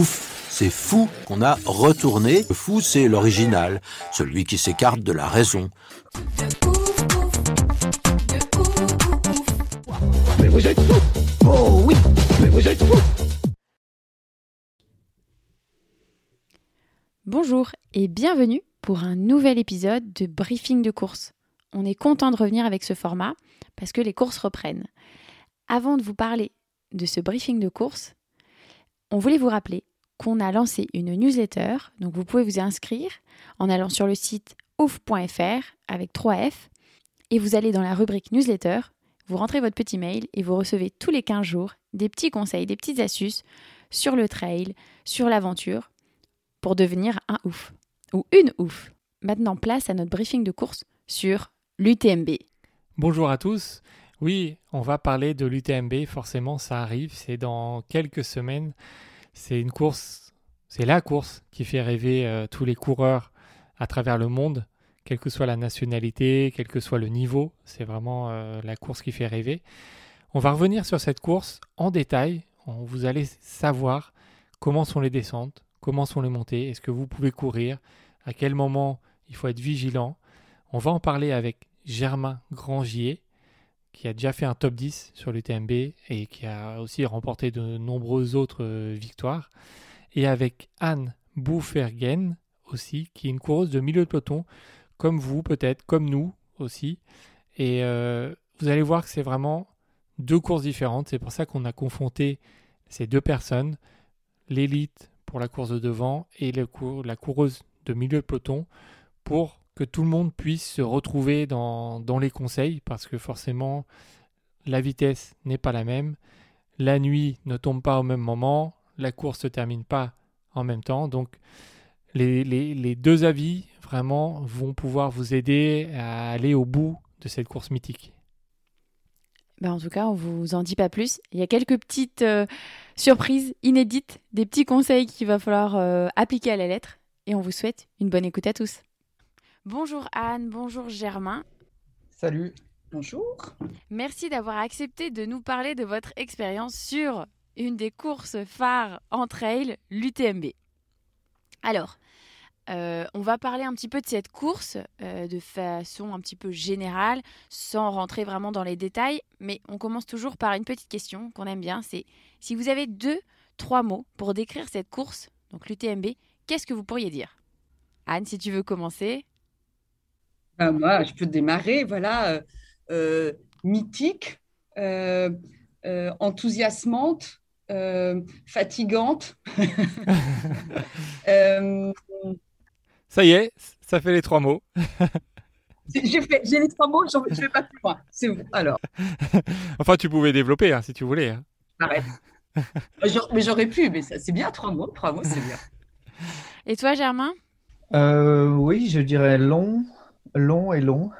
Ouf, c'est fou qu'on a retourné. Le fou, c'est l'original, celui qui s'écarte de la raison. Bonjour et bienvenue pour un nouvel épisode de Briefing de course. On est content de revenir avec ce format parce que les courses reprennent. Avant de vous parler de ce briefing de course, on voulait vous rappeler qu'on a lancé une newsletter, donc vous pouvez vous inscrire en allant sur le site ouf.fr avec 3F et vous allez dans la rubrique newsletter, vous rentrez votre petit mail et vous recevez tous les 15 jours des petits conseils, des petites astuces sur le trail, sur l'aventure pour devenir un ouf ou une ouf. Maintenant, place à notre briefing de course sur l'UTMB. Bonjour à tous. Oui, on va parler de l'UTMB, forcément ça arrive, c'est dans quelques semaines. C'est une course, c'est la course qui fait rêver euh, tous les coureurs à travers le monde, quelle que soit la nationalité, quel que soit le niveau, c'est vraiment euh, la course qui fait rêver. On va revenir sur cette course en détail, On- vous allez savoir comment sont les descentes, comment sont les montées, est-ce que vous pouvez courir, à quel moment il faut être vigilant? On va en parler avec Germain Grangier, qui a déjà fait un top 10 sur l'UTMB et qui a aussi remporté de nombreuses autres euh, victoires. Et avec Anne Bouffergen aussi, qui est une coureuse de milieu de peloton, comme vous peut-être, comme nous aussi. Et euh, vous allez voir que c'est vraiment deux courses différentes. C'est pour ça qu'on a confronté ces deux personnes, l'élite pour la course de devant et la coureuse de milieu de peloton, pour que tout le monde puisse se retrouver dans, les conseils, parce que forcément, la vitesse n'est pas la même, la nuit ne tombe pas au même moment, la course ne termine pas en même temps, donc les, deux avis vraiment vont pouvoir vous aider à aller au bout de cette course mythique. Ben, en tout cas, on vous en dit pas plus. Il y a quelques petites euh, surprises inédites, des petits conseils qu'il va falloir euh, appliquer à la lettre. Et on vous souhaite une bonne écoute à tous. Bonjour Anne, bonjour Germain. Salut. Bonjour. Merci d'avoir accepté de nous parler de votre expérience sur une des courses phares en trail, l'UTMB. Alors, euh, on va parler un petit peu de cette course euh, de façon un petit peu générale, sans rentrer vraiment dans les détails, mais on commence toujours par une petite question qu'on aime bien, c'est si vous avez deux, trois mots pour décrire cette course, donc l'UTMB, qu'est-ce que vous pourriez dire? Anne, si tu veux commencer. Ben, moi, je peux démarrer. Voilà, euh, euh, mythique, euh, euh, enthousiasmante, euh, fatigante. Euh, Ça y est, ça fait les trois mots. j'ai les trois mots, j'en- je ne vais pas plus loin. C'est bon. Alors, Enfin, tu pouvais développer hein, si tu voulais. hein. arrête. Mais j'aurais pu, mais ça, c'est bien, trois mots. Trois mots, c'est bien. Et toi, Germain? Euh, oui, je dirais long, long et long.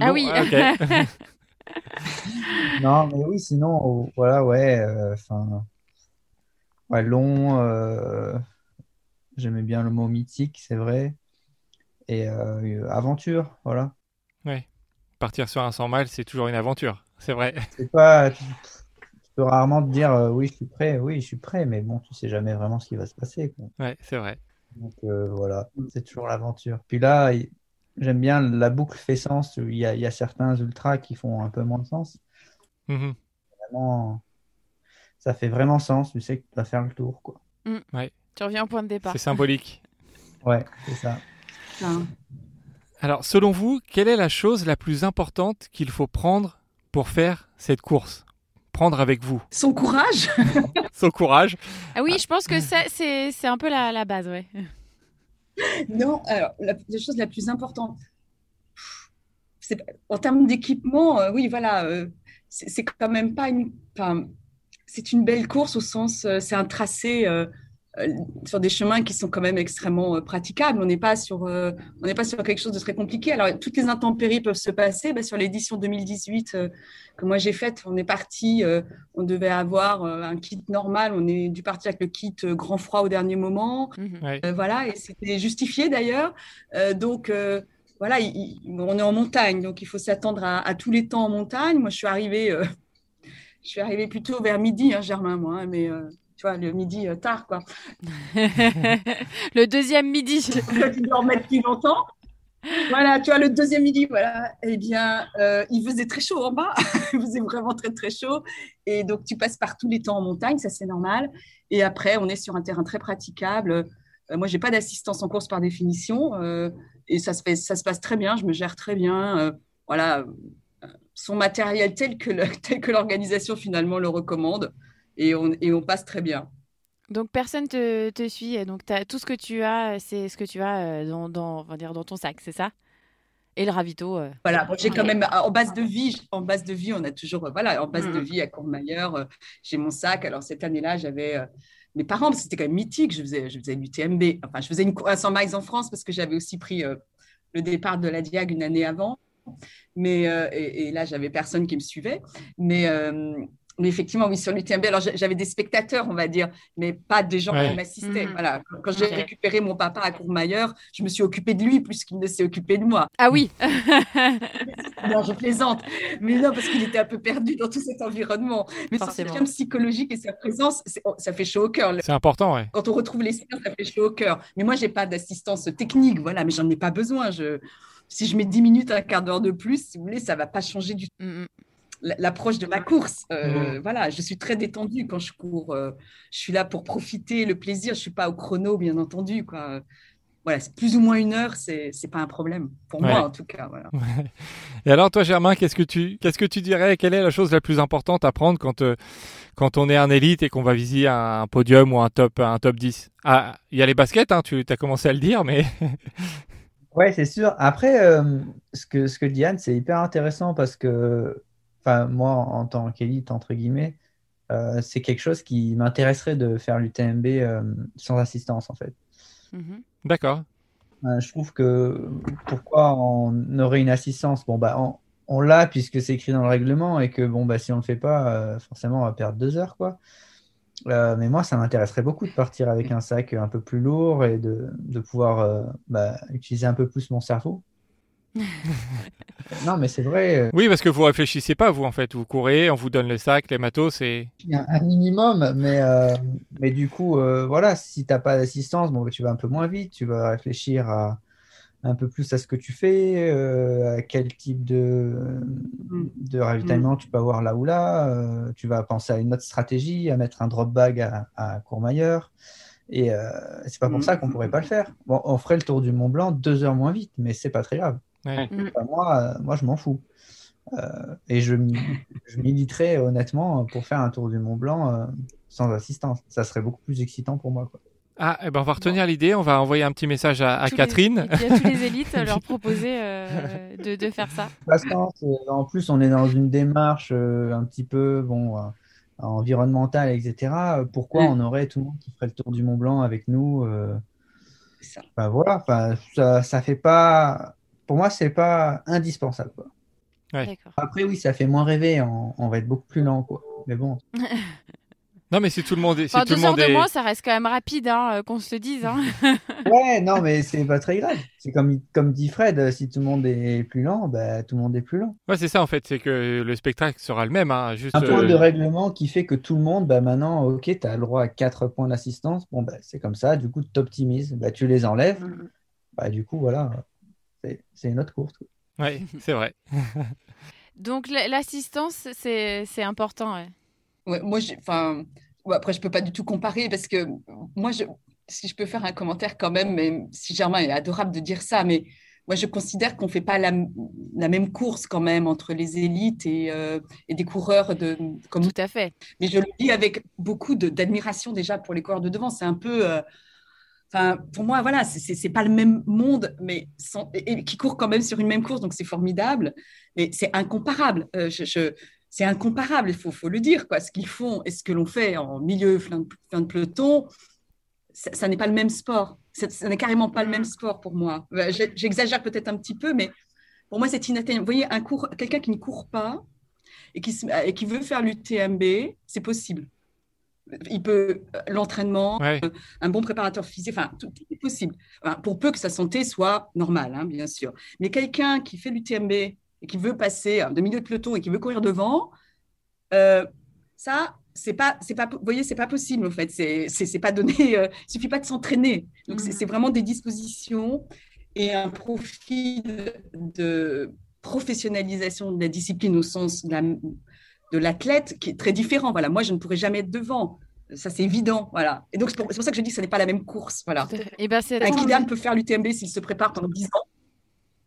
Ah oui. ok. Non, mais oui, sinon, oh, voilà, ouais, euh, enfin, ouais, long. euh, j'aimais bien le mot mythique, c'est vrai. Et euh, aventure, voilà. Partir sur un 100 miles, c'est toujours une aventure. C'est vrai. C'est pas, tu, tu peux rarement te dire, euh, oui, je suis prêt, oui, je suis prêt, mais bon, tu sais jamais vraiment ce qui va se passer, quoi. Ouais, c'est vrai. Donc euh, voilà, c'est toujours l'aventure. Puis là, il- j'aime bien la boucle fait sens. Il y a, il y a certains ultras qui font un peu moins de sens. Mhm. Vraiment, ça fait vraiment sens. Tu sais que tu vas faire le tour, quoi. Tu reviens au point de départ. C'est symbolique. Ouais, c'est ça. Alors, selon vous, quelle est la chose la plus importante qu'il faut prendre pour faire cette course? Prendre avec vous Son courage? Son courage. Ah oui, je pense que c'est un peu la, la base, ouais. Non, alors, la, chose la plus importante, en termes d'équipement, euh, oui, voilà, euh, c'est quand même pas une. C'est une belle course au sens, euh, c'est un tracé sur des chemins qui sont quand même extrêmement praticables. On n'est pas sur, on n'est pas sur quelque chose de très compliqué. Alors toutes les intempéries peuvent se passer. Bah, sur l'édition 2018 que moi j'ai faite, on est parti, on devait avoir un kit normal. On est dû partir avec le kit grand froid au dernier moment. Mhm. voilà, et c'était justifié d'ailleurs. donc voilà, on est en montagne, donc il faut s'attendre à, à, tous les temps en montagne. Moi, je suis arrivée je suis arrivée plutôt vers midi, hein, Germain, moi, hein, mais euh, tu vois, le midi euh, tard, quoi. le deuxième midi. tu dormais depuis longtemps. Voilà, tu vois, le deuxième midi, voilà, eh bien, euh, il faisait très chaud en bas, il faisait vraiment très, très chaud. Et donc, tu passes par tous les temps en montagne, ça, c'est normal. Et après, on est sur un terrain très praticable. moi, je n'ai pas d'assistance en course par définition. et ça se, fait, ça se passe très bien, je me gère très bien. voilà, son matériel tel que, tel que l'organisation finalement le recommande et on, et on passe très bien. Donc personne te, te suit, donc as, tout ce que tu as, c'est ce que tu as euh, dans, dans, on dire dans ton sac, c'est ça? Et le ravito. Euh. Voilà, j'ai quand même en base de vie, en base de vie, on a toujours voilà, en base de mm. vie à Courmayeur, euh, j'ai mon sac. Alors cette année-là, j'avais mes parents, c'était quand même mythique. Je faisais, je faisais l'UTMB. Enfin, je faisais une course à 100 miles en France parce que j'avais aussi pris le départ de la Diag une année avant. Mais, euh, et, là, j'avais personne qui me suivait. Mais, euh, mais effectivement, oui, sur l'UTMB, alors j'avais des spectateurs, on va dire, mais pas des gens qui m'assistaient. Mhm. Voilà. Quand, j'ai récupéré mon papa à Courmayeur, je me suis occupée de lui plus qu'il ne s'est occupé de moi. Ah oui Non, je plaisante. Mais non, parce qu'il était un peu perdu dans tout cet environnement. Mais son soutien psychologique et sa présence, oh, ça fait chaud au cœur. C'est important, ouais. Quand on retrouve les siens, ça fait chaud au cœur. Mais moi, j'ai pas d'assistance technique, voilà, mais j'en ai pas besoin. Je si je mets 10 minutes, un quart d'heure de plus, si vous voulez, ça ne va pas changer du tout. Mm, mm. L'approche de ma course, euh, voilà, je suis très détendue quand je cours. Euh, je suis là pour profiter, le plaisir. Je ne suis pas au chrono, bien entendu. Quoi. Voilà, c'est plus ou moins une heure, c'est n'est pas un problème pour moi en tout cas. Voilà. Et alors toi, Germain, qu'est-ce que tu qu'est-ce que tu dirais? Quelle est la chose la plus importante à prendre quand euh, quand on est un élite et qu'on va viser un, podium ou un top un top 10 Ah, il y a les baskets, hein, tu as commencé à le dire, mais Ouais, c'est sûr. Après, euh, ce, que, ce que dit Anne, c'est hyper intéressant parce que, enfin, moi, en tant qu'élite, entre guillemets, euh, c'est quelque chose qui m'intéresserait de faire l'UTMB euh, sans assistance, en fait. Mm-hmm. D'accord. je trouve que pourquoi on aurait une assistance? Bon, bah, on, on l'a puisque c'est écrit dans le règlement et que, bon, bah, si on ne le fait pas, forcément, on va perdre deux heures, quoi. Euh, mais moi, ça m'intéresserait beaucoup de partir avec un sac un peu plus lourd et de, de pouvoir euh, bah, utiliser un peu plus mon cerveau. non, mais c'est vrai. Euh, oui, parce que vous réfléchissez pas, vous, en fait. Vous courez, on vous donne le sac, les matos, et... Un, un minimum, mais, mais du coup, voilà, si tu n'as pas d'assistance, bon, tu vas un peu moins vite, tu vas réfléchir à, un peu plus à ce que tu fais, euh, à quel type de, mm. de ravitaillement tu peux avoir là ou là. Euh, tu vas penser à une autre stratégie, à mettre un drop bag à, à Courmayeur. Et euh, c'est pas pour mm. ça qu'on pourrait pas le faire. Bon, on ferait le tour du Mont Blanc deux heures moins vite, mais c'est pas très grave. Mm. moi, moi, je m'en fous. et je, je militerais honnêtement pour faire un tour du Mont Blanc sans assistance. Ça serait beaucoup plus excitant pour moi. Quoi. Ah, eh ben on va retenir l'idée, on va envoyer un petit message à, Catherine. et à tous les élites, leur proposer euh, de, de, faire ça. En plus, on est dans une démarche euh, un petit peu bon, euh, environnementale, etc. Pourquoi on aurait tout le monde qui ferait le tour du Mont Blanc avec nous ça. Bah, voilà, ça, ça fait pas. Pour moi, c'est pas indispensable. Après, oui, ça fait moins rêver, on, on va être beaucoup plus lent. Quoi. Mais bon. Non, mais si tout le monde est. Si tout le monde de moins, ça reste quand même rapide, hein, euh, qu'on se le dise. Hein. ouais, non, mais c'est pas très grave. C'est comme, comme dit Fred, euh, si tout le monde est plus lent, bah, tout le monde est plus lent. Ouais, c'est ça en fait, c'est que le spectacle sera le même. Hein, juste, Un point de euh, règlement qui fait que tout le monde, bah, maintenant, ok, tu as le droit à 4 points d'assistance. Bon, bah, c'est comme ça, du coup, tu optimises. Bah, tu les enlèves. Mm. Bah, du coup, voilà, c'est une autre course. Oui, c'est vrai. Donc, l'assistance, c'est important. Ouais. Ouais, moi, enfin, après, je peux pas du tout comparer parce que moi, je, si je peux faire un commentaire quand même, même si Germain est adorable de dire ça, mais moi, je considère qu'on ne fait pas la, la, même course quand même entre les élites et, euh, et des coureurs de comme tout à fait. Mais je le dis avec beaucoup d'admiration déjà pour les coureurs de devant. C'est un peu, euh, pour moi, voilà, c'est pas le même monde, mais qui court quand même sur une même course, donc c'est formidable. Mais c'est incomparable. Euh, c'est incomparable, il faut, le dire. Quoi. Ce qu'ils font et ce que l'on fait en milieu fin de, fin peloton, ça, n'est pas le même sport. Ça, n'est carrément pas le même sport pour moi. J'exagère peut-être un petit peu, mais pour moi, c'est inatteignable. Vous voyez, quelqu'un qui ne court pas et qui, et qui veut faire l'UTMB, c'est possible. Il peut l'entraînement, un bon préparateur physique, enfin tout, est possible. pour peu que sa santé soit normale, hein, bien sûr. Mais quelqu'un qui fait l'UTMB et qui veut passer de milieu de peloton et qui veut courir devant, euh, ça, c'est pas, c'est pas, vous voyez, c'est pas possible en fait. C'est, c'est, pas donné. Euh, il suffit pas de s'entraîner. Donc c'est, vraiment des dispositions et un profil de professionnalisation de la discipline au sens de, l'athlète qui est très différent. Voilà, moi je ne pourrais jamais être devant. Ça, c'est évident. Voilà. Et donc, c'est pour, ça que je dis que ce n'est pas la même course. Voilà. Et ben, un Kylian peut faire l'UTMB s'il se prépare pendant 10 ans.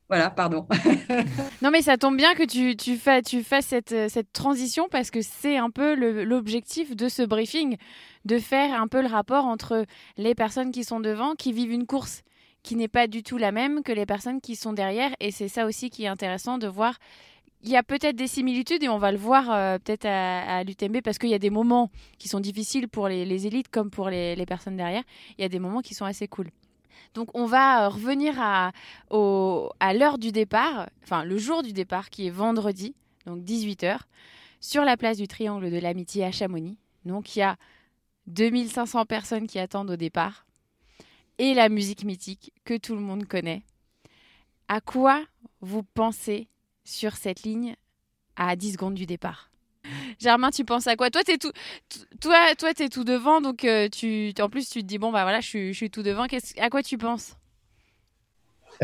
Voilà, pardon. non, mais ça tombe bien que tu, tu, fais, tu fasses cette, cette transition parce que c'est un peu l'objectif de ce briefing, de faire un peu le rapport entre les personnes qui sont devant, qui vivent une course qui n'est pas du tout la même que les personnes qui sont derrière. Et c'est ça aussi qui est intéressant de voir. Il y a peut-être des similitudes et on va le voir euh, peut-être à, l'UTMB parce qu'il y a des moments qui sont difficiles pour les, élites comme pour les, les personnes derrière. Il y a des moments qui sont assez cool. Donc on va euh, revenir à, à l'heure du départ, enfin le jour du départ qui est vendredi, donc 18h, sur la place du Triangle de l'Amitié à Chamonix. Donc il y a 2500 personnes qui attendent au départ et la musique mythique que tout le monde connaît. À quoi vous pensez sur cette ligne à 10 secondes du départ Germain, tu penses à quoi? Toi, tu tout, toi, toi, es tout devant, donc euh, tu, en plus, tu te dis bon, bah voilà, je suis, tout devant. À quoi tu penses?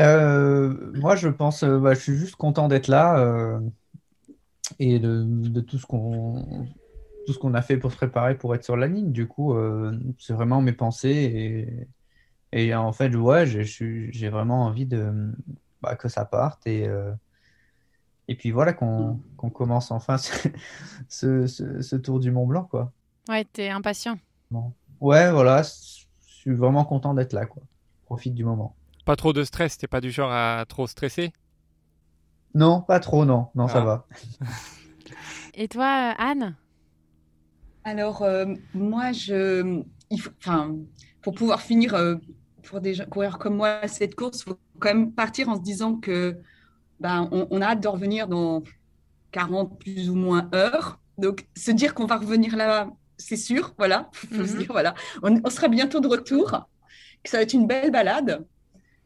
Euh, Moi, je pense, euh, bah, je suis juste content d'être là et de, tout ce qu'on tout ce qu'on a fait pour se préparer pour être sur la ligne. Du coup, c'est vraiment mes pensées et, et en fait, ouais, j'ai vraiment envie de bah, que ça parte et et puis voilà qu'on commence enfin ce, ce, tour du Mont Blanc, quoi. Ouais, t'es impatient. Ouais, voilà, je suis vraiment content d'être là, quoi. Profite du moment. Pas trop de stress, t'es pas du genre à trop stresser? Non, pas trop, non, non, ça ah. va. Et toi, Anne? Alors, euh, moi, je, enfin, pour pouvoir finir, euh, pour des courir comme moi cette course, il faut quand même partir en se disant que ben, on, a hâte de revenir dans 40 plus ou moins heures. Donc, se dire qu'on va revenir là, c'est sûr, voilà, mhm. dire, voilà. On, sera bientôt de retour, que ça va être une belle balade.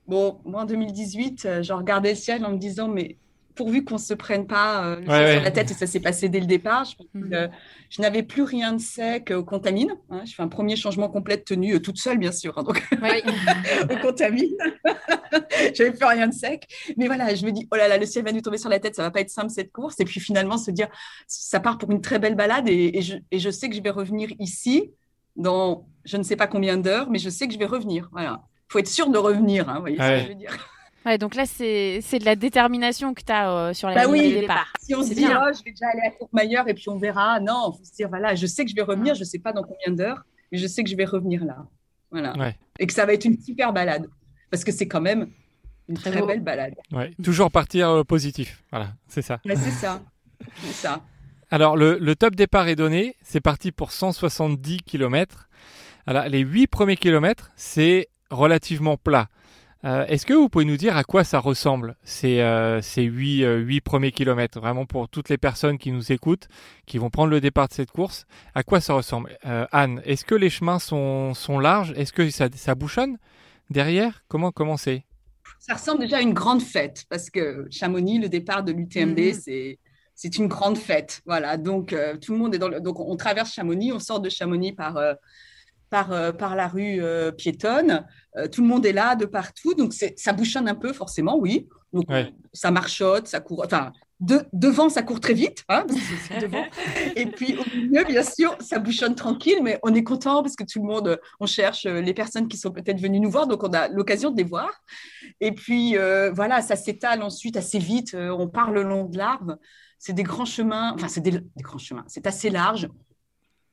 Bon, moi, en 2018, euh, je regardais le ciel en me disant, mais pourvu qu'on ne se prenne pas euh, sur la tête, et ça s'est passé dès le départ. Je, mhm. je n'avais plus rien de sec au contamine. Hein. je fais un premier changement complet de tenue, euh, toute seule, bien sûr. Hein, donc, au contamine. j'avais plus rien de sec. Mais voilà, je me dis, oh là là, le ciel va nous tomber sur la tête, ça va pas être simple cette course. Et puis finalement, se dire, ça part pour une très belle balade et, je, et je, sais que je vais revenir ici dans je ne sais pas combien d'heures, mais je sais que je vais revenir. Voilà. Il faut être sûr de revenir, hein, vous voyez ce que je veux dire donc là, c'est de la détermination que tu as euh, sur la bah de départ. Si on se dit, oh, je vais déjà aller à Courmayeur et puis on verra. Non, il faut se dire, voilà, je sais que je vais revenir, je ne sais pas dans combien d'heures, mais je sais que je vais revenir là. Voilà. Et que ça va être une super balade. Parce que c'est quand même une très, belle balade. Ouais. Toujours partir euh, positif. Voilà, c'est ça. c'est ça. C'est ça. Alors, le, le, top départ est donné. C'est parti pour 170 km. Alors, les 8 premiers kilomètres, c'est relativement plat. Euh, est-ce que vous pouvez nous dire à quoi ça ressemble ces, euh, ces 8, euh, premiers kilomètres Vraiment pour toutes les personnes qui nous écoutent, qui vont prendre le départ de cette course, à quoi ça ressemble? Anne, est-ce que les chemins sont, sont larges? Est-ce que ça, ça, bouchonne derrière? Comment commencer Ça ressemble déjà à une grande fête parce que Chamonix, le départ de l'UTMB, mhm. c'est c'est une grande fête. Voilà, donc tout le monde est dans le... Donc on traverse Chamonix, on sort de Chamonix par par, euh, par la rue euh, piétonne. Euh, tout le monde est là de partout. Donc, ça bouchonne un peu, forcément, oui. Donc, ça marchote, ça court. Enfin, de, devant, ça court très vite. Hein, Et puis, au milieu, bien sûr, ça bouchonne tranquille, mais on est content parce que tout le monde, on cherche les personnes qui sont peut-être venues nous voir. Donc, on a l'occasion de les voir. Et puis, voilà, ça s'étale ensuite assez vite. on part le long de l'arbre. C'est des grands chemins. Enfin, c'est des grands chemins. C'est assez large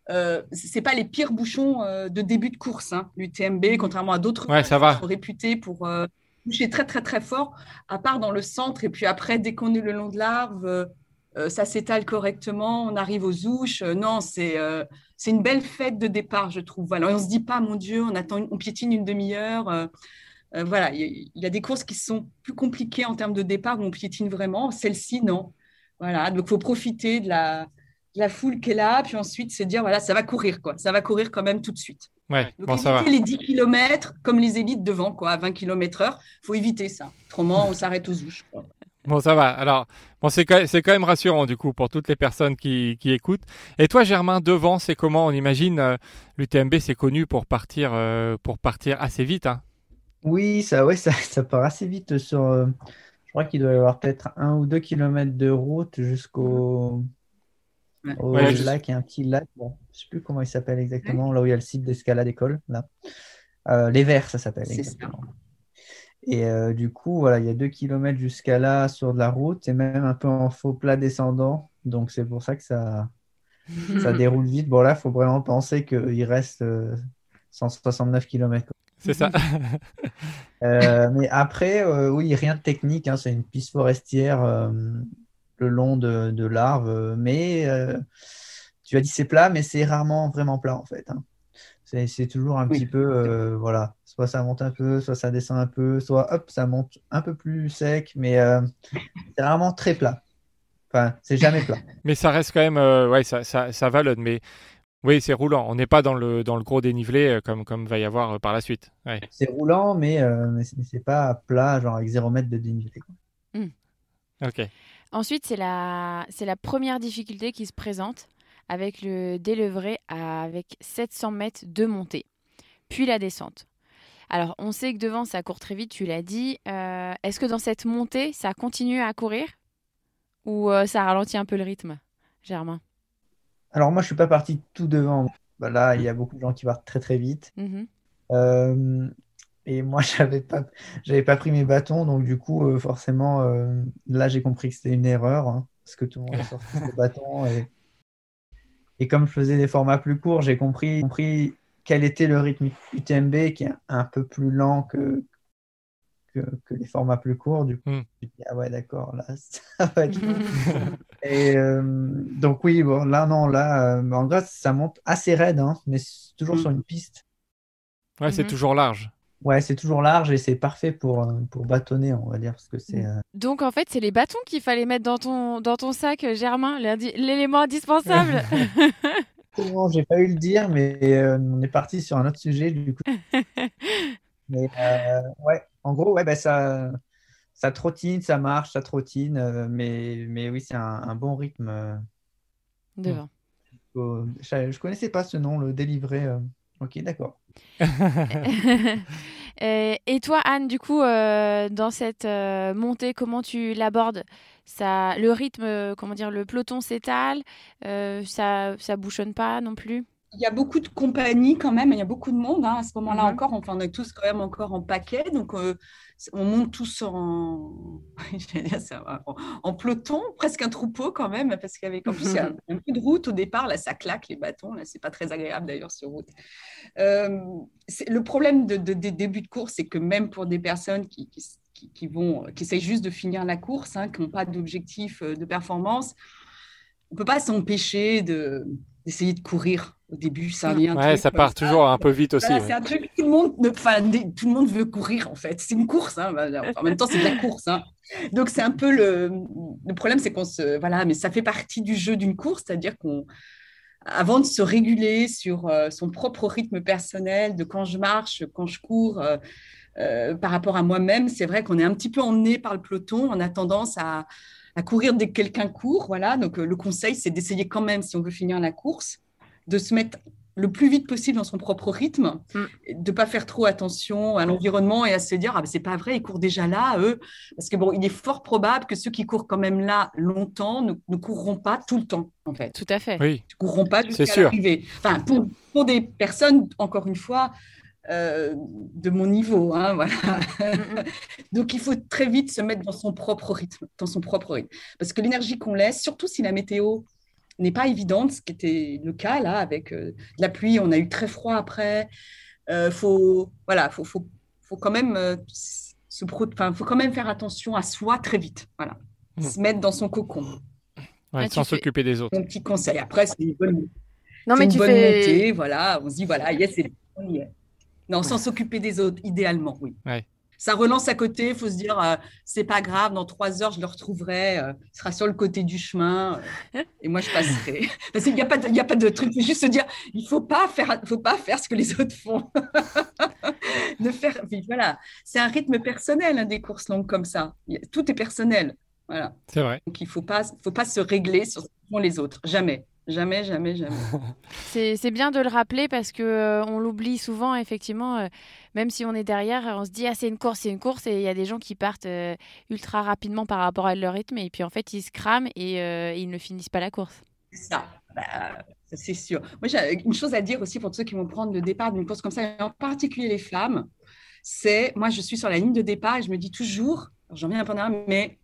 euh, c'est pas les pires bouchons euh, de début de course, hein, l'UTMB, contrairement à d'autres ouais, ça va. réputés pour euh, boucher très très très fort, à part dans le centre et puis après dès qu'on est le long de l'arbre, ça s'étale correctement, on arrive aux ouches. non, c'est c'est une belle fête de départ, je trouve. Voilà, on se dit pas, mon Dieu, on attend, on piétine une demi-heure. voilà, il y, a des courses qui sont plus compliquées en termes de départ où on piétine vraiment. Celle-ci, non. Voilà, donc il faut profiter de la, la foule qui est là, puis ensuite c'est dire voilà, ça va courir quoi, ça va courir quand même tout de suite. Ouais, Donc bon, ça va. les 10 km comme les élites devant quoi, à 20 km/h, faut éviter ça. Autrement, on s'arrête aux ouches. Quoi. Bon, ça va. Alors, bon, c'est quand, quand, même rassurant du coup pour toutes les personnes qui, qui écoutent. Et toi, Germain, devant, c'est comment? On imagine euh, l'UTMB, c'est connu pour partir, euh, pour partir assez vite. Hein oui, ça, ouais, ça, ça part assez vite sur. Euh, je crois qu'il doit y avoir peut-être un ou deux kilomètres de route jusqu'au Ouais. au Ouais, je- lac, il y a un petit lac, bon, je sais plus comment il s'appelle exactement, là où il y a le site d'escalade école, là. Euh, les Verts, ça s'appelle. Et euh, du coup, voilà, il y a deux kilomètres jusqu'à là sur de la route et même un peu en faux plat descendant. Donc c'est pour ça que ça, ça déroule vite. Bon, là, il faut vraiment penser qu'il reste euh, 169 km. C'est ça. Euh, mais après, euh, oui, rien de technique. hein, c'est une piste forestière euh, le long de, de l'Arve. euh, Mais euh, tu as dit c'est plat, mais c'est rarement vraiment plat en fait. hein. C'est toujours un Oui. petit peu, euh, voilà, soit ça monte un peu, soit ça descend un peu, soit hop, ça monte un peu plus sec, mais euh, c'est rarement très plat. Enfin, c'est jamais plat. Mais ça reste quand même, euh, ouais, ça, ça, ça vallonne. Mais oui, c'est roulant. On n'est pas dans le, dans le gros dénivelé comme, comme va y avoir par la suite. Ouais. C'est roulant, mais, euh, mais c'est mais c'est pas plat, genre avec 0 mètre de dénivelé. quoi. Ok. Ensuite, c'est la, c'est la première difficulté qui se présente avec le délevré avec 700 mètres de montée, puis la descente. Alors, on sait que devant, ça court très vite, tu l'as dit. Euh, Est-ce que dans cette montée, ça continue à courir ou euh, ça ralentit un peu le rythme, Germain? Alors moi, je suis pas parti tout devant. Là, il y a beaucoup de gens qui partent très très vite. Mhm. Euh, et moi, j'avais pas, j'avais pas pris mes bâtons, donc du coup, euh, forcément, euh, là, j'ai compris que c'était une erreur, hein, parce que tout le monde a sorti ses bâtons. Et, et comme je faisais des formats plus courts, j'ai compris, compris quel était le rythme UTMB, qui est un peu plus lent que, que, que les formats plus courts. Du coup, Hmm. je me dis, ah ouais, d'accord, là, ça va être et euh, donc oui, bon, là non, là, euh, en gros, ça monte assez raide, hein, mais c'est toujours Mm. sur une piste. Ouais, c'est Mhm. toujours large. Ouais, c'est toujours large et c'est parfait pour, euh, pour bâtonner, on va dire, parce que c'est. euh, Donc, en fait, c'est les bâtons qu'il fallait mettre dans ton, dans ton sac, Germain, l'indi- l'élément indispensable. Non, j'ai pas eu le dire, mais euh, on est parti sur un autre sujet du coup. Mais euh, ouais, en gros, ouais, bah, ça, ça trottine, ça marche, ça trottine, euh, mais, mais oui, c'est un, un bon rythme. euh, Devant. je, je connaissais pas ce nom, le délivré. Euh, Ok, d'accord. et, et toi, Anne, du coup, euh, dans cette euh, montée, comment tu l'abordes? Ça, Le rythme, euh, comment dire, le peloton s'étale, euh, ça, ça bouchonne pas non plus? Il y a beaucoup de compagnies quand même, il y a beaucoup de monde hein, à ce moment-là Mhm. encore. Enfin, on est tous quand même encore en paquet, donc euh, on monte tous en, en, peloton, presque un troupeau quand même, parce qu'avec en plus il y a un peu de route au départ, là ça claque les bâtons, là c'est pas très agréable d'ailleurs sur route. Euh, le problème de, de- des débuts de course, c'est que même pour des personnes qui, qui, qui- qui vont, qui essayent juste de finir la course, hein, qui n'ont pas d'objectif euh, de performance, on peut pas s'empêcher de d'essayer de courir au début. Ça, il y a un Ouais, truc ça part toujours un peu vite aussi. voilà, ouais. c'est un truc tout le monde, ne- enfin, tout le monde veut courir en fait. C'est une course, hein, en même temps c'est de la course. hein. Donc c'est un peu le, le problème, c'est qu'on se, voilà, mais ça fait partie du jeu d'une course, c'est-à-dire qu'on, avant de se réguler sur euh, son propre rythme personnel, de quand je marche, quand je cours. euh, euh, par rapport à moi-même, c'est vrai qu'on est un petit peu emmené par le peloton. On a tendance à, à courir dès que quelqu'un court. Voilà. Donc, euh, le conseil, c'est d'essayer quand même, si on veut finir la course, de se mettre le plus vite possible dans son propre rythme, Mm. de pas faire trop attention à l'environnement et à se dire ah ben c'est pas vrai ils courent déjà là eux parce que bon il est fort probable que ceux qui courent quand même là longtemps ne, ne courront pas tout le temps en fait Tout à fait. Oui, ne courront pas C'est jusqu'à sûr. l'arrivée. Enfin, pour, pour des personnes, encore une fois, euh, de mon niveau. hein, voilà. Donc, il faut très vite se mettre dans son propre rythme, dans son propre rythme. Parce que l'énergie qu'on laisse, surtout si la météo n'est pas évidente, ce qui était le cas là, avec euh, de la pluie, on a eu très froid après. Euh, faut, voilà, faut, faut, faut quand même euh, se enfin, faut quand même faire attention à soi très vite. Voilà, Mm. se mettre dans son cocon. Ouais, Ah, sans fais- s'occuper des autres. Mon petit conseil. Après, c'est une bonne, Non, mais une tu bonne fais. montée. Voilà, on se dit, voilà, yes, c'est. Non, sans s'occuper des autres, idéalement, oui. Ouais. Ça relance à côté, il faut se dire, euh, c'est pas grave, dans trois heures, je le retrouverai, euh, il sera sur le côté du chemin, euh, et moi, je passerai. Parce qu'il n'y a, pas de- y a pas de truc, il faut juste se dire, il faut pas faire, faut pas faire ce que les autres font. ne faire, voilà, c'est un rythme personnel, hein, des courses longues comme ça. Tout est personnel. Voilà. C'est vrai. Donc, il ne faut pas, faut pas se régler sur ce que font les autres. Jamais. Jamais, jamais, jamais. C'est bien de le rappeler parce que euh, on l'oublie souvent, effectivement. euh, même si on est derrière, on se dit ah c'est une course, c'est une course, et il y a des gens qui partent euh, ultra rapidement par rapport à leur rythme, et puis en fait ils se crament et euh, ils ne finissent pas la course. Ça, bah, ça, c'est sûr. Moi, j'ai une chose à dire aussi pour ceux qui vont prendre le départ d'une course comme ça, et en particulier les femmes, c'est, moi, je suis sur la ligne de départ et je me dis toujours, j'en viens un peu en arrière, mais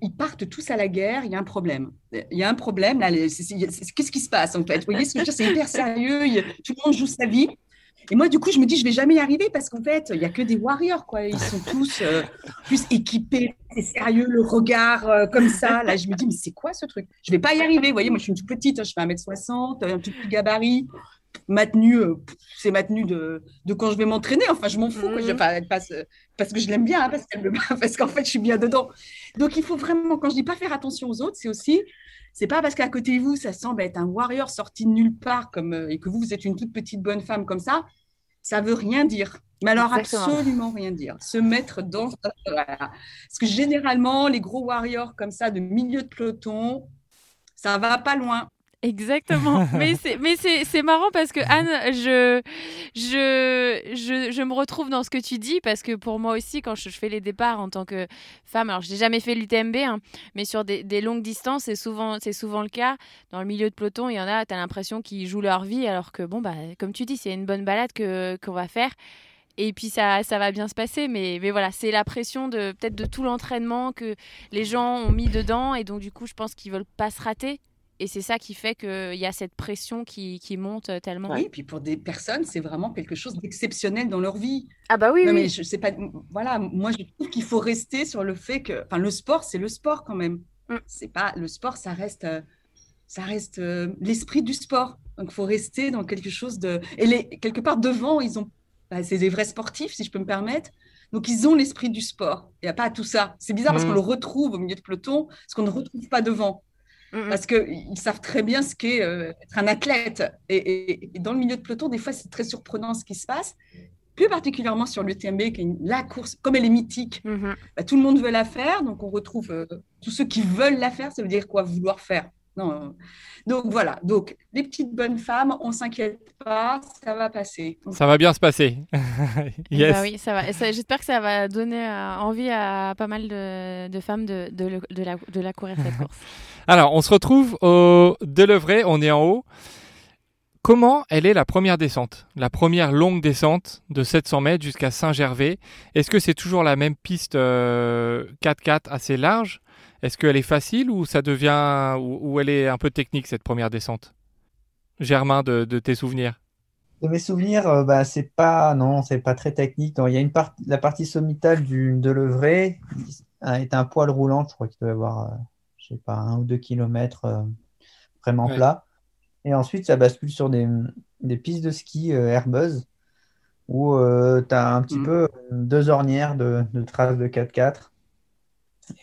ils partent tous à la guerre, il y a un problème. Il y a un problème, qu'est-ce qui se passe en fait? Vous voyez ce que je veux dire? C'est hyper sérieux, tout le monde joue sa vie. Et moi, du coup, je me dis, je vais jamais y arriver parce qu'en fait, il n'y a que des warriors. Ils sont tous euh, plus équipés, c'est sérieux, le regard euh, comme ça. Là, je me dis, mais c'est quoi ce truc? Je vais pas y arriver. Vous voyez, moi, je suis une toute petite, hein, je fais 1m60, un tout petit gabarit. Ma tenue, euh, c'est ma tenue de, de quand je vais m'entraîner. Enfin, je m'en fous. Je Mhm. pas, pas se- parce que je l'aime bien, hein, parce qu'elle me- parce qu'en fait, je suis bien dedans. Donc, il faut vraiment, quand je dis pas faire attention aux autres, c'est aussi, c'est pas parce qu'à côté de vous, ça semble être un warrior sorti de nulle part, comme, euh, et que vous, vous êtes une toute petite bonne femme comme ça, ça veut rien dire. Mais alors, Exactement. absolument rien dire. Se mettre dans. Voilà. Parce que généralement, les gros warriors comme ça, de milieu de peloton, ça va pas loin. Exactement. mais c'est mais c'est c'est marrant parce que Anne, je je je je me retrouve dans ce que tu dis parce que pour moi aussi quand je, je fais les départs en tant que femme, alors je n'ai jamais fait l'UTMB, hein, mais sur des, des longues distances, c'est souvent c'est souvent le cas. Dans le milieu de peloton, il y en a, tu as l'impression qu'ils jouent leur vie alors que bon bah comme tu dis, c'est une bonne balade que qu'on va faire. Et puis ça, ça va bien se passer, mais, mais voilà, c'est la pression de peut-être de tout l'entraînement que les gens ont mis dedans, et donc du coup, je pense qu'ils veulent pas se rater. Et c'est ça qui fait qu'il y a cette pression qui, qui monte tellement. Oui, puis pour des personnes, c'est vraiment quelque chose d'exceptionnel dans leur vie. Ah bah oui, non, oui. mais je sais pas. Voilà, moi, je trouve qu'il faut rester sur le fait que. Enfin, le sport, c'est le sport quand même. Mm. C'est pas. Le sport, ça reste. euh, Ça reste euh, l'esprit du sport. Donc, il faut rester dans quelque chose de. Et les, quelque part devant, ils ont. bah, c'est des vrais sportifs, si je peux me permettre. Donc, ils ont l'esprit du sport. Il n'y a pas tout ça. C'est bizarre parce Mm. qu'on le retrouve au milieu de peloton, ce qu'on ne retrouve pas devant Mm, mm. parce qu'ils savent très bien ce qu'est euh, être un athlète. Et, et- et dans le milieu de peloton, des fois, c'est très surprenant ce qui se passe. Plus particulièrement sur l'UTMB, qui est une- la course, comme elle est mythique, Mhm. bah, tout le monde veut la faire. Donc, on retrouve euh, tous ceux qui veulent la faire. Ça veut dire quoi? Vouloir faire. Non. euh. Donc, voilà. Donc, les petites bonnes femmes, on s'inquiète pas, ça va passer. Ça va bien se passer. yes. Bah oui, ça va. J'espère que ça va donner euh, envie à pas mal de, de femmes de, de, le- de la, de la courir cette course. Alors, on se retrouve au Delevray, on est en haut. Comment elle est la première descente La première longue descente de 700 mètres jusqu'à Saint-Gervais? Est-ce que c'est toujours la même piste euh, 4x4 assez large? Est-ce qu'elle est facile ou ça devient ou, ou elle est un peu technique cette première descente? Germain, de, de tes souvenirs? De mes souvenirs, euh, bah, c'est pas, non, c'est pas très technique. Il y a une partie, la partie sommitale du, de Levray est un poil roulant. Je crois qu'il doit y avoir, euh, je sais pas, un ou deux kilomètres euh, vraiment Ouais. plat. Et ensuite, ça bascule sur des, des pistes de ski euh, Airbus où tu as un petit Mhm. peu deux ornières de, de traces de 4x4.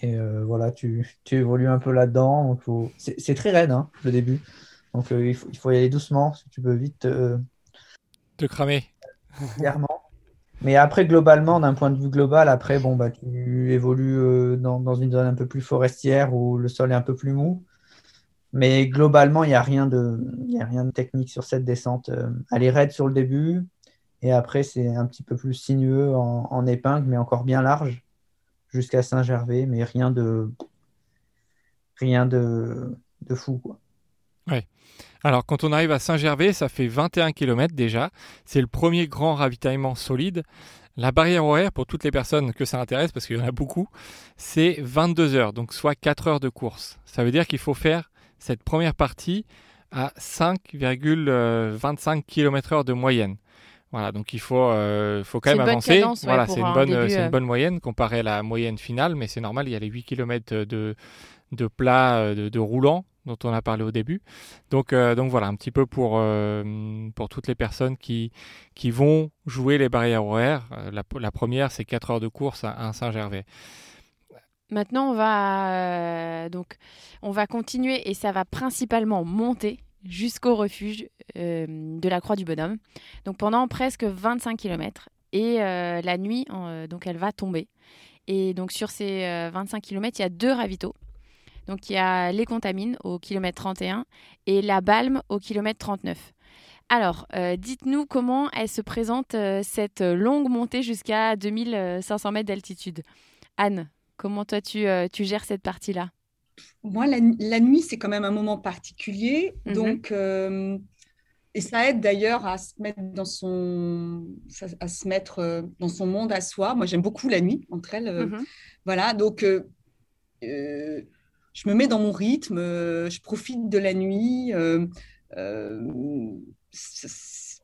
Et euh, voilà, tu, tu évolues un peu là-dedans. Faut... c'est, très raide, hein, le début. Donc euh, il, faut, il faut y aller doucement, que tu peux vite euh, De cramer clairement. Mais après, globalement, d'un point de vue global, après, bon, bah, tu évolues dans, dans une zone un peu plus forestière où le sol est un peu plus mou. Mais globalement, il n'y a, rien de- il y a rien de technique sur cette descente. Elle est raide sur le début. Et après, c'est un petit peu plus sinueux en, en épingle, mais encore bien large jusqu'à Saint-Gervais. Mais rien de, rien de, fou, quoi. Alors, quand on arrive à Saint-Gervais, ça fait 21 km déjà. C'est le premier grand ravitaillement solide. La barrière horaire, pour toutes les personnes que ça intéresse, parce qu'il y en a beaucoup, c'est 22 heures, donc soit 4 heures de course. Ça veut dire qu'il faut faire cette première partie à 5,25 km/h de moyenne. Voilà, donc il faut, euh, faut quand même avancer. cadence, ouais, voilà, c'est une, bonne, début, euh. une bonne moyenne comparée à la moyenne finale, mais c'est normal, il y a les 8 km de, de plat, de, de roulant dont on a parlé au début. Donc, donc voilà, un petit peu pour, pour toutes les personnes qui, qui vont jouer les barrières horaires. La, la première, c'est 4 heures de course à, Saint-Gervais. Maintenant, on va, donc, on va continuer et ça va principalement monter jusqu'au refuge de la Croix du Bonhomme. Donc pendant presque 25 km. Et la nuit, donc elle va tomber. Et donc sur ces 25 km, il y a deux ravitaux. Donc il y a les Contamines au kilomètre 31 et la Balme au kilomètre 39. Alors, dites-nous comment elle se présente cette longue montée jusqu'à 2500 mètres d'altitude. Anne, comment toi tu, tu gères cette partie-là? Moi, la, nuit, c'est quand même un moment particulier. Mhm. Donc, et ça aide d'ailleurs à se mettre dans son, à se mettre dans son monde à soi. Moi, j'aime beaucoup la nuit entre elles. Mhm. Voilà, donc je me mets dans mon rythme, euh, je profite de la nuit. Euh, euh,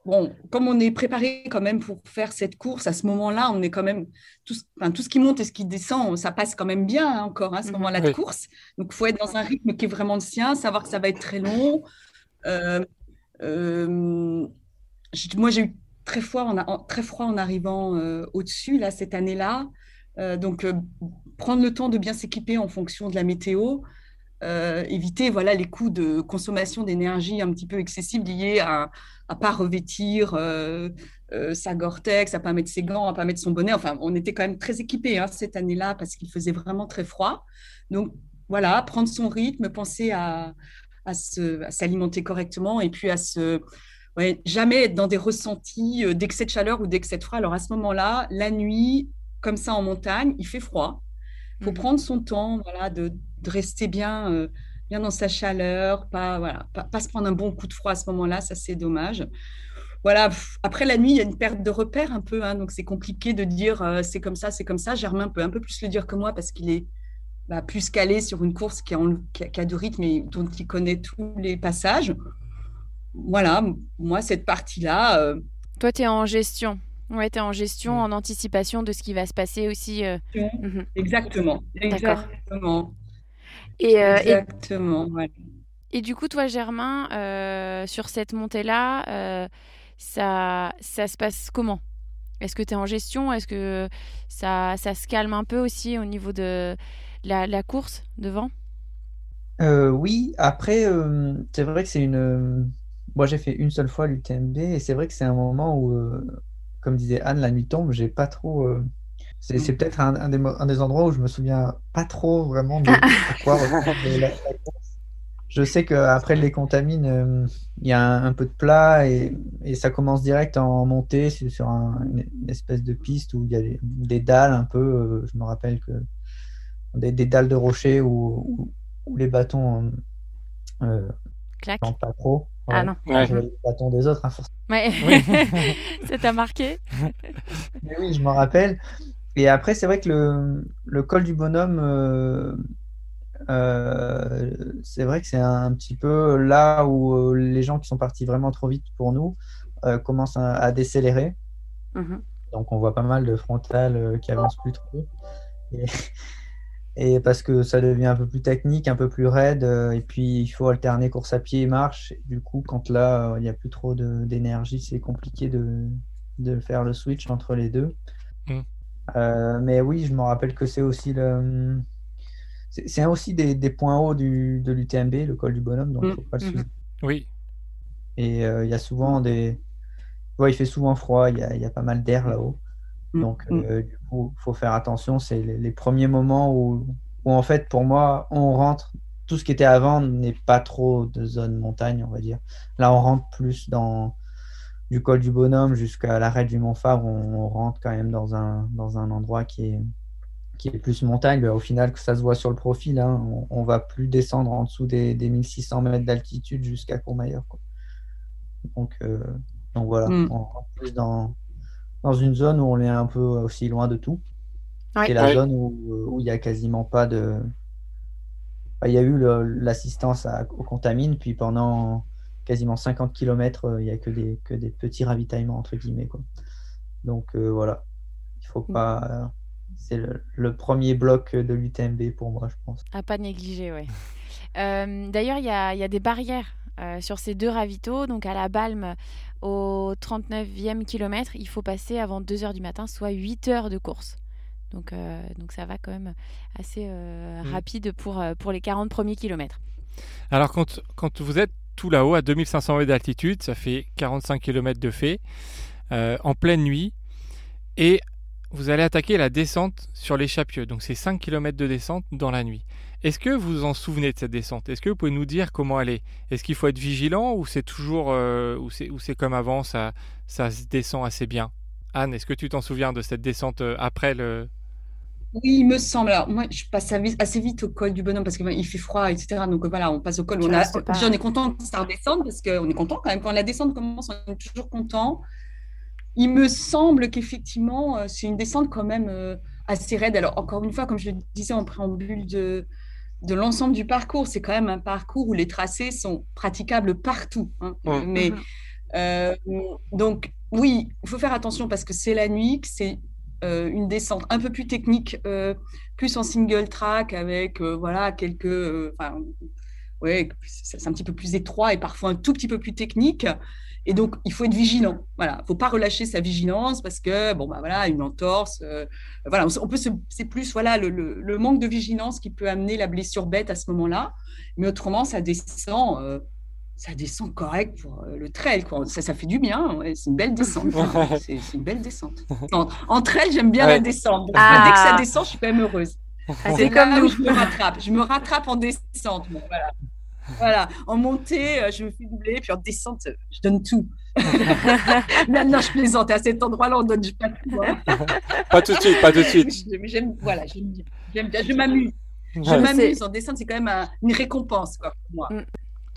bon, comme on est préparé quand même pour faire cette course, à ce moment-là, on est quand même tout, enfin, tout ce qui monte et ce qui descend, ça passe quand même bien hein, encore hein, à ce mhm. moment-là de course. Donc, il faut être dans un rythme qui est vraiment le sien, savoir que ça va être très long. moi, j'ai eu très froid en, très froid en arrivant au-dessus là cette année-là. donc, prendre le temps de bien s'équiper en fonction de la météo, euh, éviter voilà, les coûts de consommation d'énergie un petit peu excessifs liés à ne pas revêtir euh, euh, sa Gore-Tex, à ne pas mettre ses gants, à ne pas mettre son bonnet. Enfin, on était quand même très équipés hein, cette année-là parce qu'il faisait vraiment très froid. Donc, voilà, prendre son rythme, penser à, à s'alimenter correctement et puis à se... Ouais, jamais être dans des ressentis d'excès de chaleur ou d'excès de froid. Alors à ce moment-là, la nuit, comme ça en montagne, il fait froid. Il faut mmh. prendre son temps voilà, de, de rester bien, euh, bien dans sa chaleur, pas, voilà, pas, se prendre un bon coup de froid à ce moment-là, ça c'est dommage. Voilà, après la nuit, il y a une perte de repère un peu, hein, donc c'est compliqué de dire euh, c'est comme ça, c'est comme ça. Germain peut un peu plus le dire que moi parce qu'il est bah, plus calé sur une course qui a, qui a, de rythme et dont il connaît tous les passages. Voilà, moi, cette partie-là. Euh, Toi, tu es en gestion. Ouais, tu es en gestion, en anticipation de ce qui va se passer aussi. Mhm. Exactement. Exactement. Et, euh, Exactement. Et, du coup, toi, Germain, euh, sur cette montée-là, euh, ça, ça se passe comment? Est-ce que tu es en gestion? Est-ce que ça, ça se calme un peu aussi au niveau de la, la course devant? Oui, après, c'est vrai que c'est une. Moi, j'ai fait une seule fois l'UTMB et c'est vrai que c'est un moment où, comme disait Anne, la nuit tombe, j'ai pas trop c'est, peut-être un, des, endroits où je me souviens pas trop vraiment de, quoi Je sais qu'après les contamines, euh, il y a un, peu de plat et, ça commence direct en montée sur une, espèce de piste où il y a des, dalles un peu. Euh, je me rappelle que des, dalles de rocher où, les bâtons euh, pas trop. Ah non. Les bâtons des autres, hein, Oui. ça t'a marqué Oui, je m'en rappelle. Et après, c'est vrai que le, le, col du bonhomme, euh, euh, c'est vrai que c'est un, petit peu là où euh, les gens qui sont partis vraiment trop vite pour nous commencent à, décélérer. Mhm. Donc, on voit pas mal de frontales qui avancent plus trop. Et, et, parce que ça devient un peu plus technique, un peu plus raide. et puis, il faut alterner course à pied et marche. du coup, quand là, il n'y a plus trop d'énergie, c'est compliqué de, de, faire le switch entre les deux. Mm. Euh, mais oui, je me rappelle que c'est aussi le. C'est aussi des, des, points hauts du, de l'UTMB, le col du bonhomme, donc il ne faut pas le mmh. Oui. Et euh, il y a souvent des. Ouais, il fait souvent froid, il y a, y a pas mal d'air là-haut. Mmh. Donc, mmh. euh, du coup, il faut faire attention. C'est les, premiers moments où, où, en fait, pour moi, on rentre. Tout ce qui était avant n'est pas trop de zone montagne, on va dire. Là, on rentre plus dans, du col du bonhomme jusqu'à l'arrêt du Mont Fabre, on, rentre quand même dans un, dans un endroit qui est, qui est plus montagne. Au final, que ça se voit sur le profil, hein, on, ne va plus descendre en dessous des, des 1600 mètres d'altitude jusqu'à Courmayeur. Donc, euh, donc voilà, mm. on rentre plus dans, dans une zone où on est un peu aussi loin de tout. C'est la zone où il n'y a quasiment pas de. Il y a eu l'assistance aux contamines, puis pendant quasiment 50 km, euh, il n'y a que des, que des petits ravitaillements, entre guillemets. Quoi. Donc euh, voilà, il faut mm. pas. c'est le, premier bloc de l'UTMB pour moi, je pense. À pas négliger, oui. D'ailleurs, il y a, y a, des barrières sur ces deux ravitaux. Donc à la Balme, au 39e kilomètre, il faut passer avant 2h du matin, soit 8 heures de course. Donc, donc ça va quand même assez mmh. rapide pour, pour les 40 premiers kilomètres. Alors quand, quand vous êtes tout là-haut, à 2500 mètres d'altitude, ça fait 45 km de fait, en pleine nuit, et vous allez attaquer la descente sur les Chapieux. Donc c'est 5 km de descente dans la nuit. Est-ce que vous vous en souvenez de cette descente? Est-ce que vous pouvez nous dire comment elle est? Est-ce qu'il faut être vigilant ou c'est toujours euh, ou c'est comme avant ça ça se descend assez bien? Anne, est-ce que tu t'en souviens de cette descente euh, après le oui, il me semble. Alors, moi, je passe assez vite au col du bonhomme parce qu'il fait froid, etc. Donc, voilà, on passe au col. On, a, on est content que ça redescende parce qu'on est content quand même. Quand la descente commence, on est toujours content. Il me semble qu'effectivement, euh, c'est une descente quand même euh, assez raide. Alors, encore une fois, comme je le disais en préambule de, de l'ensemble du parcours, c'est quand même un parcours où les tracés sont praticables partout. Hein. Mais mhm. euh, donc, oui, il faut faire attention parce que c'est la nuit, que c'est une descente un peu plus technique, plus en single track avec voilà quelques, ouais, c'est un petit peu plus étroit et parfois un tout petit peu plus technique. Et donc, il faut être vigilant. Voilà, faut pas relâcher sa vigilance parce que bon bah voilà, une entorse, euh, voilà, on, peut c'est plus voilà le, manque de vigilance qui peut amener la blessure bête à ce moment-là. Mais autrement, ça descend, euh, ça descend correct pour euh, le trail quoi. Ça, ça fait du bien. c'est une belle descente. c'est une belle descente. En, trail, j'aime bien la descente. Dès que ça descend, je suis quand même heureuse. Ah, c'est comme nous. Je me rattrape. Je me rattrape en descente. voilà. Voilà, en montée, euh, je me fais doubler, puis en descente, je donne tout. Maintenant, je plaisante. À cet endroit-là, on donne pas tout. Hein. pas tout de suite, pas tout de suite. J'aime, voilà, j'aime bien. Je m'amuse. Je m'amuse. En descente, c'est quand même une récompense quoi, pour moi. Mm.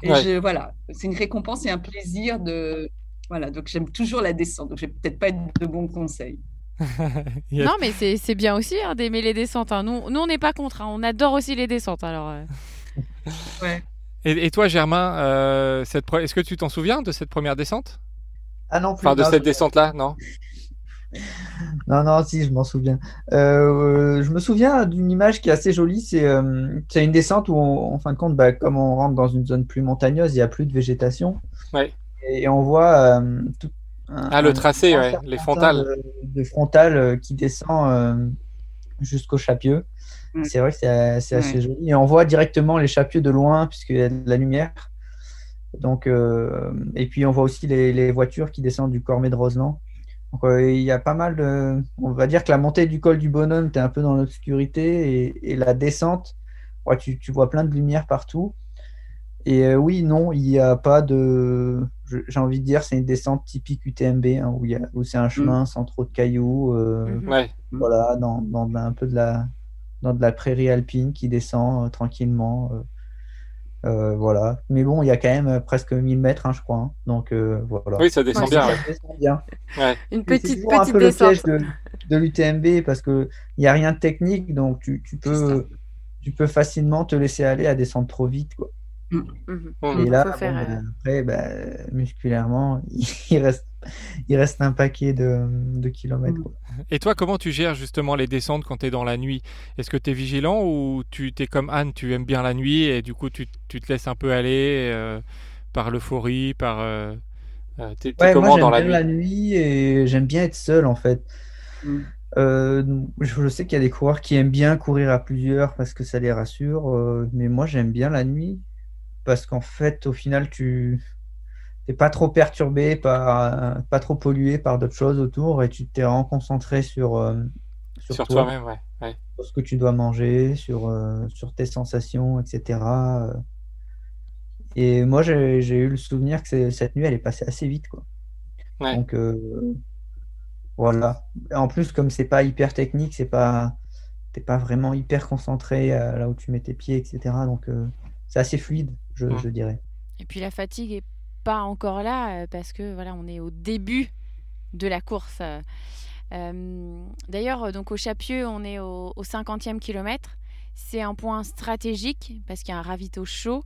Et je, voilà, c'est une récompense et un plaisir de. Voilà, donc j'aime toujours la descente. Donc, je vais peut-être pas être de bons conseils. Non, mais c'est bien aussi hein, d'aimer les descentes. Hein. Nous, nous, on n'est pas contre. Hein. On adore aussi les descentes. Alors. Euh. ouais. Et, toi, Germain, euh, est-ce que tu t'en souviens de cette première descente? Ah non, plus. Enfin, de cette descente-là, non? Non, non, si, je m'en souviens. Euh, je me souviens d'une image qui est assez jolie. C'est euh, une descente où, en fin de compte, bah, comme on rentre dans une zone plus montagneuse, il n'y a plus de végétation. Ouais. Et, on voit tout, ah, le tracé, ouais, les frontales. De, frontales qui descend jusqu'au Chapieux. Mm. C'est vrai que c'est assez joli. Et on voit directement les chapieux de loin, puisqu'il y a de la lumière. Donc, euh, et puis on voit aussi les, voitures qui descendent du Cormet de Roseland. Donc, euh, il y a pas mal de. On va dire que la montée du col du bonhomme, tu es un peu dans l'obscurité. Et, la descente, ouais, tu, tu, vois plein de lumière partout. Et euh, oui, non, il n'y a pas de. J'ai envie de dire, c'est une descente typique UTMB, hein, où, où c'est un mm. chemin sans trop de cailloux. ouais. Voilà, dans, dans, un peu de la, dans de la prairie alpine qui descend euh, tranquillement. Euh, euh, voilà. Mais bon, il y a quand même presque 1000 mètres, hein, je crois. Hein. Donc voilà. Oui, ça descend bien. Une petite, petite un descente. de, de l'UTMB parce qu'il n'y a rien de technique, donc tu, tu peux, tu peux facilement te laisser aller à descendre trop vite. Quoi. Mm. Mhm. Et là, ben, après, ben, musculairement, il reste, il reste un paquet de, kilomètres. Mm. Et toi, comment tu gères justement les descentes quand tu es dans la nuit? Est-ce que tu es vigilant ou tu es comme Anne, tu aimes bien la nuit et du coup tu, tu te laisses un peu aller euh, par l'euphorie, par... Euh, euh comment dans la nuit, la nuit et j'aime bien être seul en fait. Mm. Euh, je sais qu'il y a des coureurs qui aiment bien courir à plusieurs parce que ça les rassure, mais moi j'aime bien la nuit parce qu'en fait, au final, tu n'es pas trop perturbé, pas, pas trop pollué par d'autres choses autour et tu t'es vraiment concentré sur, euh, sur, toi, même ouais. sur ce que tu dois manger, sur, euh, sur tes sensations, etc. Et moi, j'ai eu le souvenir que cette nuit, elle est passée assez vite. Quoi. Donc, euh, voilà. En plus, comme c'est pas hyper technique, c'est pas t'es pas vraiment hyper concentré là où tu mets tes pieds, etc. Donc, c'est assez fluide. Mmh. je, dirais. Et puis la fatigue est pas encore là euh, parce que voilà, on est au début de la course. Euh, d'ailleurs, euh, donc au Chapieux, on est au, 50e kilomètre. C'est un point stratégique parce qu'il y a un ravito chaud,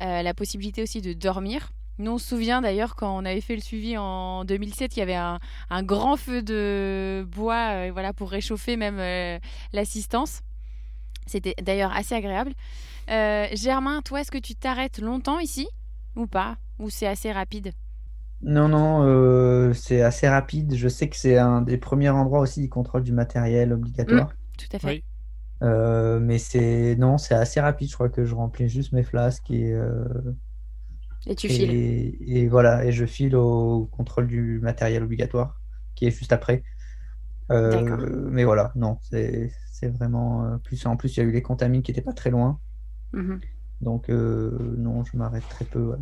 la possibilité aussi de dormir. Nous, on se souvient d'ailleurs quand on avait fait le suivi en 2007, il y avait un, un grand feu de bois euh, voilà, pour réchauffer même euh, l'assistance. C'était d'ailleurs assez agréable. Euh, Germain, toi, est-ce que tu t'arrêtes longtemps ici ou pas? Ou c'est assez rapide? Non, non, euh, c'est assez rapide. Je sais que c'est un des premiers endroits aussi du contrôle du matériel obligatoire. Tout à fait. Oui. Euh, mais c'est non, c'est assez rapide. Je crois que je remplis juste mes flasques et, euh, Et tu files. et, voilà, et je file au contrôle du matériel obligatoire qui est juste après. Euh, D'accord. mais voilà, non, c'est c'est vraiment plus. En plus, il y a eu les contamines qui n'étaient pas très loin, Mhm. donc euh, non, je m'arrête très peu. ouais.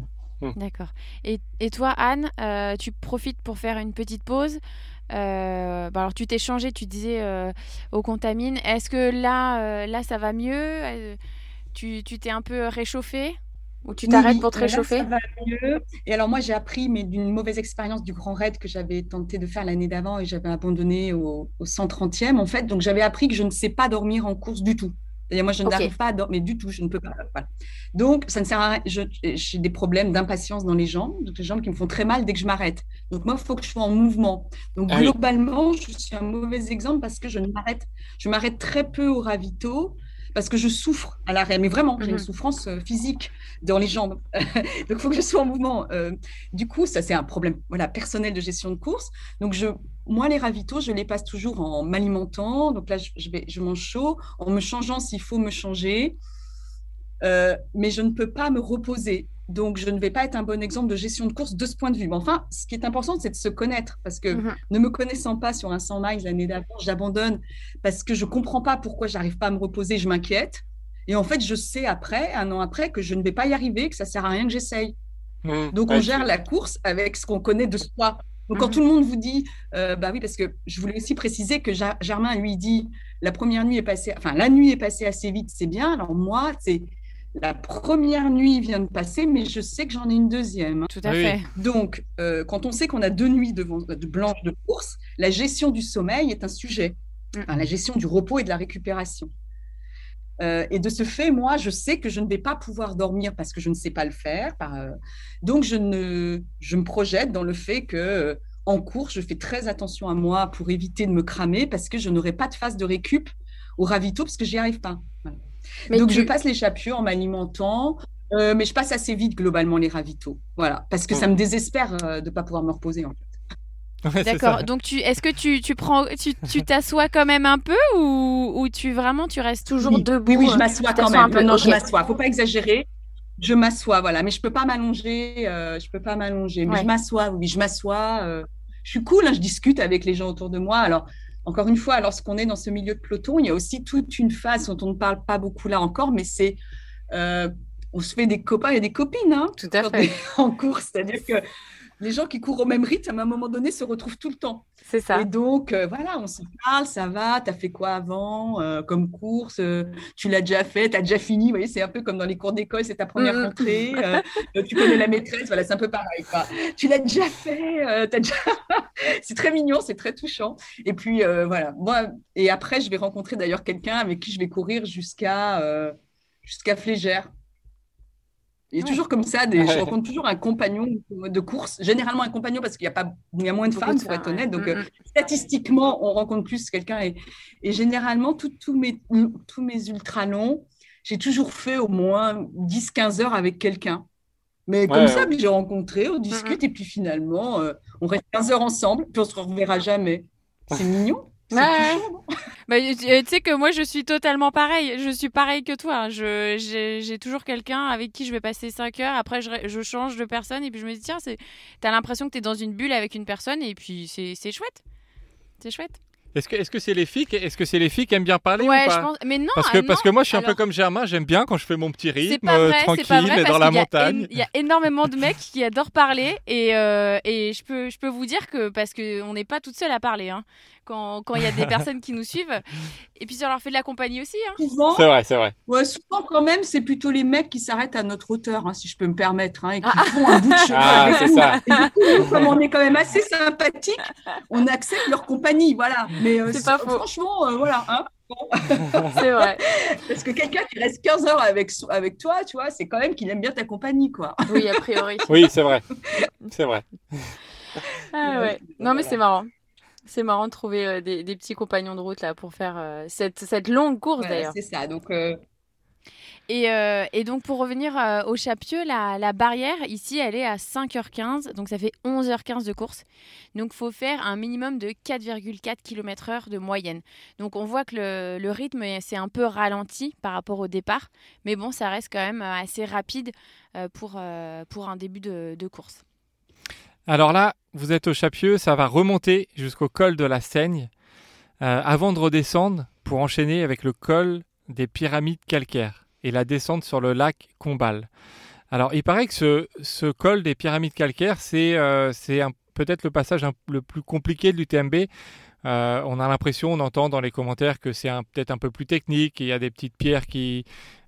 D'accord. Et, et toi, Anne, euh, tu profites pour faire une petite pause. Euh, bah alors, tu t'es changé, tu disais euh, aux contamines. Est-ce que là, euh, là, ça va mieux? Euh, Tu tu t'es un peu réchauffé Ou tu t'arrêtes oui, pour te là, réchauffer? ça va mieux. Et alors moi, j'ai appris, mais d'une mauvaise expérience du grand raid que j'avais tenté de faire l'année d'avant et j'avais abandonné au, au 130e, en fait. Donc j'avais appris que je ne sais pas dormir en course du tout. Moi, je n'arrive pas à dormir, mais du tout, je ne peux pas. voilà. Donc, ça ne sert à rien. J'ai des problèmes d'impatience dans les jambes, donc les jambes qui me font très mal dès que je m'arrête. Donc, moi, il faut que je sois en mouvement. Donc, Ah oui. globalement, je suis un mauvais exemple parce que je ne m'arrête, je m'arrête très peu au ravito parce que je souffre à l'arrêt. Mais vraiment, j'ai Mhm. une souffrance euh, physique dans les jambes. Donc, il faut que je sois en mouvement. Euh, du coup, ça, c'est un problème voilà, personnel de gestion de course. Donc, je, moi, les ravitaux, je les passe toujours en m'alimentant. Donc là, je, je vais, je mange chaud, en me changeant s'il faut me changer. Euh, mais je ne peux pas me reposer. Donc, je ne vais pas être un bon exemple de gestion de course de ce point de vue. Mais enfin, ce qui est important, c'est de se connaître. Parce que Mhm. ne me connaissant pas sur un 100 miles l'année d'avant, j'abandonne parce que je ne comprends pas pourquoi j'arrive pas à me reposer, je m'inquiète. Et en fait, je sais après, un an après, que je ne vais pas y arriver, que ça sert à rien que j'essaye. Mmh. Donc, on gère la course avec ce qu'on connaît de soi. Donc, quand Mhm. tout le monde vous dit, euh, bah oui, parce que je voulais aussi préciser que Ja- Germain lui dit, la première nuit est passée, enfin, la nuit est passée assez vite, c'est bien. Alors, moi, c'est la première nuit vient de passer, mais je sais que j'en ai une deuxième. Tout à Oui. fait. Donc, euh, quand on sait qu'on a deux nuits devant, de blanches de course, la gestion du sommeil est un sujet. Mm. Enfin, la gestion du repos et de la récupération. Euh, et de ce fait, moi, je sais que je ne vais pas pouvoir dormir parce que je ne sais pas le faire. par, euh, donc, je, ne, je me projette dans le fait que euh, en course, je fais très attention à moi pour éviter de me cramer parce que je n'aurai pas de phase de récup au ravito parce que j'y arrive pas. Voilà. Mais Donc, tu- je passe l'échappure en m'alimentant, euh, mais je passe assez vite globalement les ravitaux. Voilà, parce que ça me désespère euh, de ne pas pouvoir me reposer. En fait. Ouais, D'accord. Donc, tu, est-ce que tu, tu prends, tu, tu t'assois quand même un peu ou, ou tu vraiment tu restes toujours oui, debout oui, oui, je euh, m'assois quand même. un peu, non, je m'assois. Faut pas exagérer. Je m'assois, voilà. Mais je peux pas m'allonger. euh, je peux pas m'allonger. Mais Ouais. je m'assois. Oui, je m'assois. euh, je suis cool. hein, je discute avec les gens autour de moi. Alors, encore une fois, lorsqu'on est dans ce milieu de peloton, il y a aussi toute une phase dont on ne parle pas beaucoup là encore, mais c'est euh, on se fait des copains et des copines. Hein, Tout à fait. en course, c'est-à-dire que les gens qui courent au même rythme, à un moment donné, se retrouvent tout le temps. C'est ça. Et donc, euh, voilà, on se parle, ça va, t'as fait quoi avant euh, comme course euh, Tu l'as déjà fait, t'as déjà fini, vous voyez, c'est un peu comme dans les cours d'école, c'est ta première Mhm. rentrée, tu connais la maîtresse, voilà, c'est un peu pareil. quoi. Tu l'as déjà fait, t'as déjà... c'est très mignon, c'est très touchant. Et puis, voilà, moi, et après, je vais rencontrer d'ailleurs quelqu'un avec qui je vais courir jusqu'à jusqu'à Flégère. Il y a toujours comme ça, des, je Ouais. rencontre toujours un compagnon de course, généralement un compagnon parce qu'il y a, pas, il y a moins de Beaucoup femmes, pour être honnête. ouais. Donc, Mm, euh, statistiquement, on rencontre plus quelqu'un. Et, et généralement, tous mes, tous mes ultra longs, j'ai toujours fait au moins 10-15 heures avec quelqu'un. Mais comme Ouais, ça, ouais. j'ai rencontré, on discute, et puis finalement, euh, on reste 15 heures ensemble, puis on se reverra jamais. C'est mignon. C'est Ouais. touchant, Bah, tu tu sais que moi je suis totalement pareil. Je suis pareil que toi. Je j'ai j'ai toujours quelqu'un avec qui je vais passer 5 heures. Après je, je change de personne et puis je me dis tiens c'est t'as l'impression que t'es dans une bulle avec une personne et puis c'est c'est chouette. C'est chouette. Est-ce que est-ce que c'est les filles qui- est-ce que c'est les filles qui aiment bien parler Ouais ou je pas? pense. Mais non. Parce que ah, parce que moi je suis un peu comme Germain, j'aime bien quand je fais mon petit C'est rythme euh, c'est tranquille pas vrai dans la montagne. Il y a énormément de mecs qui adorent parler et, euh, et je peux je peux vous dire que parce que on n'est pas toute seule à parler. Hein. Quand il y a des personnes qui nous suivent. Et puis ça leur fait de la compagnie aussi. Hein. Souvent, C'est vrai, c'est vrai. ouais, souvent quand même, c'est plutôt les mecs qui s'arrêtent à notre hauteur, hein, si je peux me permettre, hein, et qui font un bout de chemin Ah, c'est ça. Et du coup, nous, comme on est quand même assez sympathique, on accepte leur compagnie, voilà. Mais euh, C'est pas faux. franchement, euh, voilà. Hein, bon. C'est vrai. Parce que quelqu'un qui reste 15 heures avec, so- avec toi, tu vois, c'est quand même qu'il aime bien ta compagnie, quoi. Oui, a priori. Oui, c'est vrai. C'est vrai. Ah ouais. Non, mais c'est marrant. C'est marrant de trouver euh, des, des petits compagnons de route là pour faire euh, cette, cette longue course Voilà, d'ailleurs. c'est ça. Donc, euh, Et, euh, et donc pour revenir euh, au Chapieux, la, la barrière ici elle est à 5h15, donc ça fait 11h15 de course. Donc faut faire un minimum de 4,4 km/h de moyenne. Donc on voit que le, le rythme est- c'est un peu ralenti par rapport au départ, mais bon ça reste quand même assez rapide euh, pour, euh, pour un début de, de course. Alors là, vous êtes au Chapieux, ça va remonter jusqu'au col de la Seigne, euh, avant de redescendre pour enchaîner avec le col des pyramides calcaires et la descente sur le lac Combal. Alors, il paraît que ce, col des pyramides calcaires, c'est euh, peut-être le passage le plus compliqué de l'UTMB. Euh, on a l'impression, on entend dans les commentaires que c'est peut-être un peu plus technique, il y a des petites pierres qui,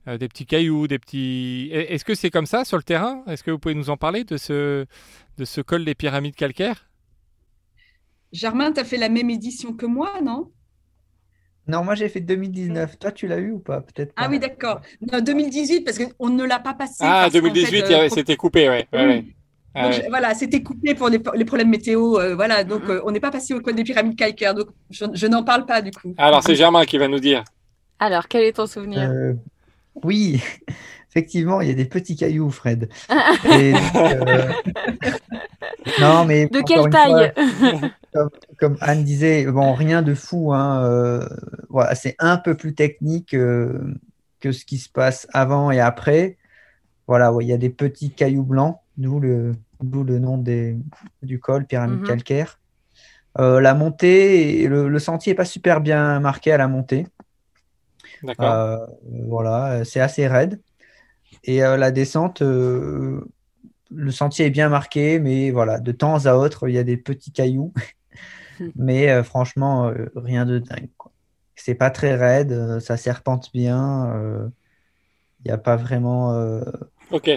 euh, des petits cailloux, des petits. Est- Est-ce que c'est comme ça sur le terrain? Est-ce que vous pouvez nous en parler de ce, de ce col des pyramides calcaires? Germain, tu as fait la même édition que moi, non? Non, moi j'ai fait 2019. Toi, tu l'as eu ou pas? Peut-être Ah oui, d'accord. Non, 2018, parce qu'on ne l'a pas passé. Ah, parce qu'en 2018, fait, il y avait- euh, c'était coupé, ouais. ouais. Ah, Donc, ouais. je- voilà, c'était coupé pour les, les problèmes météo. euh, voilà, donc Mhm. euh, on n'est pas passé au col des pyramides calcaires. Donc je, je n'en parle pas du coup. Alors, c'est Germain qui va nous dire. Alors quel est ton souvenir? Euh, oui, effectivement, il y a des petits cailloux, Fred. Et euh, Non, mais De quelle taille fois, comme, comme Anne disait, bon, rien de fou, hein, euh, voilà, c'est un peu plus technique euh, que ce qui se passe avant et après. Voilà, ouais, il y a des petits cailloux blancs, d'où le, d'où le nom des, du col, pyramide Mhm. calcaire. La montée, le, le sentier n'est pas super bien marqué à la montée. D'accord. Euh, voilà, c'est assez raide. Et euh, la descente, euh, le sentier est bien marqué, mais voilà, de temps à autre, il y a des petits cailloux. mais euh, franchement, euh, rien de dingue. C'est pas très raide, euh, ça serpente bien. euh, Il n'y a pas vraiment, euh, Ok.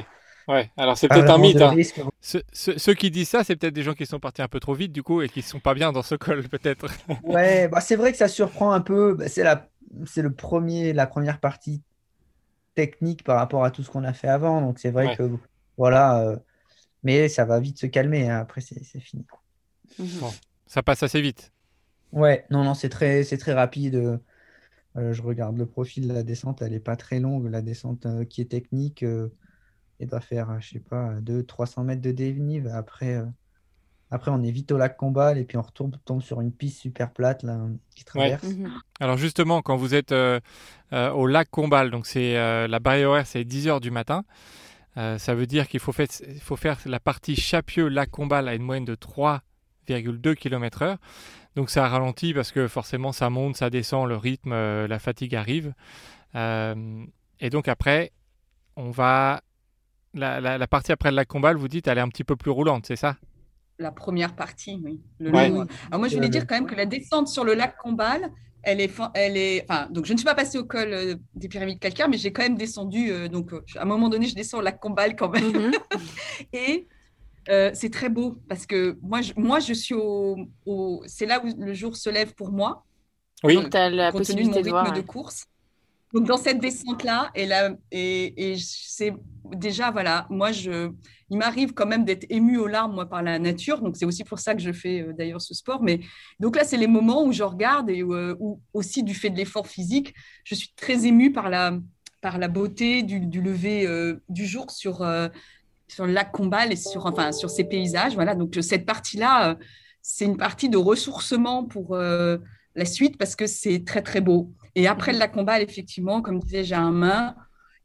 Ouais. Alors, c'est peut-être un mythe. hein. risque. Ceux, qui disent ça, c'est peut-être des gens qui sont partis un peu trop vite, du coup, et qui sont pas bien dans ce col, peut-être. Ouais, bah, c'est vrai que ça surprend un peu. Bah, c'est la, c'est le premier, la première partie technique par rapport à tout ce qu'on a fait avant. Donc c'est vrai Ouais. que voilà, euh, mais ça va vite se calmer. hein. Après, c'est fini. Ça passe assez vite. Ouais, non, non, c'est très, c'est très rapide. euh, je regarde le profil de la descente, elle est pas très longue. La descente euh, qui est technique, euh, elle doit faire, je sais pas, 200-300 mètres de dénive. Après, euh, après, on est vite au lac Combal et puis on retourne, tombe sur une piste super plate là, qui traverse. Mhm. Alors, justement, quand vous êtes euh, euh, au lac Combal, donc c'est euh, la barrière horaire, c'est 10 heures du matin. Euh, ça veut dire qu'il faut, fait- il faut faire la partie Chapieux-Lac Combal à une moyenne de 3,2 km/h. Donc ça ralentit parce que forcément ça monte, ça descend, le rythme, euh, la fatigue arrive. Euh, et donc après, on va. La, la- la partie après le lac Combal, vous dites, elle est un petit peu plus roulante, c'est ça? La première partie, oui. Le Ouais. long. Alors moi, je voulais dire quand même que la descente sur le lac Combal, elle est, fa- elle est, enfin, donc je ne suis pas passée au col euh, des pyramides calcaires, mais j'ai quand même descendu. euh, donc, euh, à un moment donné, je descends au lac Combal quand même. Mhm. Et euh, c'est très beau parce que moi, je, moi, je suis au, au- c'est là où le jour se lève pour moi. Oui. Donc, tu as la compte tenu de mon possibilité de rythme voir. de ouais. course. Donc dans cette descente là et là et, c'est déjà voilà moi je il m'arrive quand même d'être émue aux larmes moi par la nature. Donc c'est aussi pour ça que je fais euh, d'ailleurs ce sport. Mais donc là c'est les moments où je regarde et où, euh, où aussi du fait de l'effort physique je suis très émue par la par la beauté du, lever euh, du jour sur sur le lac Combal et sur enfin sur ces paysages. Voilà. Donc cette partie là c'est une partie de ressourcement pour la suite parce que c'est très très beau. Et après le lac Combal, effectivement, comme disait Germain,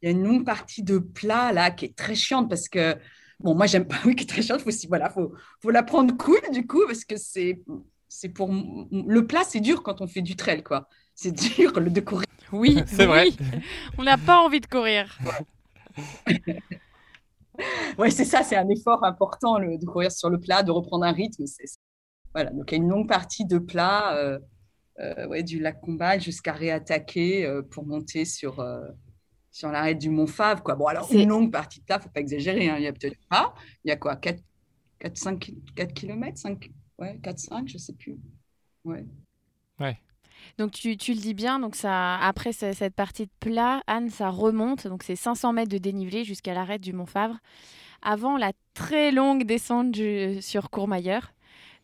il y a une longue partie de plat là qui est très chiante parce que bon, moi j'aime pas, oui, qui est très chiante. Faut aussi voilà, faut faut la prendre cool du coup parce que c'est c'est pour le plat, c'est dur quand on fait du trail quoi. C'est dur le de courir. Oui, C'est vrai. oui. On n'a pas envie de courir. Ouais, c'est ça, c'est un effort important le, de courir sur le plat, de reprendre un rythme. C'est Voilà, donc il y a une longue partie de plat ouais, du lac Combagne jusqu'à réattaquer pour monter sur, sur l'arrêt du Mont Fave. Quoi. Bon, alors une longue partie de plat, il ne faut pas exagérer, hein, il y a peut-être pas. Il y a quoi 4, 4, 5, 4 km 5, ouais, 4, 5, je ne sais plus. Ouais. Ouais. Donc tu, tu, le dis bien, donc ça, après cette partie de plat, Anne, ça remonte, donc c'est 500 mètres de dénivelé jusqu'à l'arrêt du Mont Favre, avant la très longue descente du, sur Courmayeur.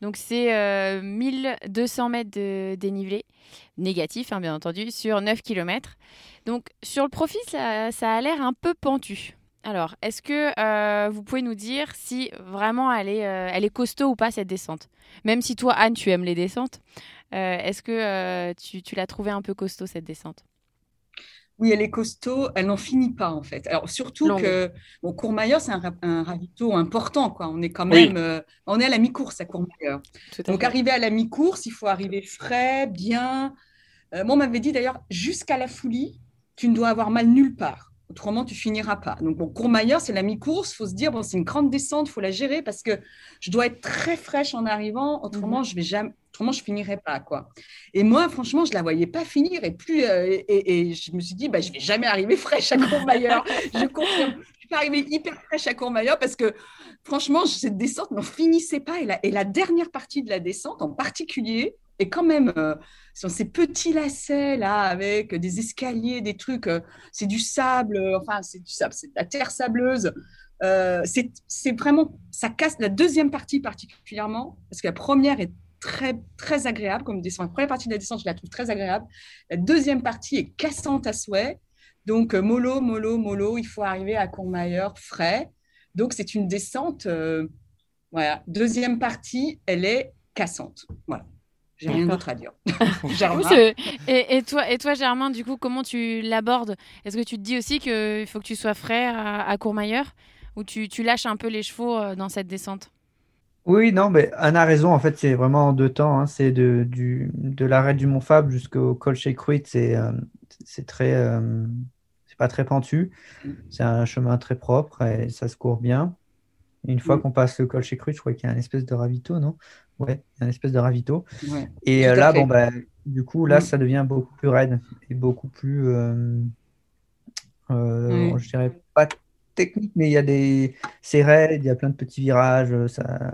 Donc c'est 1200 euh, mètres de dénivelé, négatif hein, bien entendu, sur 9 km. Donc sur le profil, ça, a l'air un peu pentu. Alors, est-ce que euh, vous pouvez nous dire si vraiment elle est, euh, costaud ou pas cette descente? Même si toi, Anne, tu aimes les descentes, euh, est-ce que tu, tu l'as trouvé un peu costaud cette descente? Oui, elle est costaud, elle n'en finit pas en fait. Alors surtout que bon, Courmayeur, c'est un, ravito important, quoi. On est quand même, on est à la mi-course à Courmayeur. Donc arriver à la mi-course, il faut arriver frais, bien. moi, on m'avait dit d'ailleurs, jusqu'à la folie, tu ne dois avoir mal nulle part. Autrement, tu finiras pas. Donc, bon, Courmayeur, c'est la mi-course. Il faut se dire, bon, c'est une grande descente, il faut la gérer parce que je dois être très fraîche en arrivant. Autrement, mhm. je vais jamais, autrement, je finirai pas, quoi. Et moi, franchement, je la voyais pas finir. Et plus, euh, et, je me suis dit, bah, je vais jamais arriver fraîche à Courmayeur. je confirme. Je suis pas arrivée hyper fraîche à Courmayeur parce que, franchement, cette descente n'en finissait pas. Et la, et la dernière partie de la descente, en particulier, et quand même, euh, ces petits lacets là, avec des escaliers, des trucs, euh, c'est du sable, euh, enfin, c'est du sable, c'est de la terre sableuse. c'est vraiment, ça casse la deuxième partie particulièrement, parce que la première est très, très agréable comme descente. La première partie de la descente, je la trouve très agréable. La deuxième partie est cassante à souhait. Donc, mollo, mollo, mollo, il faut arriver à Courmayeur frais. Donc, c'est une descente. voilà. Deuxième partie, elle est cassante. Voilà. J'ai rien d'autre à dire. et, et, toi, et toi, Germain, du coup, comment tu l'abordes? Est-ce que tu te dis aussi qu'il faut que tu sois frais à, Courmayeur? Ou tu, tu, lâches un peu les chevaux euh, dans cette descente? Oui, non, mais Anna a raison. En fait, c'est vraiment en deux temps. Hein. C'est de, du, de l'arrêt du Mont Fab jusqu'au col chez C'est euh, c'est très. Euh, c'est pas très pentu. C'est un chemin très propre et ça se court bien. Une fois mm. qu'on passe le col chez je crois qu'il y a une espèce de ravito, non? Ouais, un espèce de ravito. et euh, là, bon, bah, du coup, là, mm. ça devient beaucoup plus raide et beaucoup plus. Euh, euh, je dirais pas technique, mais il y a des. C'est raide, il y a plein de petits virages. Ça,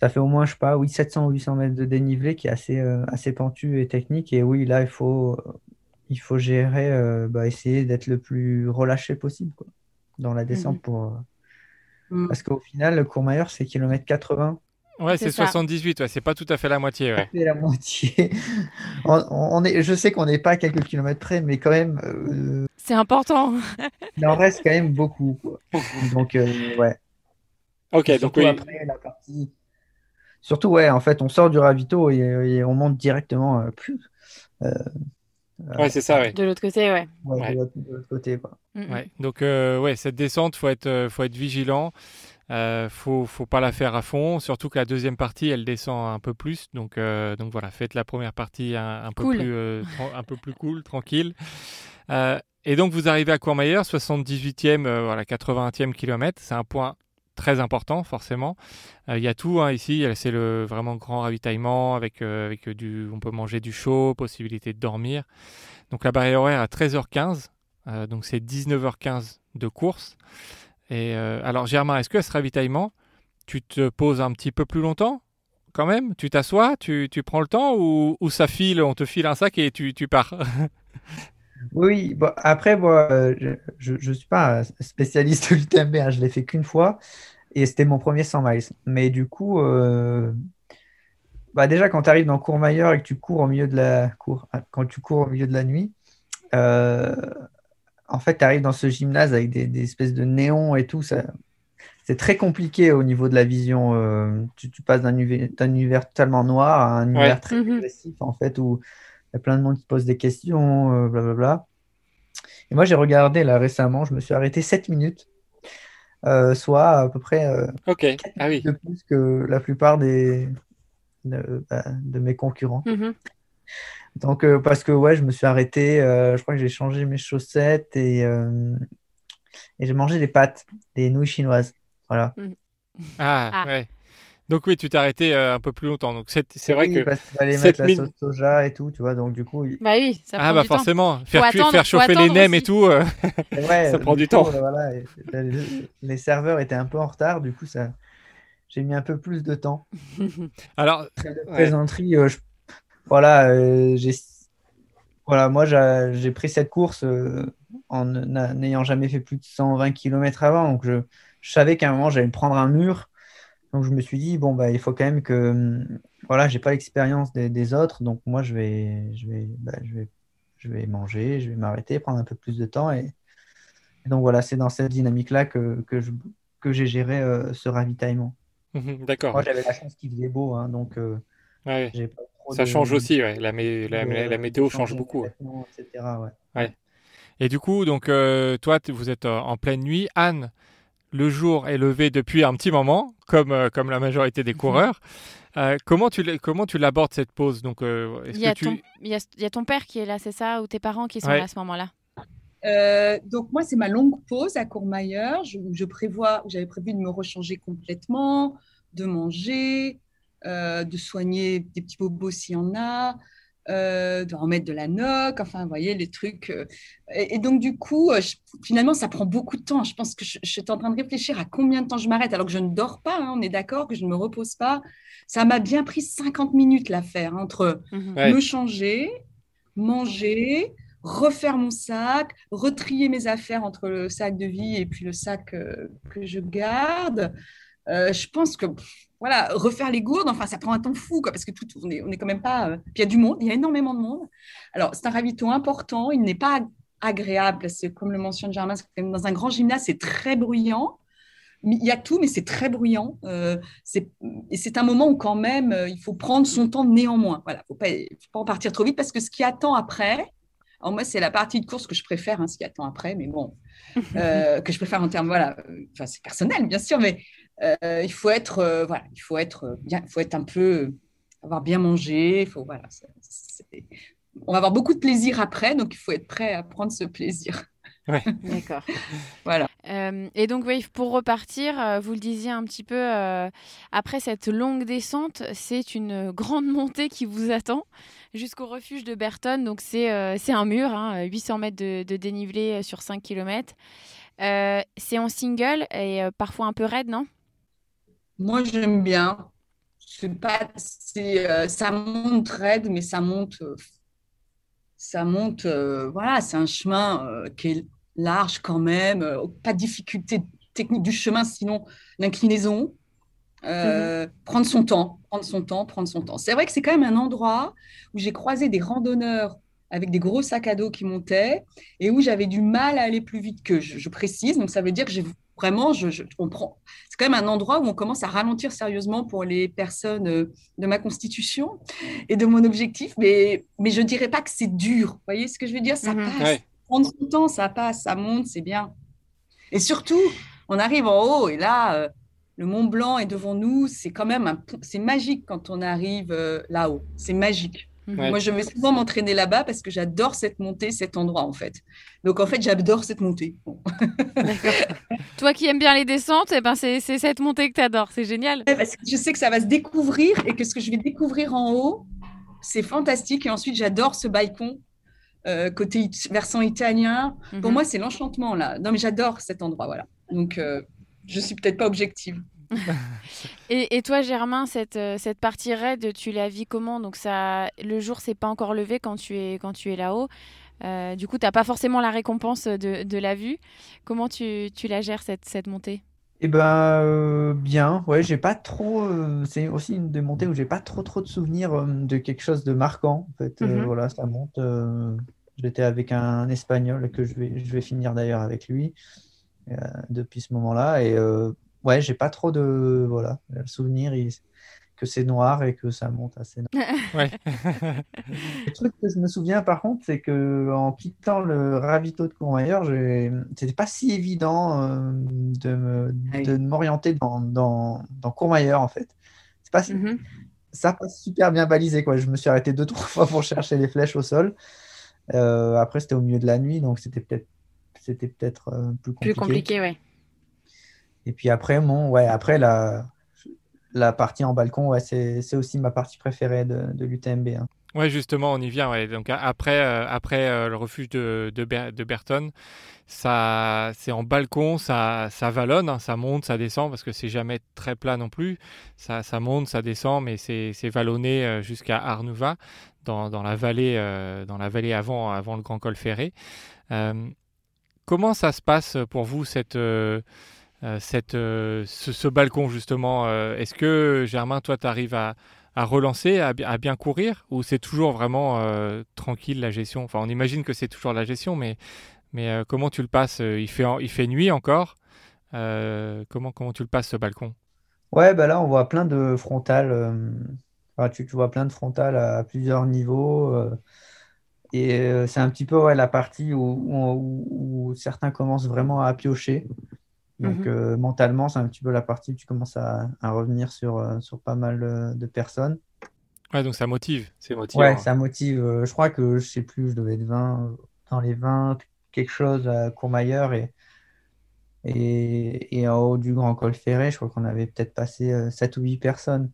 ça fait au moins, je sais pas, oui, 700 ou 800 mètres de dénivelé qui est assez, assez pentu et technique. Et oui, là, il faut, il faut gérer, bah, essayer d'être le plus relâché possible quoi, dans la descente mm. Parce qu'au final, le Courmayeur, c'est kilomètre 80 Ouais, c'est 78, ouais, c'est pas tout à fait la moitié. Ouais. C'est la moitié. on, est, je sais qu'on n'est pas à quelques kilomètres près, mais quand même. Euh, c'est important. il en reste quand même beaucoup. Donc, euh, ouais. Ok, donc oui. après, la partie. Surtout, ouais, en fait, on sort du ravito et, on monte directement euh, plus. Ouais, c'est ça, ouais. De l'autre côté, ouais. ouais, De l'autre côté, quoi. Ouais. Donc, ouais, cette descente, faut être, faut être vigilant. Euh, faut, faut pas la faire à fond, surtout que la deuxième partie, elle descend un peu plus. Donc, euh, donc voilà, faites la première partie un, peu, plus, euh, un peu plus cool, tranquille. Euh, et donc vous arrivez à Courmayeur, 78e, voilà, 80e kilomètre. C'est un point très important, forcément. Il y a tout hein, ici. C'est le vraiment grand ravitaillement avec, avec du, on peut manger du chaud, possibilité de dormir. Donc la barrière horaire à 13h15. donc c'est 19h15 de course. Et euh, alors, Germain, est-ce que ce ravitaillement, tu te poses un petit peu plus longtemps quand même? Tu t'assois, tu, tu, prends le temps ou, ou, ça file, on te file un sac et tu, tu pars? Oui, bon, après, moi, euh, je ne suis pas spécialiste de l'UTMB, hein, je l'ai fait qu'une fois et c'était mon premier 100 miles. Mais du coup, euh, bah déjà, quand tu arrives dans Courmayeur et que tu cours au milieu de la cour, quand tu cours au milieu de la nuit, en fait, tu arrives dans ce gymnase avec des, espèces de néons et tout. Ça, c'est très compliqué au niveau de la vision. Euh, tu, passes d'un univers, totalement noir à un univers très agressif, en fait, où il y a plein de monde qui pose des questions, euh, blablabla. Et moi, j'ai regardé là récemment, je me suis arrêté 7 minutes, euh, soit à peu près Ok. ah, oui. de plus que la plupart des, de, bah, mes concurrents. Mhm. Donc, euh, parce que ouais, je me suis arrêté, euh, je crois que j'ai changé mes chaussettes et, euh, et j'ai mangé des pâtes, des nouilles chinoises. Voilà. Mm. Ah, ah, ouais. Donc oui, tu t'es arrêté euh, un peu plus longtemps. Donc c'est c'est vrai Oui, que parce fallait cette mettre la sauce soja et tout, tu vois. Donc, du coup, il- Bah oui, ça ah prend bah du temps. forcément, faire, cuire- attendre- faire chauffer les nems et tout. euh, ouais, Ça prend du coup, temps. voilà, les, serveurs étaient un peu en retard, du coup, ça, j'ai mis un peu plus de temps. Alors, Ouais. plaisanterie, euh, je- voilà, euh, j'ai, voilà, moi j'ai pris cette course euh, en n'a- n'ayant jamais fait plus de 120 km avant, donc je, je savais qu'à un moment j'allais me prendre un mur, donc je me suis dit bon bah il faut quand même que, hum, voilà, j'ai pas l'expérience des, des autres, donc moi je vais, je vais, bah, je vais, je vais manger, je vais m'arrêter, prendre un peu plus de temps et, et donc voilà, c'est dans cette dynamique-là que, que je, que j'ai géré euh, ce ravitaillement. mhm, d'accord. Moi j'avais la chance qu'il faisait beau, hein, donc euh, Ouais. j'ai pas trop Ça de- change aussi, ouais. La, mé- la, météo change beaucoup. ouais. etc., ouais. Et du coup, donc euh, toi, vous êtes en pleine nuit. Anne, le jour est levé depuis un petit moment, comme, euh, comme la majorité Mhm. des coureurs. Euh, comment tu l'as- comment tu l'abordes cette pause? Donc, euh, est-ce Il y, a que tu ton, il, y a, il y a ton père qui est là, c'est ça? Ou tes parents qui sont Ouais. là à ce moment-là? Euh, donc moi, c'est ma longue pause à Courmayeur. Je, où je prévois, j'avais prévu de me rechanger complètement, de manger, euh, de soigner des petits bobos s'il y en a, euh, de remettre de la noc, enfin, vous voyez, les trucs. euh. Et, et donc, du coup, euh, je- finalement, ça prend beaucoup de temps. Je pense que je, je suis en train de réfléchir à combien de temps je m'arrête, alors que je ne dors pas, hein, on est d'accord, que je ne me repose pas. Ça m'a bien pris 50 minutes l'affaire, entre Mhm. Ouais. me changer, manger, refaire mon sac, retrier mes affaires entre le sac de vie et puis le sac euh, que je garde. Euh, je pense que pff, voilà, refaire les gourdes, enfin, ça prend un temps fou, quoi, parce que tout, on est, on est quand même pas. euh, Puis il y a du monde, il y a énormément de monde. Alors, c'est un ravito important, il n'est pas agréable, c'est comme le mentionne Germain, dans un grand gymnase, c'est très bruyant. Il y a tout, mais c'est très bruyant. Euh, et c'est un moment où quand même, euh, il faut prendre son temps néanmoins. Voilà, faut pas, faut pas en partir trop vite parce que ce qui attend après, alors moi c'est la partie de course que je préfère, hein, ce qui attend après, mais bon, euh, que je préfère en termes, voilà, enfin c'est personnel bien sûr, mais euh, il faut être, euh, voilà, il faut être euh, bien, il faut être un peu, avoir bien mangé, il faut, voilà, on va avoir beaucoup de plaisir après, donc il faut être prêt à prendre ce plaisir. D'accord. Voilà. Euh, et donc, oui, pour repartir, euh, vous le disiez un petit peu, euh, après cette longue descente, c'est une grande montée qui vous attend jusqu'au refuge de Berton. Donc, c'est euh, c'est un mur, hein, 800 mètres de, de dénivelé sur 5 km. c'est en single et euh, parfois un peu raide, non? Moi, j'aime bien. C'est pas, c'est, euh, ça monte raide, mais ça monte, euh, ça monte. euh, voilà, c'est un chemin qui est large quand même. pas de difficulté technique du chemin, sinon l'inclinaison. Euh, Prendre son temps, prendre son temps, prendre son temps. C'est vrai que c'est quand même un endroit où j'ai croisé des randonneurs avec des gros sacs à dos qui montaient et où j'avais du mal à aller plus vite que je, je précise. Donc ça veut dire que j'ai vraiment, je, je, on prend, c'est quand même un endroit où on commence à ralentir sérieusement pour les personnes euh, de ma constitution et de mon objectif, mais, mais je ne dirais pas que c'est dur. Vous voyez ce que je veux dire? Ça Mhm. passe. Ouais. Prendre son temps, ça passe, ça monte, c'est bien. Et surtout, on arrive en haut et là, euh, le Mont Blanc est devant nous. C'est quand même c'est magique quand on arrive euh, là-haut. C'est magique. Ouais. Moi, je vais souvent m'entraîner là-bas parce que j'adore cette montée, cet endroit en fait. Donc en fait, j'adore cette montée. Bon. Toi qui aimes bien les descentes, eh ben c'est cette montée que tu adores. C'est génial. Ouais, parce que je sais que ça va se découvrir et que ce que je vais découvrir en haut, c'est fantastique. Et ensuite, j'adore ce balcon euh, côté it- versant italien. Pour Mhm. moi, c'est l'enchantement là. Non, mais j'adore cet endroit, voilà. Donc, euh, je suis peut-être pas objective. Et, et toi, Germain, cette, euh, cette partie raide, tu la vis comment? Donc ça, le jour s'est pas encore levé quand tu es, quand tu es là-haut. Euh, du coup, tu n'as pas forcément la récompense de, de la vue. Comment tu, tu la gères, cette, cette montée? Eh ben euh, bien, ouais, j'ai pas trop. euh, c'est aussi une des montées où j'ai pas trop trop de souvenirs de quelque chose de marquant. En fait, Mhm. voilà, ça monte. j'étais avec un Espagnol que je vais je vais finir d'ailleurs avec lui depuis ce moment-là et ouais, j'ai pas trop de voilà le souvenir il- que c'est noir et que ça monte assez. Ouais. Le truc que je me souviens par contre, c'est que en quittant le ravito de Courmayeur, j'ai- c'était pas si évident euh, de me- Ah oui. de m'orienter dans, dans, dans Courmayeur en fait. C'est pas si- Mhm. ça pas super bien balisé quoi. Je me suis arrêté deux trois fois pour chercher les flèches au sol. Euh, après c'était au milieu de la nuit donc c'était peut-être c'était peut-être euh, plus Plus compliqué. compliqué, ouais. Et puis après mon ouais après la la partie en balcon, ouais, c'est aussi ma partie préférée de, de l'UTMB. Hein. Ouais, justement, on y vient. Ouais. Donc après, euh, après euh, le refuge de, de, de Berton, c'est en balcon, ça, ça vallonne, hein, ça monte, ça descend, parce que c'est jamais très plat non plus. Ça, ça monte, ça descend, mais c'est, c'est vallonné euh, jusqu'à Arnouva, dans, dans, la vallée, dans la vallée avant, avant le Grand Col Ferré. comment ça se passe pour vous cette cette, ce, ce, balcon justement Est-ce que Germain, toi, tu arrives à, relancer, à, bien courir Ou c'est toujours vraiment euh, tranquille la gestion? Enfin, on imagine que c'est toujours la gestion, mais, euh, comment tu le passes? Euh, il fait, nuit encore comment, tu le passes ce balcon? Ouais, bah là, on voit plein de frontales. tu, vois plein de frontales à, plusieurs niveaux. et c'est un petit peu la partie où, certains commencent vraiment à piocher. Donc mhm. euh, mentalement, c'est un petit peu la partie où tu commences à, revenir sur, euh, sur pas mal euh, de personnes. Ouais, donc ça motive. C'est Ouais, ça motive. je crois que je sais plus, je devais être 20, dans les 20, quelque chose à Courmayeur et, et, et, en haut du Grand Col Ferré, je crois qu'on avait peut-être passé 7 ou 8 personnes.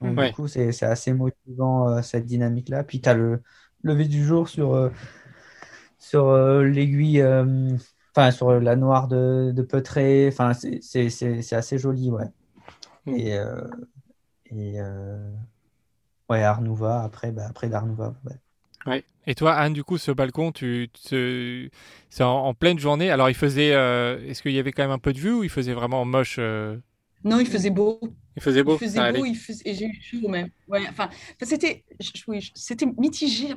Donc du coup, c'est assez motivant cette dynamique-là. Puis tu as le lever du jour sur, sur l'aiguille Enfin, sur la noire de, de Peutré. Enfin, c'est assez joli, ouais. Mm. Et, euh, et euh, ouais, Arnouva, après, bah, après d'Arnouva. Ouais. Et toi, Anne, du coup, ce balcon, tu, c'est en, pleine journée. Alors, il faisait. Euh, est-ce qu'il y avait quand même un peu de vue ou il faisait vraiment moche non, il faisait beau. Il faisait beau. Il faisait beau, il faisait... et j'ai eu chaud même. Ouais, enfin, c'était, oui, c'était mitigé.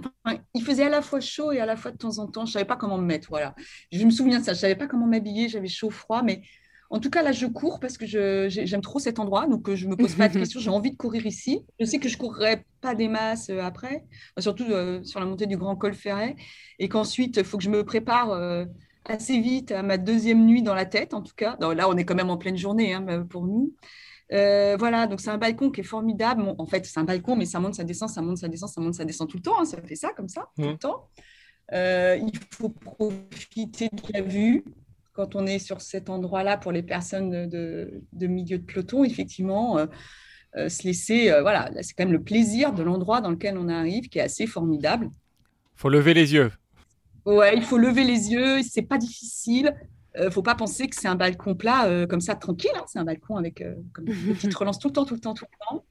il faisait à la fois chaud et à la fois de temps en temps, je savais pas comment me mettre. Voilà. Je me souviens de ça. Je savais pas comment m'habiller. J'avais chaud, froid, mais en tout cas là, je cours parce que j'aime trop cet endroit, donc euh, je me pose pas de questions. J'ai envie de courir ici. Je sais que je courrai pas des masses euh, après, surtout euh, sur la montée du Grand Col Ferret, et qu'ensuite il faut que je me prépare assez vite à ma deuxième nuit dans la tête, en tout cas. là, on est quand même en pleine journée hein, pour nous. Euh, voilà, donc c'est un balcon qui est formidable. en fait, c'est un balcon, mais ça monte, ça descend, ça monte, ça descend, ça monte, ça descend tout le temps. Hein. ça fait ça comme ça, tout le mmh. temps. Euh, il faut profiter de la vue quand on est sur cet endroit-là pour les personnes de, milieu de peloton, effectivement. Euh, se laisser, voilà, c'est quand même le plaisir de l'endroit dans lequel on arrive qui est assez formidable. faut lever les yeux. Ouais, il faut lever les yeux, c'est pas difficile. ne euh, faut pas penser que c'est un balcon plat euh, comme ça tranquille. Hein. C'est un balcon avec euh, comme une petite relance tout le temps, tout le temps, tout le temps.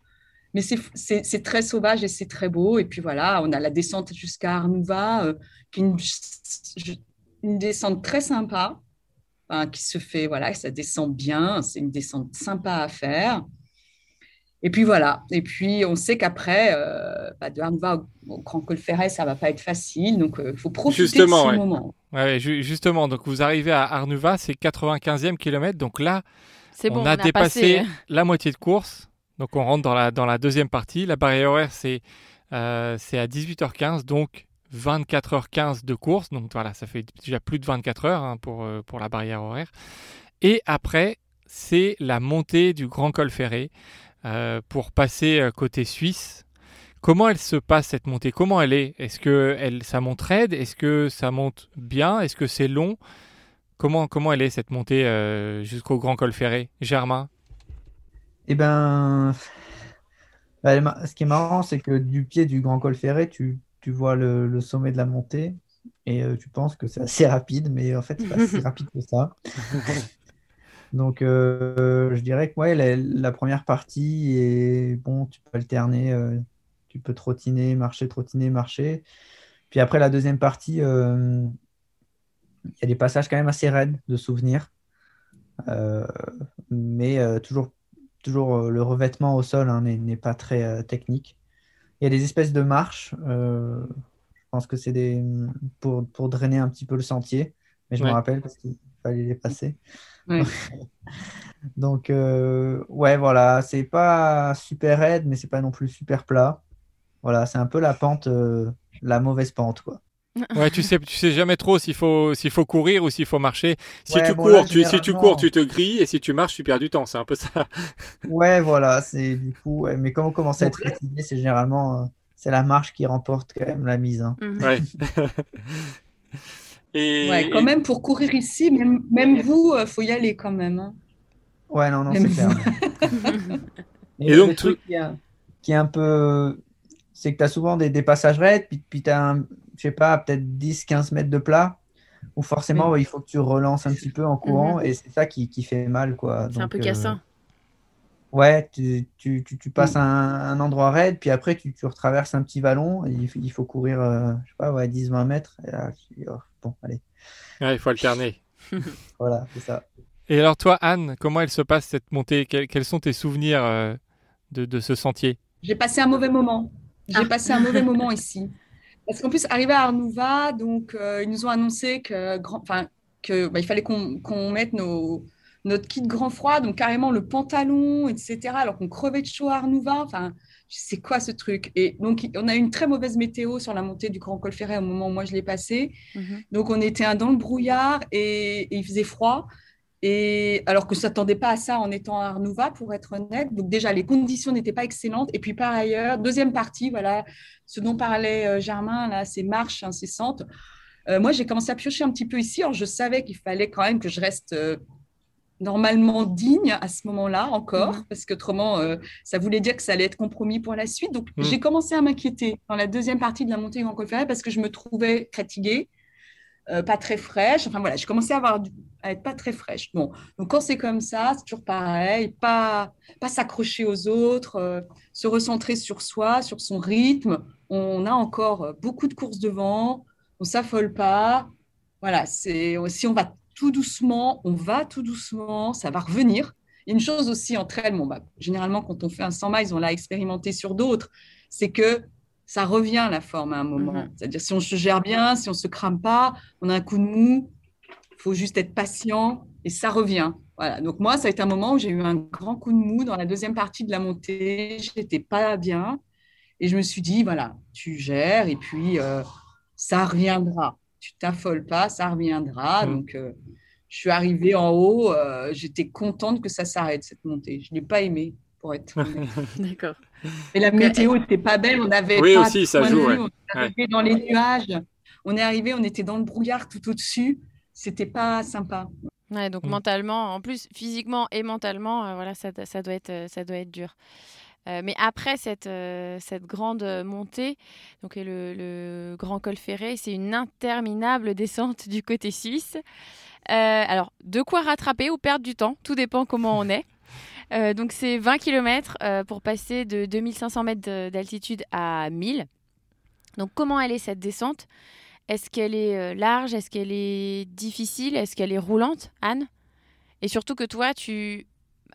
Mais c'est très sauvage et c'est très beau. Et puis voilà, on a la descente jusqu'à Arnouva, qui est une, une, descente très sympa, qui se fait, voilà, ça descend bien. C'est une descente sympa à faire. Et puis voilà. Et puis on sait qu'après, euh, bah, de Arnva au, Grand Col Ferret, ça va pas être facile. Donc il euh, faut profiter justement, de ce moment. Ouais, justement. Donc vous arrivez à Arnuva, c'est 95e kilomètre. Donc là, on, a dépassé la moitié de course. Donc on rentre dans la, dans la deuxième partie. La barrière horaire, c'est euh, à 18h15. Donc 24h15 de course. Donc voilà, ça fait déjà plus de 24 heures hein, pour, euh, pour la barrière horaire. Et après, c'est la montée du Grand Col Ferré. Euh, pour passer euh, côté suisse. Comment elle se passe cette montée? Comment elle est? Est-ce que elle, ça monte raide? Est-ce que ça monte bien? Est-ce que c'est long? Comment, comment elle est cette montée euh, jusqu'au Grand Col Ferré? Germain? Eh ben, ce qui est marrant, c'est que du pied du Grand Col Ferré, tu, tu vois le, le, sommet de la montée et tu penses que c'est assez rapide, mais en fait, c'est pas si rapide que ça. Donc, euh, je dirais que ouais, la, première partie est bon, tu peux alterner, euh, tu peux trottiner, marcher, trottiner, marcher. Puis après, la deuxième partie, euh, il y a des passages quand même assez raides de souvenirs, mais toujours, toujours le revêtement au sol hein, n'est pas très technique. Il y a des espèces de marches, je pense que c'est des pour, pour, drainer un petit peu le sentier, mais je me rappelle parce qu'il fallait les passer. Donc, euh, ouais, voilà, c'est pas super raide, mais c'est pas non plus super plat. Voilà, c'est un peu la pente, euh, la mauvaise pente, quoi. Ouais, tu sais, tu sais jamais trop s'il faut, s'il faut courir ou s'il faut marcher. Si tu cours, tu, si tu cours, tu te grilles, et si tu marches, tu perds du temps. C'est un peu ça. ouais, voilà, c'est du coup. mais quand on commence à être fatigué, c'est généralement, euh, c'est la marche qui remporte quand même la mise. Hein. Mhm. Ouais. Et, ouais, quand même, pour courir ici, même, vous, il euh, faut y aller quand même. Hein. Ouais, non, non, c'est clair. Et, donc, le truc qui, est, un peu. C'est que tu as souvent des, des, passages raides, puis, puis tu as, je sais pas, peut-être 10-15 mètres de plat, où forcément, il faut que tu relances un petit peu en courant, mhm. et c'est ça qui, qui, fait mal. C'est un peu cassant. Ouais, tu, tu, tu, passes un, un, endroit raide, puis après tu, tu retraverses un petit vallon, et il, faut courir, euh, je sais pas, ouais, 10-20 mètres. Et là, oh, bon, allez. Ouais, il faut alterner. voilà, c'est ça. Et alors toi, Anne, comment elle se passe cette montée? Quels, sont tes souvenirs euh, de, de, ce sentier? J'ai passé un mauvais moment. J'ai ah. passé un mauvais moment ici. Parce qu'en plus, arrivé à Arnouva, donc, euh, ils nous ont annoncé que, grand, que bah, il fallait qu'on mette nos notre kit grand froid, donc carrément le pantalon, etc. Alors qu'on crevait de chaud à Arnouva. Enfin, c'est quoi ce truc? Et donc, on a eu une très mauvaise météo sur la montée du Grand Col Ferret au moment où moi je l'ai passé. Mhm. Donc, on était dans le brouillard et, il faisait froid. Et alors que ne s'attendait pas à ça en étant à Arnouva, pour être honnête. Donc, déjà, les conditions n'étaient pas excellentes. Et puis, par ailleurs, deuxième partie, voilà, ce dont parlait euh, Germain, là, ces marches incessantes. Euh, moi, j'ai commencé à piocher un petit peu ici. Alors, je savais qu'il fallait quand même que je reste. Euh, normalement digne à ce moment-là encore, mhm. parce qu'autrement, euh, ça voulait dire que ça allait être compromis pour la suite. Donc, mhm. j'ai commencé à m'inquiéter dans la deuxième partie de la montée Grand Col Ferret parce que je me trouvais fatiguée, euh, pas très fraîche. Enfin, voilà, j'ai commencé à, avoir à être pas très fraîche. Bon, donc quand c'est comme ça, c'est toujours pareil, pas, pas s'accrocher aux autres, euh, se recentrer sur soi, sur son rythme. On a encore beaucoup de courses devant, on s'affole pas. Voilà, c'est si on va tout doucement, on va tout doucement, ça va revenir. Une chose aussi entre elles, bon, bah, généralement quand on fait un 100 miles, on l'a expérimenté sur d'autres, c'est que ça revient la forme à un moment. Mhm. C'est-à-dire si on se gère bien, si on se crame pas, on a un coup de mou, il faut juste être patient et ça revient. Voilà. Donc moi, ça a été un moment où j'ai eu un grand coup de mou dans la deuxième partie de la montée. J'étais pas bien et je me suis dit voilà, tu gères et puis euh, ça reviendra tu t'affoles pas, ça reviendra. Mm. Donc, euh, je suis arrivée en haut, euh, j'étais contente que ça s'arrête, cette montée. Je ne l'ai pas aimée, pour être D'accord. Et la météo n'était pas belle, on avait oui, aussi, ça joue. On est arrivé dans les nuages, on est arrivé, on était dans le brouillard tout au-dessus. C'était pas sympa. Ouais, donc mm. mentalement, en plus physiquement et mentalement, euh, voilà, ça, ça, doit être, ça doit être dur. Euh, mais après cette, euh, cette grande montée, donc le, le grand col ferré, c'est une interminable descente du côté suisse. Euh, alors, de quoi rattraper ou perdre du temps, tout dépend comment on est. donc, c'est 20 km pour passer de 2500 mètres d'altitude à 1000. Donc, comment elle est cette descente? Est-ce qu'elle est large? Est-ce qu'elle est difficile? Est-ce qu'elle est roulante, Anne? Et surtout que toi, tu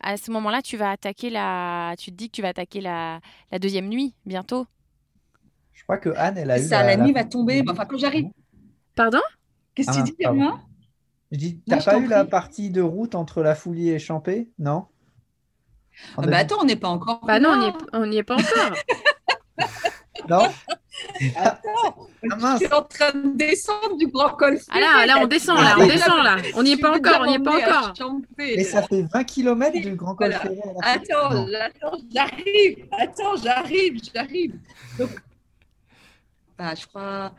à ce moment-là, tu vas attaquer la. Tu te dis que tu vas attaquer la, la deuxième nuit bientôt. Je crois que Anne, elle a eu. Ça, la, nuit va tomber. Enfin, quand j'arrive. Pardon? Qu'est-ce que tu ah, dis, moi Je dis, t'as pas eu la partie de route entre la Foulie et Champé? Non? Ah bah attends, on n'est pas encore. Bah non, on n'y est, est, pas encore. non? Attends, ah, je suis en train de descendre du grand col. Ah là, là, on descend, là, on descend, là. On n'y est pas encore, on n'y est pas encore. Mais ça fait 20 km du grand col. Attends, attends, j'arrive. Attends, j'arrive, j'arrive. Donc, bah, je crois.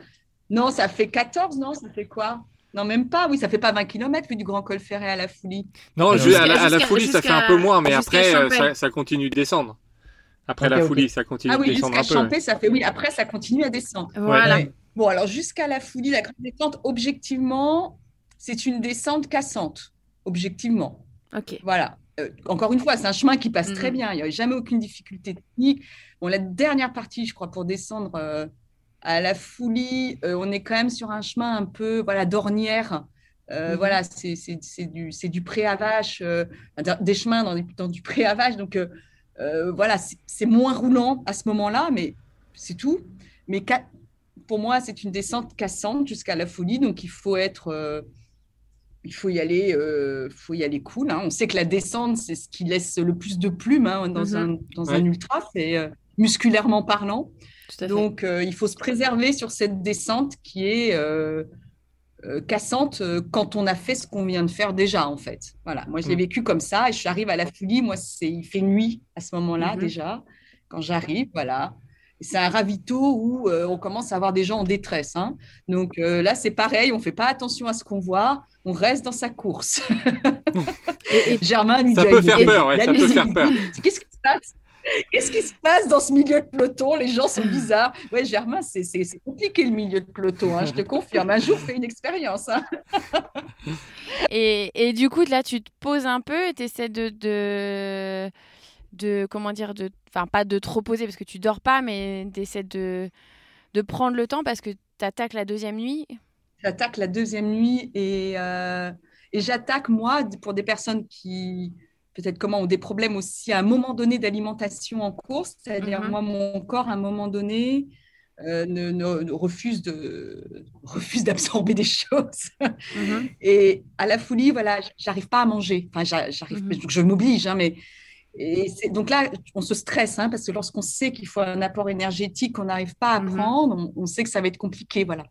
Non, ça fait 14, non Ça fait quoi? Non, même pas. Oui, ça fait pas 20 km vu du Grand Col Ferré à la Foulie. Non, à, la, à la Foulie, ça fait un peu moins, mais après, euh, ça, ça, continue de descendre. Après la folie, ça continue ah oui, descendre un peu. Champé, ça fait oui. Après, ça continue à descendre. Voilà. Bon, alors jusqu'à la folie, la grande descente, objectivement, c'est une descente cassante. Objectivement. Ok. Voilà. Euh, encore une fois, c'est un chemin qui passe très mm. bien. Il n'y a jamais aucune difficulté technique. Bon, la dernière partie, je crois, pour descendre euh, à la folie, euh, on est quand même sur un chemin un peu, voilà, d'ornière. Mm-hmm. Voilà, c'est du, du pré à vache, des chemins dans, dans du pré à vache. Donc, euh, voilà, c'est moins roulant à ce moment-là, mais c'est tout. Mais pour moi, c'est une descente cassante jusqu'à la folie, donc il faut être, euh, il faut y aller, euh, faut y aller cool. Hein. On sait que la descente, c'est ce qui laisse le plus de plumes hein, dans, mm-hmm. un, dans un ultra, c'est musculairement parlant. Donc, il faut se préserver sur cette descente qui est euh, cassante euh, quand on a fait ce qu'on vient de faire déjà, en fait. Voilà, moi, je l'ai mm. vécu comme ça et je arrive à la folie. Moi, c'est, il fait nuit à ce moment-là mm-hmm. déjà, quand j'arrive, voilà. C'est un ravito où euh, on commence à avoir des gens en détresse. Hein. Donc là, c'est pareil, on ne fait pas attention à ce qu'on voit, on reste dans sa course. et, Germain peut ça peut faire peur. Qu'est-ce qui se passe? Qu'est-ce qui se passe dans ce milieu de peloton? Les gens sont bizarres. Ouais, Germain, c'est compliqué le milieu de peloton, hein, je te confirme. Un jour, fais une expérience. Hein. et, et, du coup, là, tu te poses un peu et tu essaies de, de, de, comment dire, de, enfin, pas de trop poser parce que tu dors pas, mais d'essayer de, de prendre le temps parce que tu attaques la deuxième nuit? J'attaque la deuxième nuit et, euh, et j'attaque, moi, pour des personnes qui peut-être comment ont des problèmes aussi à un moment donné d'alimentation en course, c'est-à-dire mhm. moi mon corps à un moment donné euh, ne, refuse de refuse d'absorber des choses mhm. et à la folie voilà j'arrive pas à manger enfin j'arrive mhm. je m'oblige hein, mais et donc là, on se stresse hein, parce que lorsqu'on sait qu'il faut un apport énergétique qu'on n'arrive pas à prendre, on, sait que ça va être compliqué. Voilà.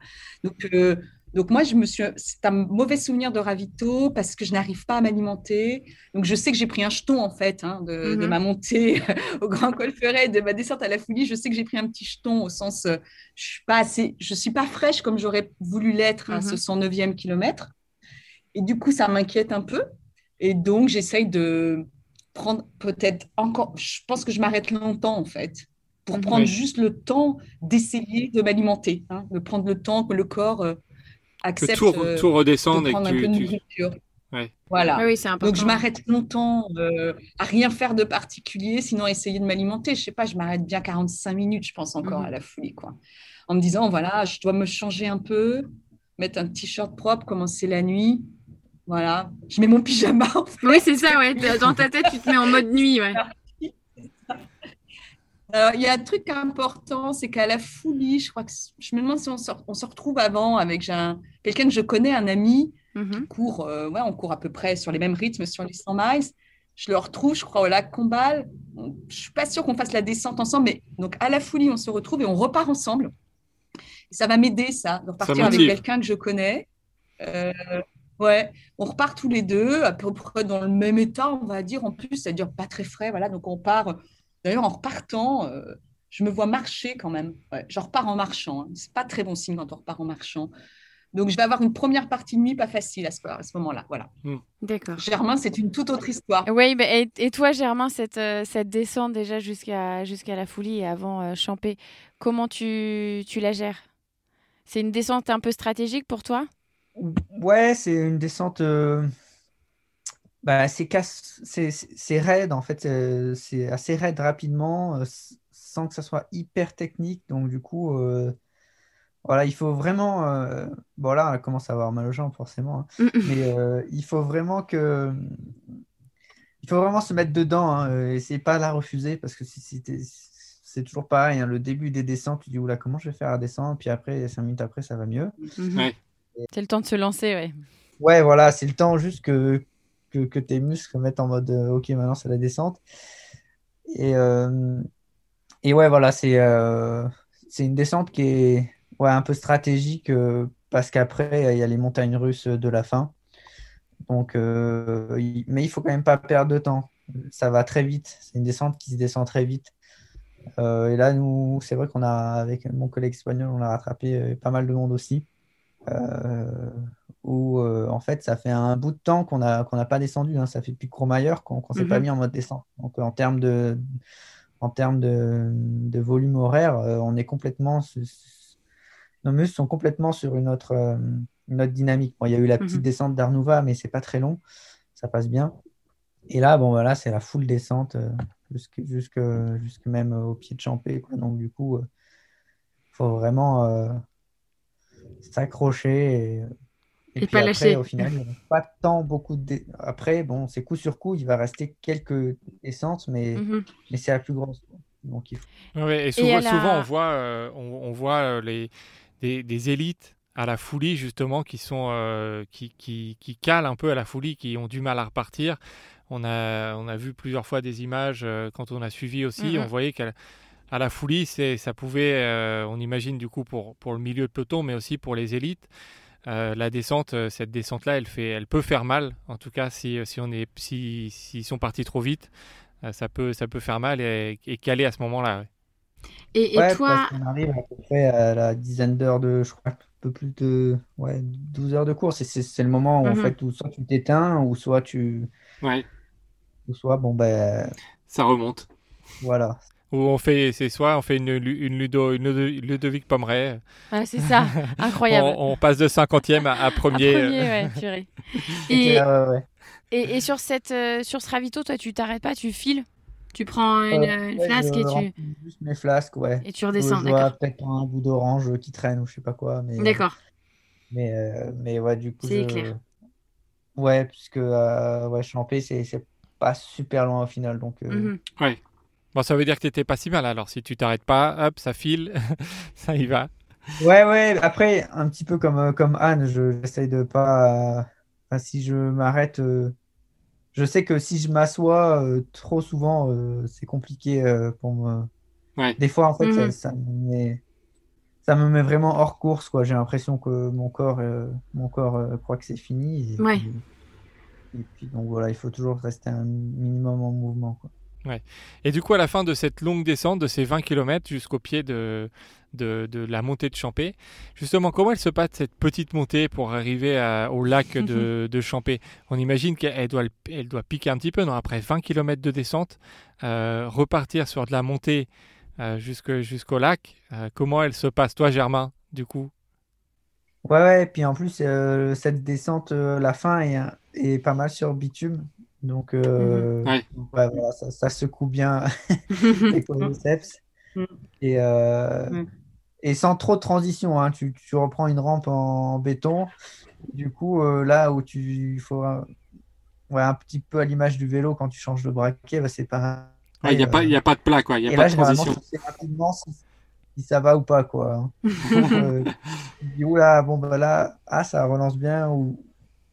Donc, euh, donc moi, je me suis, c'est un mauvais souvenir de ravito parce que je n'arrive pas à m'alimenter. Donc je sais que j'ai pris un jeton en fait hein, de, de, mhm. ma montée au Grand Colferet, de ma descente à la Foulie. Je sais que j'ai pris un petit jeton au sens, euh, je suis pas assez, je suis pas fraîche comme j'aurais voulu l'être à ce 109e mhm. kilomètre. Et du coup, ça m'inquiète un peu. Et donc j'essaye de prendre peut-être encore. Je pense que je m'arrête longtemps en fait pour mhm. prendre juste le temps d'essayer de m'alimenter, hein, de prendre le temps que le corps euh, accepte que tout, euh, tout redescende et que un peu de nourriture. Voilà. Oui, Donc je m'arrête longtemps euh, à rien faire de particulier, sinon essayer de m'alimenter. Je sais pas, je m'arrête bien 45 minutes, je pense encore mhm. à la folie, quoi. En me disant voilà, je dois me changer un peu, mettre un t-shirt propre, commencer la nuit. Voilà, je mets mon pyjama. Oui, c'est ça, ouais. Dans ta tête, tu te mets en mode nuit, ouais. Alors, il y a un truc important, c'est qu'à la folie, je crois que je me demande si on se, on se retrouve avant avec quelqu'un que je connais, un ami, mhm. qui court, euh, ouais, on court à peu près sur les mêmes rythmes sur les 100 miles. Je le retrouve, je crois, au lac Combal. Je suis pas sûre qu'on fasse la descente ensemble, mais donc à la folie, on se retrouve et on repart ensemble. ça va m'aider, ça, de repartir avec quelqu'un que je connais. Euh, ouais, on repart tous les deux, à peu près dans le même état, on va dire, en plus, c'est-à-dire pas très frais, voilà, donc on part D'ailleurs, en repartant, euh, je me vois marcher quand même. Ouais, je repars en marchant. Hein. C'est pas très bon signe quand on repart en marchant. Donc, je vais avoir une première partie de nuit pas facile à ce, ce moment-là. Voilà. Hmm. D'accord. Germain, c'est une toute autre histoire. Oui, bah, et, toi, Germain, cette, euh, cette descente déjà jusqu'à jusqu'à la folie et avant euh, Champé, comment tu, tu la gères? C'est une descente un peu stratégique pour toi? Ouais, c'est une descente. Bah, c'est c'est raide en fait, c'est assez raide rapidement euh, sans que ça soit hyper technique. Donc du coup, euh, voilà, il faut vraiment, euh, bon là, elle commence à avoir mal aux jambes forcément, hein. mm, mm. mais il faut vraiment que, il faut vraiment se mettre dedans, hein, et pas la refuser parce que si, c'est toujours pareil, hein, le début des descentes, tu dis oula comment je vais faire la descente, puis après cinq minutes après ça va mieux. Mm-hmm. C'est le temps de se lancer, ouais. Ouais, voilà, c'est le temps juste que que, tes muscles mettent en mode euh, ok, maintenant c'est la descente. Et, euh, et ouais, voilà, c'est euh, c'est une descente qui est ouais, un peu stratégique parce qu'après, il y a les montagnes russes de la fin. Donc, mais il faut quand même pas perdre de temps. Ça va très vite. C'est une descente qui se descend très vite. et là, nous, c'est vrai qu'on a, avec mon collègue espagnol, on a rattrapé pas mal de monde aussi. Où euh, en fait ça fait un bout de temps qu'on n'a qu'on pas descendu, hein. ça fait depuis Courmayeur qu'on ne s'est pas mhm. mis en mode descente. Donc en termes de, en termes de, de volume horaire, euh, on est complètement nos muscles sont complètement sur une autre, une autre dynamique. Bon, il y a eu la petite mhm. descente d'Arnouva, mais c'est pas très long, ça passe bien. Et là, bon, voilà, c'est la full descente jusque, jusque, jusque, même au pied de Champé. Quoi. Donc, du coup, il faut vraiment s'accrocher. Et, et, pas lâcher. Au final, il pas tant beaucoup de. Après, bon, c'est coup sur coup, il va rester quelques essences, mais, mhm. mais c'est la plus grosse. Donc, il faut... et souvent, souvent on voit, euh, on, voit euh, les, des, des, élites à la folie, justement, qui, sont, euh, qui, qui, qui, calent un peu à la folie, qui ont du mal à repartir. On a, on a vu plusieurs fois des images quand on a suivi aussi. Mhm. On voyait qu'elle à la folie, c'est, ça pouvait, euh, on imagine du coup pour, pour le milieu de peloton, mais aussi pour les élites. Euh, la descente, euh, cette descente-là, elle, fait, elle peut faire mal. En tout cas, si, si on est, si, s'ils sont partis trop vite, ça peut, ça peut faire mal et, caler à ce moment-là. Et, et toi, on arrive à peu près à la dizaine d'heures de, je crois, un peu plus de, ouais, 12 heures de course. Et c'est, le moment où en mhm. fait, où soit tu t'éteins, ou soit tu, ouais. ou soit bon ben, ça remonte. Voilà. Où on fait, c'est soit on fait une, une, Ludo, une Ludovic Pomeray. Ah, c'est ça, incroyable. on, passe de 50e à, premier. à premier, ouais, purée. Et, et, et, sur, cette, euh, sur ce ravito, toi, tu t'arrêtes pas, tu files? Tu prends une, euh, flasque et tu. Juste mes flasques, ouais. Et tu redescends, d'accord. Peut-être un bout d'orange qui traîne ou je sais pas quoi. Mais... D'accord. Mais, euh, mais ouais, du coup. C'est clair. Ouais, puisque ouais, Champé, c'est pas super loin au final. Donc, mhm. Ouais. Bon, ça veut dire que tu n'étais pas si mal alors. Si tu t'arrêtes pas, hop, ça file, ça y va. Ouais, ouais. Après, un petit peu comme, comme Anne, j'essaye de pas si je m'arrête, euh, je sais que si je m'assois euh, trop souvent, euh, c'est compliqué pour me. Des fois, en fait, mhm. ça, me met, ça, me met, vraiment hors course. J'ai l'impression que mon corps, mon corps croit que c'est fini. Et, ouais. et, puis, donc voilà, il faut toujours rester un minimum en mouvement. Quoi. Ouais. Et du coup, à la fin de cette longue descente, de ces 20 km jusqu'au pied de, de, de, la montée de Champé, justement, comment elle se passe cette petite montée pour arriver au lac de, de Champé? On imagine qu'elle doit, elle doit piquer un petit peu, non? Après 20 km de descente, euh, repartir sur de la montée euh, jusqu'au lac, euh, comment elle se passe? Toi, Germain, du coup? Ouais, ouais, et puis en plus, cette descente, la fin est, est pas mal sur bitume. Donc, euh, mhm. ça, secoue bien les quadriceps. Mm. Et, euh, et sans trop de transition, hein, tu, tu, reprends une rampe en béton. Du coup, euh, là où tu il faut ouais, un petit peu à l'image du vélo quand tu changes de braquet, bah, c'est pareil. Il n'y a, pas, a pas de plat, quoi. Y a et pas là, de transition. rapidement si, ça va ou pas, quoi. Donc, tu dis, oula, bon, bah là, ah, ça relance bien, ou,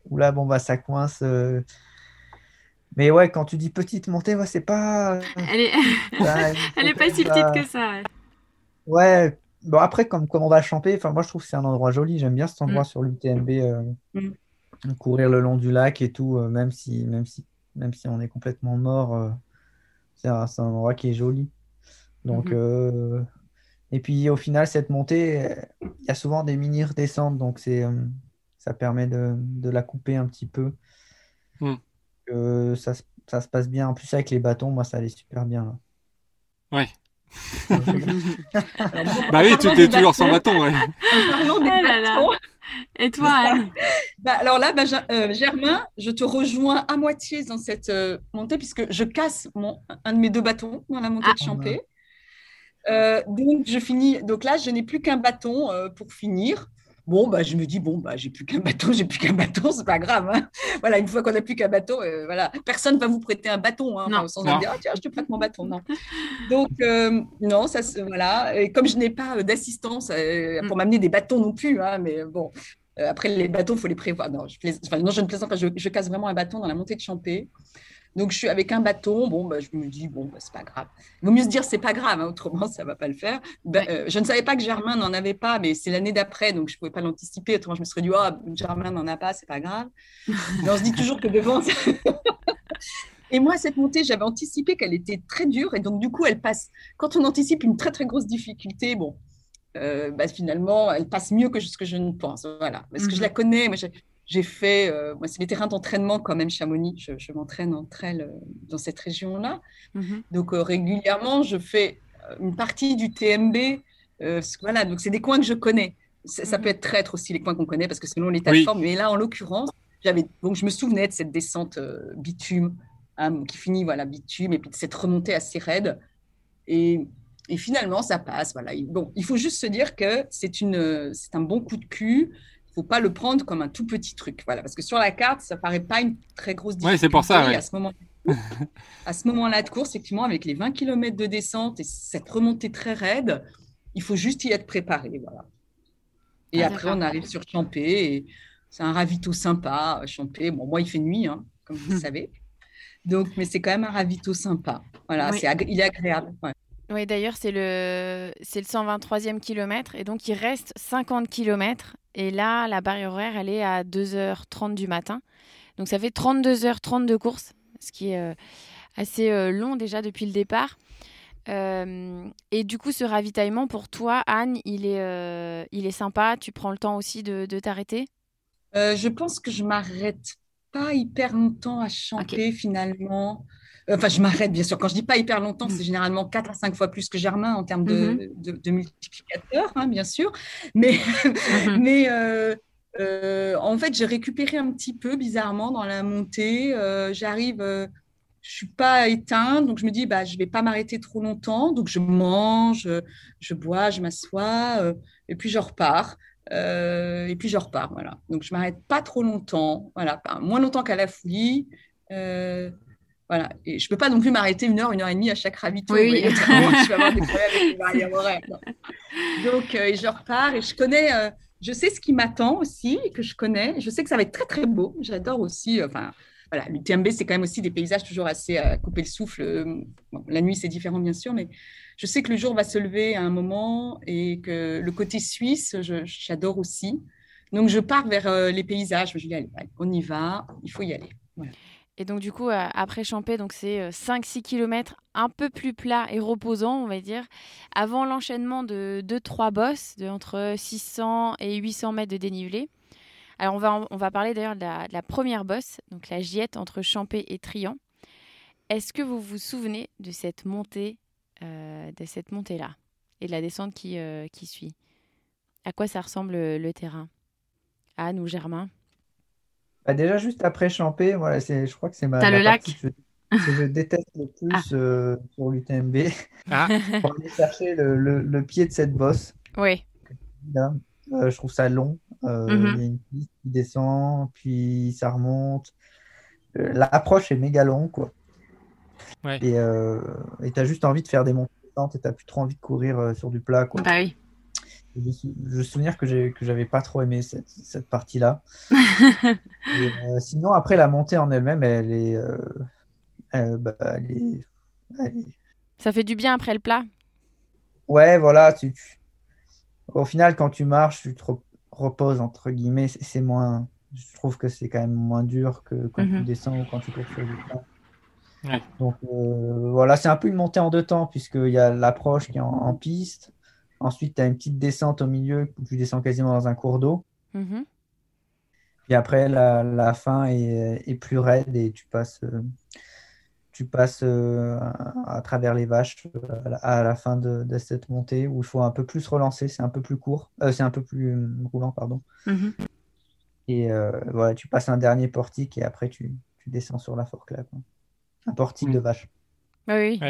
ou là, bon, bah, ça coince. Mais ouais, quand tu dis petite montée, c'est pas. Elle est, Elle est pas si petite que ça. Ouais. Bon, après, comme, comme on va champer, enfin, moi je trouve que c'est un endroit joli. J'aime bien cet endroit mm. sur l'UTMB. Euh, mm. Courir le long du lac et tout, euh, même, si, même, si, même si on est complètement mort, euh, c'est un, un, endroit qui est joli. Donc, mm-hmm. et puis au final, cette montée, il y a souvent des mini redescentes, donc c'est, ça permet de, de, la couper un petit peu. Que ça, ça, se passe bien. En plus, avec les bâtons, moi, ça allait super bien. Là. Ouais. bah oui, tu es toujours sans bâton. Ouais. Ah Et toi, Anne bah, Alors là, bah, euh, Germain, je te rejoins à moitié dans cette euh, montée, puisque je casse mon, un de mes deux bâtons dans la montée de ah. Champé. Euh, donc, je finis. Donc là, je n'ai plus qu'un bâton pour finir. Bon, bah, je me dis, bon, bah, j'ai plus qu'un bâton, j'ai plus qu'un bâton, c'est pas grave. Hein. Voilà, une fois qu'on n'a plus qu'un bâton, euh, voilà, personne va vous prêter un bâton, hein, non, sans dire, ah, tiens, je te prête mon bâton. Non. Donc, euh, non, ça, voilà. Et comme je n'ai pas euh, d'assistance pour mm. m'amener des bâtons non plus, hein, mais bon, après, les bâtons, il faut les prévoir. Non, je, non, je ne plaisante pas, je, je, casse vraiment un bâton dans la montée de Champé. Donc, je suis avec un bâton. Bon, bah, je me dis, bon, bah, c'est pas grave. Il vaut mieux se dire, c'est pas grave, hein, autrement, ça va pas le faire. Ben, euh, je ne savais pas que Germain n'en avait pas, mais c'est l'année d'après, donc je pouvais pas l'anticiper. Autrement, je me serais dit, oh, Germain n'en a pas, c'est pas grave. mais on se dit toujours que devant. Et moi, cette montée, j'avais anticipé qu'elle était très dure. Et donc, du coup, elle passe. Quand on anticipe une très, très grosse difficulté, bon, euh, bah, finalement, elle passe mieux que ce que je ne pense. Voilà. Parce que je mhm. la connais. Moi, j'ai fait, euh, moi, c'est mes terrains d'entraînement quand même, Chamonix. Je, m'entraîne en trail euh, dans cette région-là. Mhm. Donc, euh, régulièrement, je fais une partie du TMB. voilà, donc c'est des coins que je connais. Ça peut mhm. être traître aussi, les coins qu'on connaît, parce que selon l'état de forme. Mais là, en l'occurrence, j'avais, donc je me souvenais de cette descente bitume, hein, qui finit, voilà, bitume, et puis de cette remontée assez raide. Et, et finalement, ça passe. Voilà. Bon, il faut juste se dire que c'est, une, c'est un bon coup de cul faut pas le prendre comme un tout petit truc. Voilà, parce que sur la carte, ça paraît pas une très grosse difficulté. Oui, c'est pour ça. À ce moment à ce moment-là de course, effectivement, avec les 20 km de descente et cette remontée très raide, il faut juste y être préparé. Voilà. Et ah, après, on arrive sur Champé et c'est un ravito sympa. Champé, bon, moi, il fait nuit, hein, comme vous le savez. Donc, mais c'est quand même un ravito sympa. Voilà, c'est il est agréable. Oui, d'ailleurs, c'est le, le 123e kilomètre et donc il reste 50 km et là, la barrière horaire, elle est à 2h30 du matin. Donc ça fait 32h30 de course, ce qui est euh, assez euh, long déjà depuis le départ. Euh, et du coup, ce ravitaillement pour toi, Anne, il est, il est sympa? Tu prends le temps aussi de t'arrêter? Je pense que je m'arrête pas hyper longtemps à chanter finalement. Enfin, je m'arrête, bien sûr. Quand je dis pas hyper longtemps, c'est généralement 4 à 5 fois plus que Germain en termes de, mm-hmm. de, multiplicateurs, hein, bien sûr. Mais, mm-hmm. mais euh, euh, en fait, j'ai récupéré un petit peu bizarrement dans la montée. Euh, j'arrive, je suis pas éteinte, donc je me dis, bah, je vais pas m'arrêter trop longtemps. Donc je mange, je bois, je m'assois, et puis je repars. Et puis je repars, voilà. Donc je m'arrête pas trop longtemps, voilà, moins longtemps qu'à la folie. Voilà. Et je ne peux pas non plus m'arrêter une heure, une heure et demie à chaque ravito. Oui, je vais avoir des problèmes avec les. Donc, euh, je repars et je connais, euh, je sais ce qui m'attend aussi, que je connais. Je sais que ça va être très, très beau. J'adore aussi, euh, enfin, voilà, l'UTMB, c'est quand même aussi des paysages toujours assez à couper le souffle. la nuit, c'est différent, bien sûr, mais je sais que le jour va se lever à un moment et que le côté suisse, j'adore aussi. Donc, je pars vers les paysages. Je dis, allez, on y va, il faut y aller. Et donc, du coup, euh, après Champé, donc c'est 5-6 euh, km un peu plus plat et reposant, on va dire, avant l'enchaînement de 2-3 bosses de entre 600 et 800 mètres de dénivelé. Alors, on va, on va parler d'ailleurs de, la, première bosse, donc la Giette entre Champé et Trian. Est-ce que vous vous souvenez de cette montée, euh, de cette montée-là et de la descente qui, qui suit À quoi ça ressemble le, terrain? Anne ou Germain? Bah, déjà, juste après Champé, voilà, c'est, je crois que c'est ma, T'as le lac? que je, déteste le plus ah. euh, sur l'UTMB. Ah. Pour aller chercher le, le, pied de cette bosse. Oui. Euh, je trouve ça long. Euh, mhm. Il y a une piste qui descend, puis ça remonte. L'approche est méga longue, quoi. Ouais. Et tu as juste envie de faire des montées et tu n'as plus trop envie de courir sur du plat, quoi. Bah oui. Je, me souvenir que j'avais pas trop aimé cette, cette partie-là. Euh, sinon, après, la montée en elle-même, elle est, euh, bah, elle est, Ça fait du bien après le plat Ouais, voilà. Tu, Au final, quand tu marches, tu te reposes, entre guillemets. C'est moins. Je trouve que c'est quand même moins dur que quand tu mhm. descends ou quand tu cours sur du plat. Donc euh, voilà, c'est un peu une montée en deux temps, puisqu'il y a l'approche qui est en piste. Ensuite, tu as une petite descente au milieu où tu descends quasiment dans un cours d'eau. Mm-hmm. Puis après, la, fin est, plus raide et tu passes, euh, tu passes euh, à, travers les vaches à la, fin de, cette montée où il faut un peu plus relancer. C'est un peu plus court. c'est un peu plus roulant, pardon. Mm-hmm. Et voilà, tu passes un dernier portique et après, tu, descends sur la forque Un portique de vache. Oui.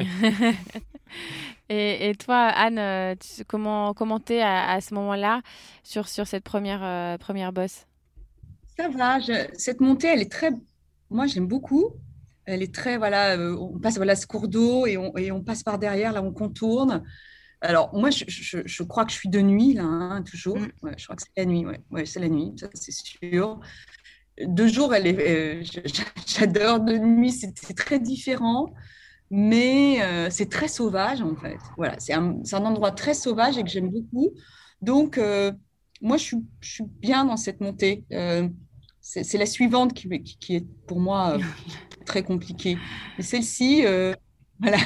et, et, toi, Anne, euh, comment comment t'es à, à, ce moment-là sur, sur cette première, euh, première bosse? Ça va. cette montée, elle est très. Moi, j'aime beaucoup. Elle est très. Voilà, euh, on passe voilà, ce cours d'eau et on, et on passe par derrière, là, on contourne. Alors, moi, je, je, je crois que je suis de nuit, là, hein, toujours. Mm. Ouais, je crois que c'est la nuit. Ouais, ouais c'est la nuit, ça, c'est sûr. De jour, elle est. J'adore. De nuit, c'est très différent mais euh, c'est très sauvage en fait. Voilà, c'est un, un, endroit très sauvage et que j'aime beaucoup. Donc, euh, moi, je suis, je suis, bien dans cette montée. Euh, c'est la suivante qui, qui, est pour moi très compliquée. Mais celle-ci, voilà,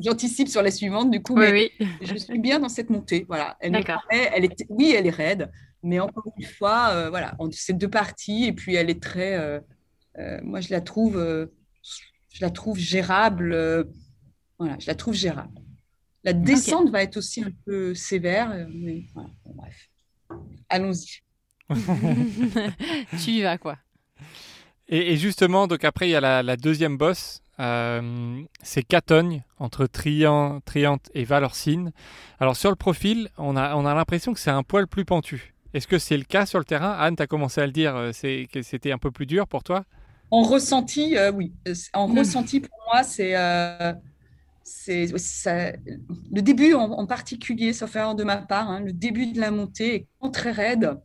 j'anticipe sur la suivante du coup, mais oui. je suis bien dans cette montée. Voilà, elle, elle est, oui, elle est raide, mais encore une fois, voilà, c'est deux parties et puis elle est très, moi je la trouve je la trouve gérable. Euh, voilà, je la trouve gérable. La descente va être aussi un peu sévère, euh, mais bref. Allons-y. tu y vas, quoi. Et, justement, donc après, il y a la, deuxième bosse. Euh, c'est Catogne, entre Triant, Triante et Valorcine. Alors, sur le profil, on a, on a l'impression que c'est un poil plus pentu. Est-ce que c'est le cas sur le terrain? Anne, tu as commencé à le dire, c'est que c'était un peu plus dur pour toi? En ressenti, euh, oui. En hmm. ressenti, pour moi, c'est euh, le début en, particulier, sauf erreur de ma part, hein, le début de la montée est très raide.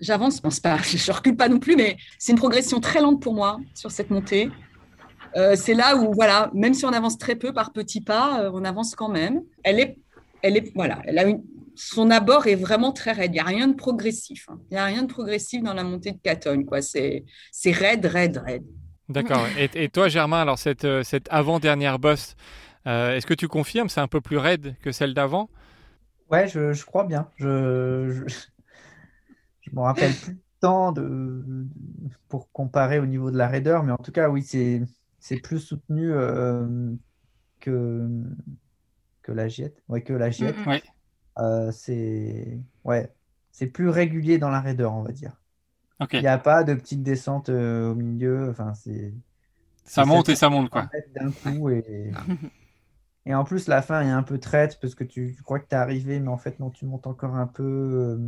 J'avance, je pense pas, je recule pas non plus, mais c'est une progression très lente pour moi sur cette montée. Euh, c'est là où, voilà, même si on avance très peu par petits pas, on avance quand même. Elle est, elle est, voilà, elle a une, son abord est vraiment très raide. Il n'y a rien de progressif. Hein. Il n'y a rien de progressif dans la montée de Catogne. C'est, c'est raide, raide, raide. D'accord. Et, toi, Germain, alors cette, euh, cette avant-dernière bosse, euh, est-ce que tu confirmes C'est un peu plus raide que celle d'avant? Ouais, je, crois bien. Je, je, me rappelle plus temps de, pour comparer au niveau de la raideur, mais en tout cas, oui, c'est plus soutenu euh, que, que la Giette. Ouais, que la Giette. Ouais. Euh, c'est ouais, c'est plus régulier dans la raideur, on va dire. Il n'y a pas de petite descente euh, au milieu. Enfin, c'est Ça monte et ça monte, quoi. mètres d'un coup et et en plus la fin est un peu traite parce que tu, tu crois que tu es arrivé, mais en fait non, tu montes encore un peu euh,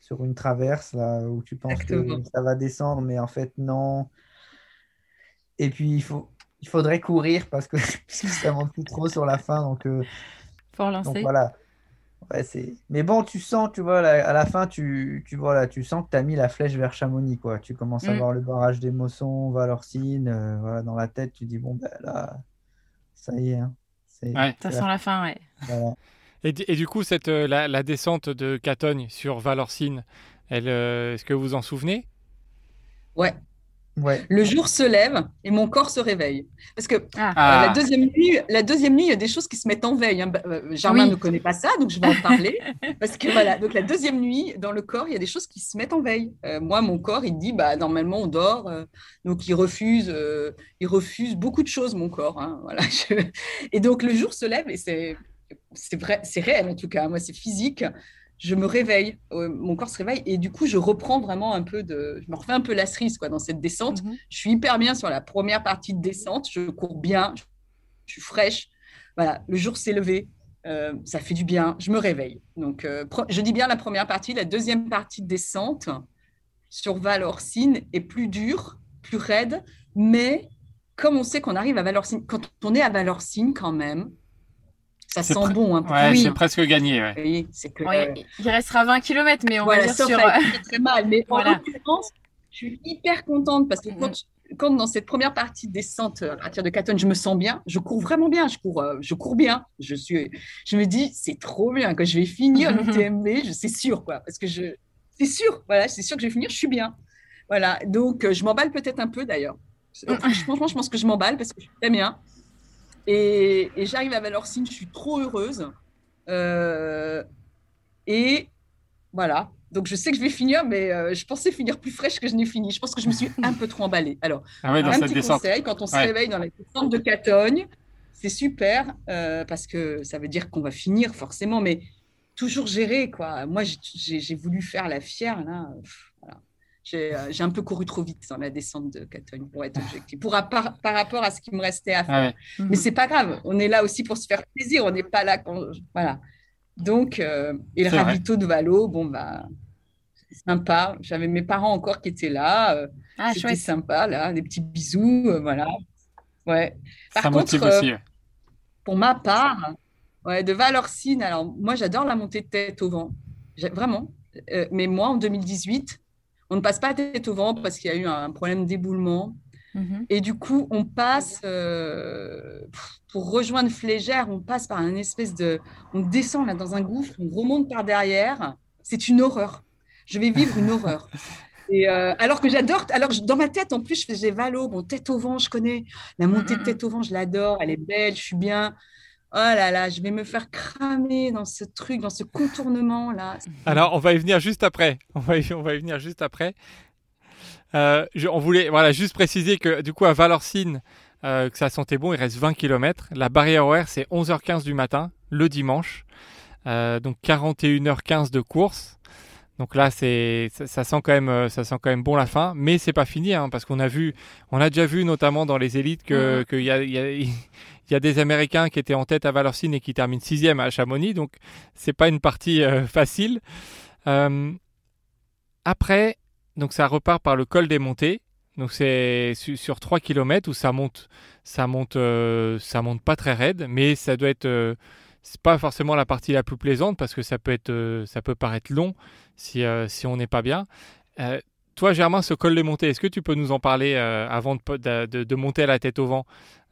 sur une traverse là où tu penses Exactement. que ça va descendre, mais en fait non. Et puis il faut il faudrait courir parce que, parce que ça monte plus trop sur la fin, donc euh, Faut donc voilà. Ouais. Mais bon, tu sens, tu vois, là, à la fin, tu, tu, voilà, tu sens que tu as mis la flèche vers Chamonix, quoi. Tu commences à Mm. voir le barrage des Mossons, Valorcine, euh, voilà, dans la tête, tu dis, bon, ben là, ça y est, hein. C'est, Ouais. Ça sent la- fin, ouais. voilà. Et, du- et du coup, cette, euh, la, la descente de Catogne sur Valorcine, elle, euh, est-ce que vous vous en souvenez? Ouais. Ouais. Le jour se lève et mon corps se réveille. Parce que Ah, Euh, Ah. la deuxième nuit, la deuxième nuit, il y a des choses qui se mettent en veille. hein. Bah, euh, Germain Oui. ne connaît pas ça, donc je vais en parler. Parce que voilà, donc la deuxième nuit, dans le corps, il y a des choses qui se mettent en veille. Euh, moi, mon corps, il dit, bah normalement on dort, euh, donc il refuse, euh, il refuse beaucoup de choses, mon corps. hein. voilà. je- Et donc le jour se lève et c'est, c'est vrai, c'est réel en tout cas. Moi, c'est physique. Je me réveille, euh, mon corps se réveille et du coup, je reprends vraiment un peu de, je me refais un peu la cerise quoi dans cette descente. mhm. Je suis hyper bien sur la première partie de descente. Je cours bien. Je suis fraîche. Voilà, le jour s'est levé. euh, ça fait du bien. Je me réveille. Donc, euh, je dis bien la première partie. La deuxième partie de descente sur Valorcine est plus dure, plus raide. Mais comme on sait qu'on arrive à Valorcine, quand on est à Valorcine quand même, ça sent pre- bon un peu. Ouais, Oui. c'est presque gagné. ouais. C'est que. Ouais, il restera 20 km, mais on voilà, va dire sur. avec très, mal. Mais Voilà. en l'occurrence, je suis hyper contente parce que quand, quand dans cette première partie de descente euh, à partir de Catone, je me sens bien, je cours vraiment bien, je cours, euh, je cours bien. Je, suis, je me dis, c'est trop bien, que je vais finir l'UTMB, je- c'est sûr, quoi, parce que je, c'est sûr, voilà, c'est sûr que je vais finir, je suis bien. Voilà, donc euh, je m'emballe peut-être un peu d'ailleurs. Euh, Franchement, je pense que je m'emballe parce que je suis très bien. Et, et j'arrive à Valorcine, je suis trop heureuse. Euh, et voilà. Donc, je sais que je vais finir, mais euh, je pensais finir plus fraîche que je n'ai fini. Je pense que je me suis un peu trop emballée. Alors, Ah ouais, dans un cette petit descente. conseil, quand on se Ouais. réveille dans la descente de Catogne, c'est super euh, parce que ça veut dire qu'on va finir forcément, mais toujours gérer, quoi. Moi, j'ai- voulu faire la fière, là. Pff. J'ai euh, j'ai un peu couru trop vite dans la descente de Catogne, pour être objectif, pour, par, par rapport à ce qui me restait à faire. Ah ouais. Mhm. Mais c'est pas grave, on est là aussi pour se faire plaisir, on n'est pas là quand. Voilà. Donc, euh, et le vrai. ravito de Valo, bon, bah, c'est sympa. J'avais mes parents encore qui étaient là. euh, Ah, C'était sympa, là, des petits bisous, euh, voilà. Ouais. Par Ça contre, euh, aussi. pour ma part, ouais, de Valorcine, alors moi j'adore la montée de tête au vent, vraiment. Euh, mais moi en 2018, on ne passe pas tête au vent parce qu'il y a eu un problème d'éboulement. Mhm. Et du coup, on passe, euh, pour rejoindre Flégère, on passe par un espèce de. On descend là dans un gouffre, on remonte par derrière. C'est une horreur. Je vais vivre une horreur. Et euh, alors que j'adore, alors je- dans ma tête, en plus, je faisais Valo, bon, tête au vent, je connais. La montée de Mhm. tête au vent, je l'adore, elle est belle, je suis bien. Oh là là, je vais me faire cramer dans ce truc, dans ce contournement là. Alors, on va y venir juste après. On va y, on va y venir juste après. Euh, je- on voulait voilà, juste préciser que du coup, à Valorcine, euh, que ça sentait bon, il reste 20 km. La barrière horaire, c'est 11h15 du matin, le dimanche. Euh, donc 41h15 de course. Donc là, c'est ça, ça sent quand même, euh, ça sent quand même bon la fin, mais c'est pas fini hein, parce qu'on a vu, on a déjà vu notamment dans les élites que Mhm. qu'il y a, il y, a, il y a des Américains qui étaient en tête à Valorcine et qui terminent sixième à Chamonix, donc c'est pas une partie euh, facile. Euh, après, donc ça repart par le col des montées. Donc c'est su- sur 3 km où ça monte, ça monte, euh, ça monte pas très raide, mais ça doit être, c'est pas forcément la partie la plus plaisante parce que ça peut être, ça peut paraître long si si on n'est pas bien. Toi, Germain, ce col des montées, est-ce que tu peux nous en parler avant de- de monter à la tête au vent?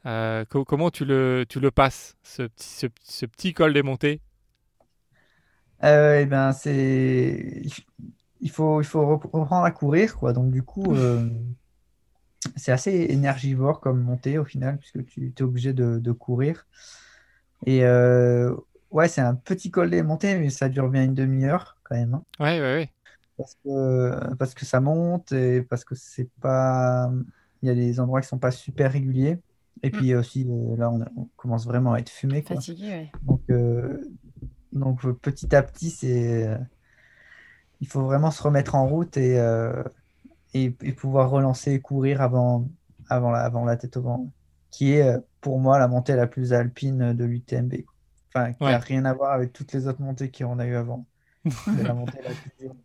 Euh, co- Comment tu le, tu le passes, ce petit, ce, ce petit col des montées? Euh, eh ben, c'est... Il faut, il faut rep- reprendre à courir, quoi. Donc, du coup, euh, c'est assez énergivore comme montée au final, puisque tu es obligé de, de courir. Et ouais, c'est un petit col des montées, mais ça dure bien une demi-heure quand même. hein. Ouais, ouais, ouais. parce que, parce que ça monte et parce que c'est pas. Il y a des endroits qui sont pas super réguliers. Et puis mm. aussi, euh, là, on, commence vraiment à être fumé. Fatigué, Donc, euh, donc, petit à petit, c'est. il faut vraiment se remettre en route et, et, pouvoir relancer et courir avant, avant, la, avant la tête au vent, qui est pour moi la montée la plus alpine de l'UTMB. Enfin, qui n'a rien à voir avec toutes les autres montées qu'on a eu avant. C'est la montée la plus dure.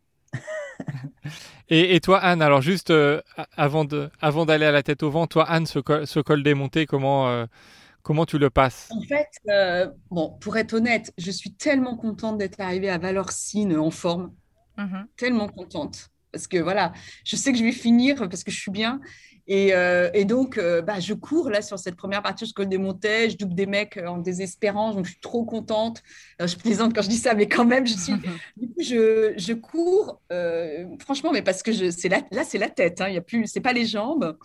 Et, et, toi, Anne, alors juste euh, avant de, avant d'aller à la tête au vent, toi, Anne, ce, col, ce col démonté, comment, euh, comment tu le passes? En fait, euh, bon, pour être honnête, je suis tellement contente d'être arrivée à Valorcine en forme, mm-hmm. tellement contente parce que voilà, je sais que je vais finir parce que je suis bien. Et, euh, donc, euh, bah, je cours là sur cette première partie je col des montées, je double des mecs en désespérance, donc je suis trop contente. je plaisante quand je dis ça, mais quand même, je suis. du coup, je, je cours, euh, franchement, mais parce que je, c'est là, là c'est la tête, hein, il y a plus, c'est pas les jambes.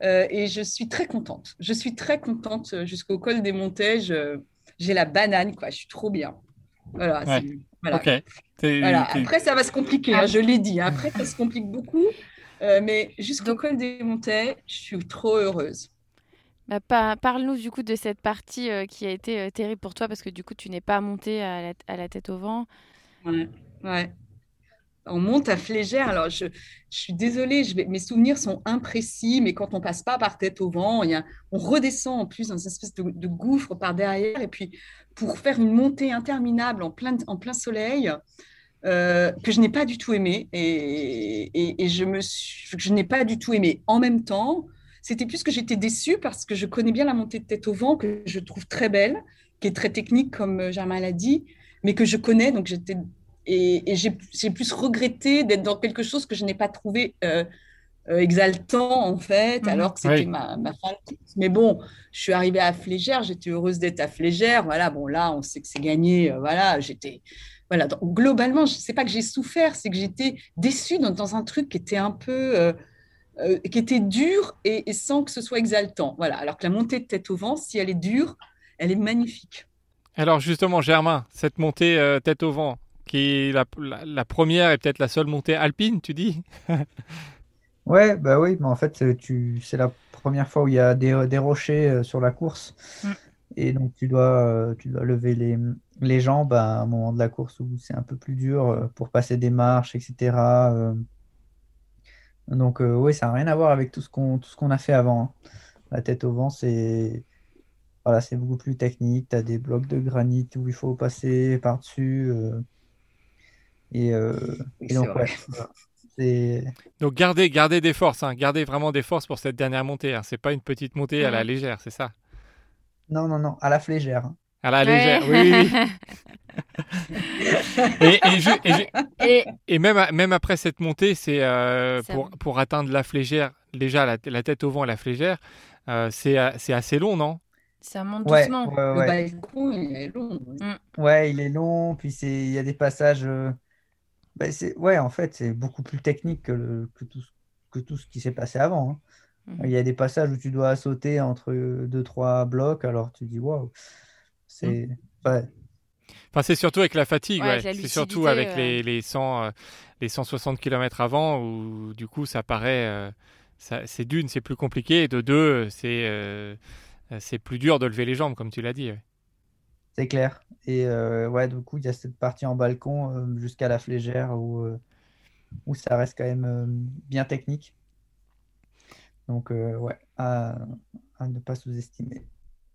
et je suis très contente. Je suis très contente jusqu'au col des montées. J'ai la banane, quoi. Je suis trop bien. Voilà. voilà. Après, ça va se compliquer, hein, je l'ai dit. Hein. Après, ça se complique beaucoup. Euh, mais jusqu'au col des montées, je suis trop heureuse. Bah, Parle-nous du coup de cette partie euh, qui a été euh, terrible pour toi parce que du coup, tu n'es pas monté à la, à la, tête au vent. Ouais, ouais. On monte à Flégère. Alors, je, je suis désolée, je vais, mes souvenirs sont imprécis, mais quand on passe pas par tête au vent, il y a, on redescend en plus dans une espèce de, de, gouffre par derrière. Et puis, pour faire une montée interminable en plein, en plein soleil, euh, que je n'ai pas du tout aimé. Et, et, je, me je n'ai pas du tout aimé. En même temps, c'était plus que j'étais déçue parce que je connais bien la montée de tête au vent, que je trouve très belle, qui est très technique, comme euh, Germain l'a dit, mais que je connais. Donc j'étais. Et, et j'ai plus regretté d'être dans quelque chose que je n'ai pas trouvé euh, exaltant, en fait, mhm. alors que c'était ma, ma fin. Mais bon, je suis arrivée à Flégère, j'étais heureuse d'être à Flégère. Voilà, bon, là, on sait que c'est gagné. voilà, j'étais voilà, globalement, je sais pas que j'ai souffert, c'est que j'étais déçue dans, un truc qui était un peu, euh, euh, qui était dur et, sans que ce soit exaltant. Voilà, alors que la montée de tête au vent, si elle est dure, elle est magnifique. Alors justement, Germain, cette montée euh, tête au vent, qui est la, première et peut-être la seule montée alpine, tu dis? Ouais, bah oui, mais en fait, c'est la première fois où il y a des, rochers sur la course. Et donc, tu dois, tu dois lever les, les jambes à un moment de la course où c'est un peu plus dur euh, pour passer des marches, etc. Euh. Donc euh, oui, ça n'a rien à voir avec tout ce qu'on tout ce qu'on a fait avant. Hein. La tête au vent, c'est voilà, c'est beaucoup plus technique. Tu as des blocs de granit où il faut passer par-dessus. et, donc, ouais, donc gardez, gardez des forces, hein. gardez vraiment des forces pour cette dernière montée. Hein. C'est pas une petite montée à la légère, c'est ça? Non, non, non, à la flégère. À la légère, oui, oui. et, même, même après cette montée, c'est euh, pour, pour, atteindre la flégère, déjà la, tête au vent et la flégère, euh, euh, c'est assez long, non? Ça monte doucement. Ouais, il est long. Mm. Ouais, il est long, puis il y a des passages. Bah, ouais, en fait, c'est beaucoup plus technique que, le, que, tout, que tout ce qui s'est passé avant. Hein. Il y a des passages où tu dois sauter entre deux, trois blocs, alors tu dis waouh. C'est. Mmh. Enfin, c'est surtout avec la fatigue, c'est surtout avec les, les, 100, les 160 km avant où du coup ça paraît. Euh, c'est d'une, c'est plus compliqué, et de deux, c'est euh, c'est plus dur de lever les jambes, comme tu l'as dit. C'est clair. Et euh, ouais, du coup, il y a cette partie en balcon jusqu'à la flégère où, où ça reste quand même bien technique. Donc, ouais, à, à ne pas sous-estimer.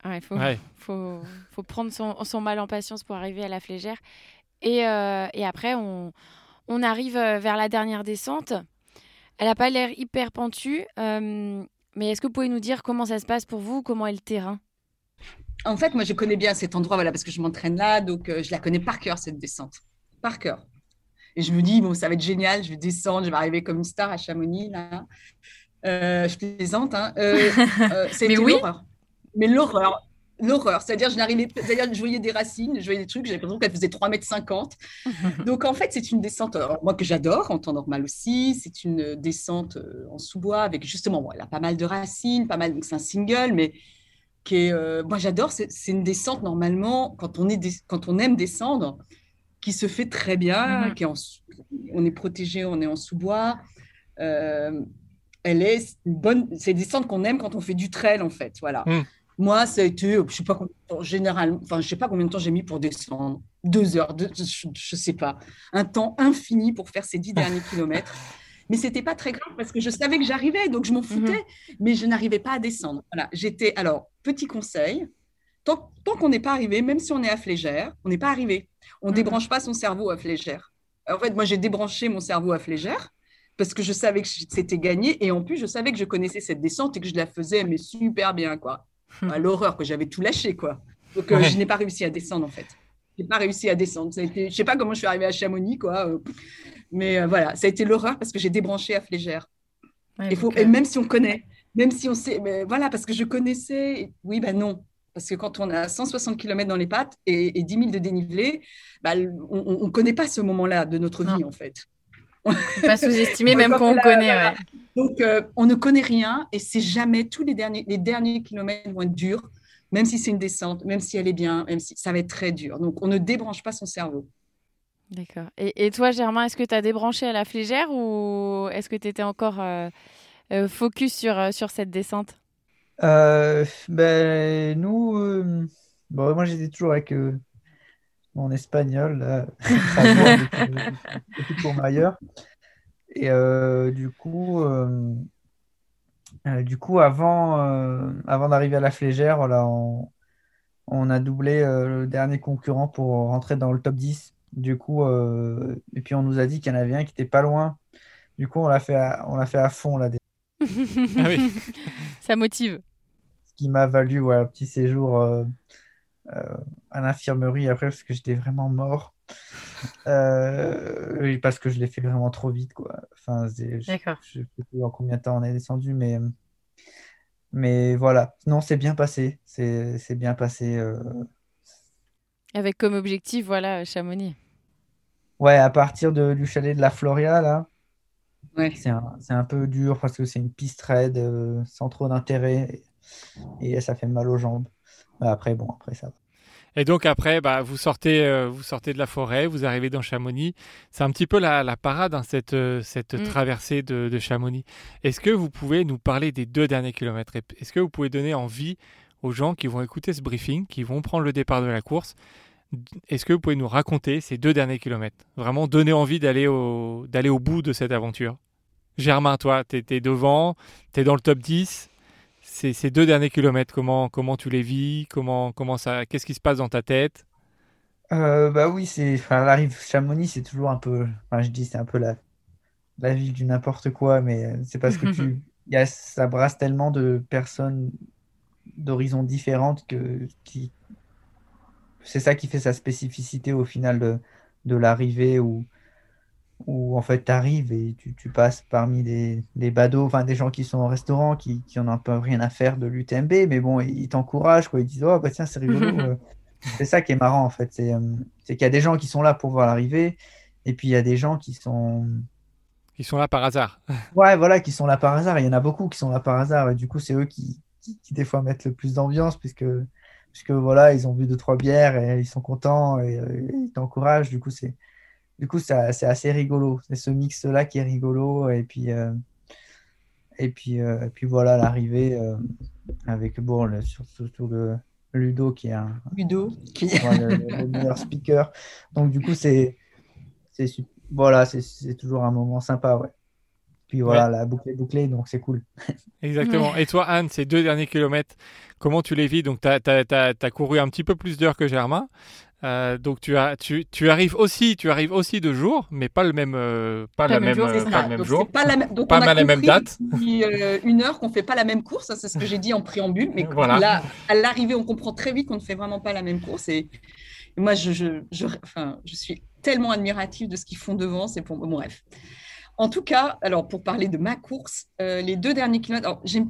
Il faut, faut, faut, prendre son, son, mal en patience pour arriver à la flégère. Et, euh, et après, on, on, arrive euh, vers la dernière descente. Elle n'a pas l'air hyper pentue, euh, mais est-ce que vous pouvez nous dire comment ça se passe pour vous Comment est le terrain? En fait, moi, je connais bien cet endroit voilà, parce que je m'entraîne là, donc je la connais par cœur, cette descente. Par cœur. Et je me dis, bon, ça va être génial, je vais descendre, je vais arriver comme une star à Chamonix. Là. Je plaisante. Hein. mais oui mais l'horreur. L'horreur, c'est-à-dire je n'arrivais, c'est-à-dire je voyais des racines, je voyais des trucs, j'avais l'impression qu'elle faisait 3 mètres 50. Donc en fait, c'est une descente, moi que j'adore, en temps normal aussi, c'est une descente euh, en sous-bois avec justement, bon, elle a pas mal de racines, pas mal, donc c'est un single, mais qui est, euh, moi j'adore, c'est, une descente normalement, quand on, est quand on aime descendre, qui se fait très bien, Mhm. qui est en on est protégé, on est en sous-bois. Elle est une bonne, c'est des descentes qu'on aime quand on fait du trail en fait, voilà. Mhm. Moi, ça a été, je sais pas combien de temps, généralement, enfin, je sais pas combien de temps j'ai mis pour descendre, deux heures, deux- je, je sais pas, un temps infini pour faire ces dix derniers kilomètres. Mais c'était pas très grave parce que je savais que j'arrivais, donc je m'en foutais, mais je n'arrivais pas à descendre. Voilà, j'étais. Alors, petit conseil, tant, tant qu'on n'est pas arrivé, même si on est à flégère, on n'est pas arrivé. On Mhm. débranche pas son cerveau à flégère. En fait, moi, j'ai débranché mon cerveau à flégère parce que je savais que c'était gagné et en plus, je savais que je connaissais cette descente et que je la faisais mais super bien, quoi. À l'horreur, que j'avais tout lâché, quoi. Donc, euh, Ouais. je n'ai pas réussi à descendre, en fait. Je n'ai pas réussi à descendre. Ça a été... Je sais pas comment je suis arrivée à Chamonix, quoi. euh, Mais euh, voilà, ça a été l'horreur parce que j'ai débranché à flégère. Ouais, faut, et même si on connaît, même si on sait, mais voilà, parce que je connaissais, oui, ben non. Parce que quand on a 160 km dans les pattes et, et 10 000 de dénivelé, bah, on ne connaît pas ce moment-là de notre vie, en fait. Faut pas sous-estimer, même Quand on la- connaît. ouais. Donc, euh, on ne connaît rien et c'est jamais, tous les derniers, les derniers kilomètres vont être durs, même si c'est une descente, même si elle est bien, même si ça va être très dur. Donc, on ne débranche pas son cerveau. D'accord. Et, et toi, Germain, est-ce que tu as débranché à la flégère ou est-ce que tu étais encore euh, euh, focus sur, sur cette descente? Euh, ben, nous, euh, bon, moi j'étais toujours avec euh, mon espagnol, là, depuis, Courmayeur. Et euh, du coup, euh, euh, du coup avant, euh, avant d'arriver à la Flégère, voilà, on, on a doublé euh, le dernier concurrent pour rentrer dans le top 10. Du coup, euh, et puis on nous a dit qu'il y en avait un qui était pas loin. Du coup, on l'a fait à, on l'a fait à fond là, Ah oui. Ça motive. ce qui m'a valu ouais, un petit séjour à l'infirmerie après parce que j'étais vraiment mort. Euh, parce que je l'ai fait vraiment trop vite quoi. Enfin, je je sais plus en combien de temps on est descendu, mais mais voilà. Non, c'est bien passé. C'est bien passé. euh. Avec comme objectif, voilà, Chamonix. Ouais, à partir de, du chalet de la Floria là, Ouais. c'est un, peu dur parce que c'est une piste raide euh, sans trop d'intérêt et, et ça fait mal aux jambes. Mais après, bon, après ça va. Et donc après, bah, vous, sortez, euh, vous sortez de la forêt, vous arrivez dans Chamonix. C'est un petit peu la, la parade, hein, cette, euh, cette Mm. traversée de, de Chamonix. Est-ce que vous pouvez nous parler des deux derniers kilomètres? Est-ce que vous pouvez donner envie aux gens qui vont écouter ce briefing, qui vont prendre le départ de la course Est-ce que vous pouvez nous raconter ces deux derniers kilomètres? Vraiment donner envie d'aller au, d'aller au bout de cette aventure. Germain, toi, tu es, devant, tu es dans le top 10. Ces, ces deux derniers kilomètres, comment, comment tu les vis comment, comment ça, Qu'est-ce qui se passe dans ta tête? Euh, bah oui, c'est, enfin, l'arrivée Chamonix, c'est toujours un peu, enfin, je dis, c'est un peu la, la ville du n'importe quoi, mais c'est parce que tu, y a, ça brasse tellement de personnes d'horizons différentes que, qui, c'est ça qui fait sa spécificité au final de, de l'arrivée où, où en fait tu arrives et tu, tu passes parmi des, des badauds, enfin des gens qui sont au restaurant, qui, qui en ont un peu rien à faire de l'UTMB, mais bon, ils t'encouragent, quoi, ils disent, oh bah tiens, c'est rigolo. euh. C'est ça qui est marrant en fait, c'est euh, c'est qu'il y a des gens qui sont là pour voir l'arrivée, et puis il y a des gens qui sont, Ils sont là par hasard. ouais, voilà, qui sont là par hasard. Il y en a beaucoup qui sont là par hasard, et du coup c'est eux qui, qui, qui, des fois mettent le plus d'ambiance, puisque, puisque voilà, ils ont bu deux trois bières et ils sont contents et, euh, ils t'encouragent. Du coup c'est, du coup c'est c'est assez rigolo. C'est ce mix là qui est rigolo, et puis euh, et puis euh, et puis voilà l'arrivée euh, avec bon le, surtout le Ludo qui est un, Ludo, qui... ouais, le, le, meilleur speaker. Donc du coup, c'est c'est voilà, c'est toujours un moment sympa, ouais. Puis voilà, ouais. la boucle est bouclée, donc c'est cool. Exactement. Et toi, Anne, ces deux derniers kilomètres, comment tu les vis? Donc, tu as, couru un petit peu plus d'heures que Germain. Euh, donc tu, as, tu, tu, arrives aussi, tu arrives aussi de jour, mais pas le même, euh, pas, pas, la même, jour, euh, pas le même donc jour, pas la, donc pas on a la même date. Depuis, une heure qu'on fait pas la même course, c'est ce que j'ai dit en préambule, mais voilà. là, à l'arrivée, on comprend très vite qu'on ne fait vraiment pas la même course. Et, et moi, je, je, je, enfin, je suis tellement admirative de ce qu'ils font devant, c'est pour bon, bref. En tout cas, alors pour parler de ma course, euh, les deux derniers kilomètres, j'ai une,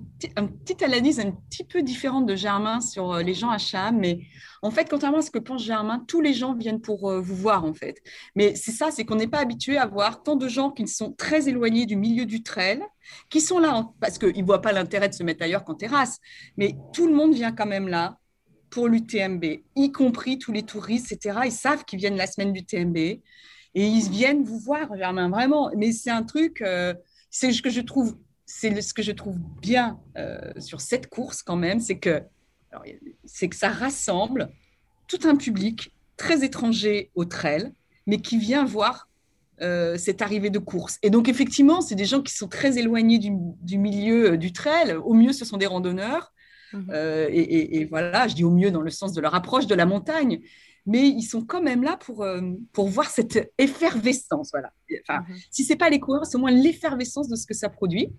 petite analyse un petit peu différente de Germain sur euh, les gens à Cham, mais en fait, contrairement à ce que pense Germain, tous les gens viennent pour euh, vous voir en fait. Mais c'est ça, c'est qu'on n'est pas habitué à voir tant de gens qui sont très éloignés du milieu du trail, qui sont là parce qu'ils ne voient pas l'intérêt de se mettre ailleurs qu'en terrasse, mais tout le monde vient quand même là pour l'UTMB, y compris tous les touristes, etc. Ils savent qu'ils viennent la semaine du TMB et ils viennent vous voir, Germain, vraiment. Mais c'est un truc, euh, c'est ce que je trouve, c'est ce que je trouve bien euh, sur cette course quand même, c'est que, c'est que ça rassemble tout un public très étranger au trail, mais qui vient voir euh, cette arrivée de course. Et donc, effectivement, c'est des gens qui sont très éloignés du, du, milieu du trail. Au mieux, ce sont des randonneurs. Mhm. Euh, et, voilà, je dis au mieux dans le sens de leur approche de la montagne, mais ils sont quand même là pour, euh, pour voir cette effervescence. Voilà. Enfin, mhm. Si ce n'est pas les coureurs, c'est au moins l'effervescence de ce que ça produit.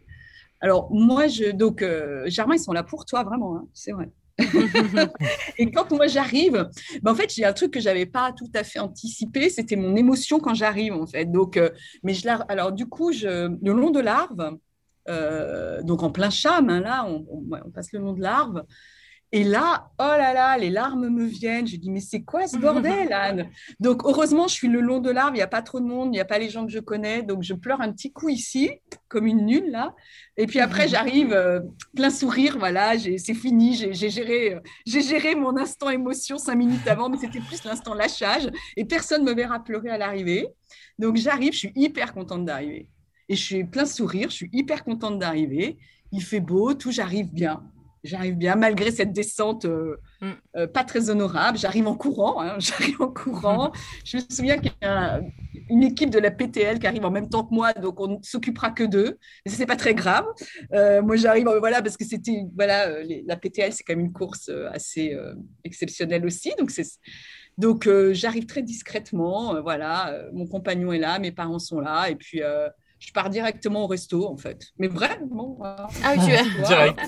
Alors, moi, je, donc, euh, Germain, ils sont là pour toi, vraiment, hein, c'est vrai. et quand moi j'arrive, ben en fait, j'ai un truc que j'avais pas tout à fait anticipé, c'était mon émotion quand j'arrive, en fait. Donc, mais je alors du coup, je, le long de l'arve, euh, donc en plein cham, hein, là, on, passe le nom de l'arve. Et là, oh là là, les larmes me viennent. Je dis, mais c'est quoi ce bordel, Anne? Donc, heureusement, je suis le long de l'arbre, il n'y a pas trop de monde, il n'y a pas les gens que je connais. Donc, je pleure un petit coup ici, comme une nulle, là. Et puis après, j'arrive euh, plein sourire, voilà, c'est fini, j'ai géré, euh, géré mon instant émotion cinq minutes avant, mais c'était plus l'instant lâchage. Et personne ne me verra pleurer à l'arrivée. Donc, j'arrive, je suis hyper contente d'arriver. Et je suis plein sourire, je suis hyper contente d'arriver. Il fait beau, tout, j'arrive bien. J'arrive bien, malgré cette descente euh, mm. euh, pas très honorable. J'arrive en courant, hein, j'arrive en courant. Je me souviens qu'il y a une équipe de la PTL qui arrive en même temps que moi, donc on ne s'occupera que d'eux. Mais ce n'est pas très grave. Euh, moi, j'arrive, voilà, parce que c'était, voilà, la PTL, c'est quand même une course assez exceptionnelle aussi. Donc, c'est. Donc, j'arrive très discrètement. voilà, mon compagnon est là, mes parents sont là. Et puis, je pars directement au resto, en fait. Mais vraiment. Ah oui, tu es direct.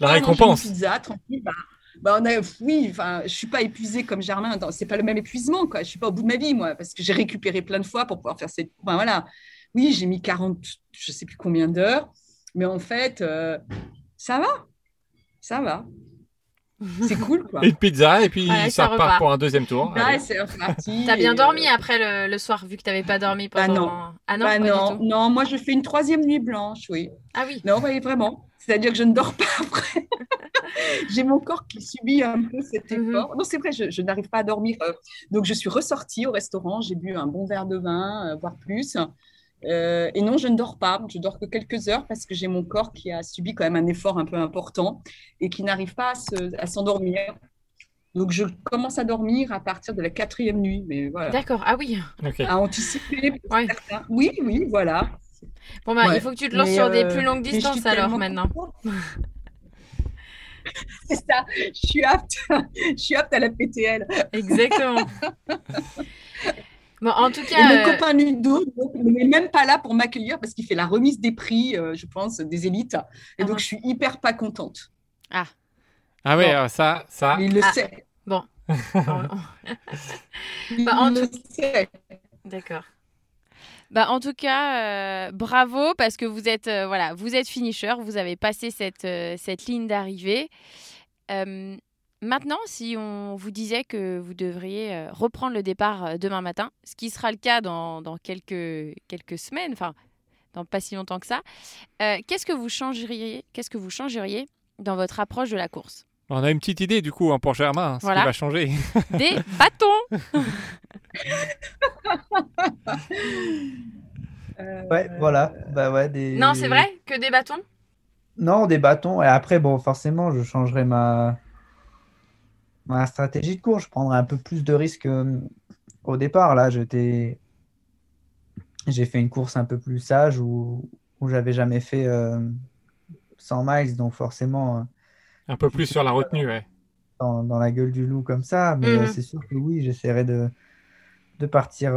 La récompense. Une pizza, tranquille. Bah, bah, on a, oui, enfin, je suis pas épuisée comme Germain. C'est pas le même épuisement, quoi. Je suis pas au bout de ma vie, moi, parce que j'ai récupéré plein de fois pour pouvoir faire cette. Enfin, voilà. Oui, j'ai mis 40, je sais plus combien d'heures, mais en fait, euh, ça va, ça va. C'est cool, quoi. Une pizza et puis ça, repart, pour un deuxième tour. Ouais, c'est reparti. T'as bien dormi après le, soir, vu que t'avais pas dormi ah pendant. Ah non, ah non, non, moi je fais une troisième nuit blanche, oui. Ah oui. Non, oui, vraiment. C'est-à-dire que je ne dors pas après. J'ai mon corps qui subit un peu cet mhm. effort. Non, c'est vrai, je, n'arrive pas à dormir. Euh. Donc je suis ressortie au restaurant, j'ai bu un bon verre de vin, euh, voire plus. Euh, et non, je ne dors pas. Je dors que quelques heures parce que j'ai mon corps qui a subi quand même un effort un peu important et qui n'arrive pas à s'endormir. Donc, je commence à dormir à partir de la quatrième nuit. Mais voilà. D'accord. Ah oui. À anticiper. Oui, oui, voilà. Bon, bah, il faut que tu te lances sur des euh, plus longues distances alors maintenant. C'est ça. Je suis apte. je suis apte à la PTL. Exactement. en tout cas. Et mon euh, copain Ludo n'est même pas là pour m'accueillir parce qu'il fait la remise des prix, euh, je pense, des élites. Et donc, ah. je suis hyper pas contente. Ah. Ah oui, ça, ça. Il le ah. sait. Bon. il bah, le sait. D'accord. Bah, en tout cas, euh, bravo parce que vous êtes, voilà, vous êtes finisher, vous avez passé cette, cette ligne d'arrivée. Maintenant, si on vous disait que vous devriez euh, reprendre le départ euh, demain matin, ce qui sera le cas dans, quelques, quelques semaines, enfin, dans pas si longtemps que ça, euh, qu'est-ce que vous changeriez Qu'est-ce que vous changeriez dans votre approche de la course? On a une petite idée du coup hein, pour Germain, ce qui va changer. Des bâtons. ouais, voilà. Bah ouais, des... Non, c'est vrai que des bâtons? Non, des bâtons. Et après, bon, forcément, je changerai ma ma stratégie de course. Je prendrais un peu plus de risques euh, au départ. Là, j'étais. J'ai fait une course un peu plus sage où, où j'avais jamais fait 100 euh, miles, donc forcément. Euh, un peu plus sur la retenue, ouais. Dans, dans, la gueule du loup comme ça, mais mhm. c'est sûr que oui, j'essaierai de, de partir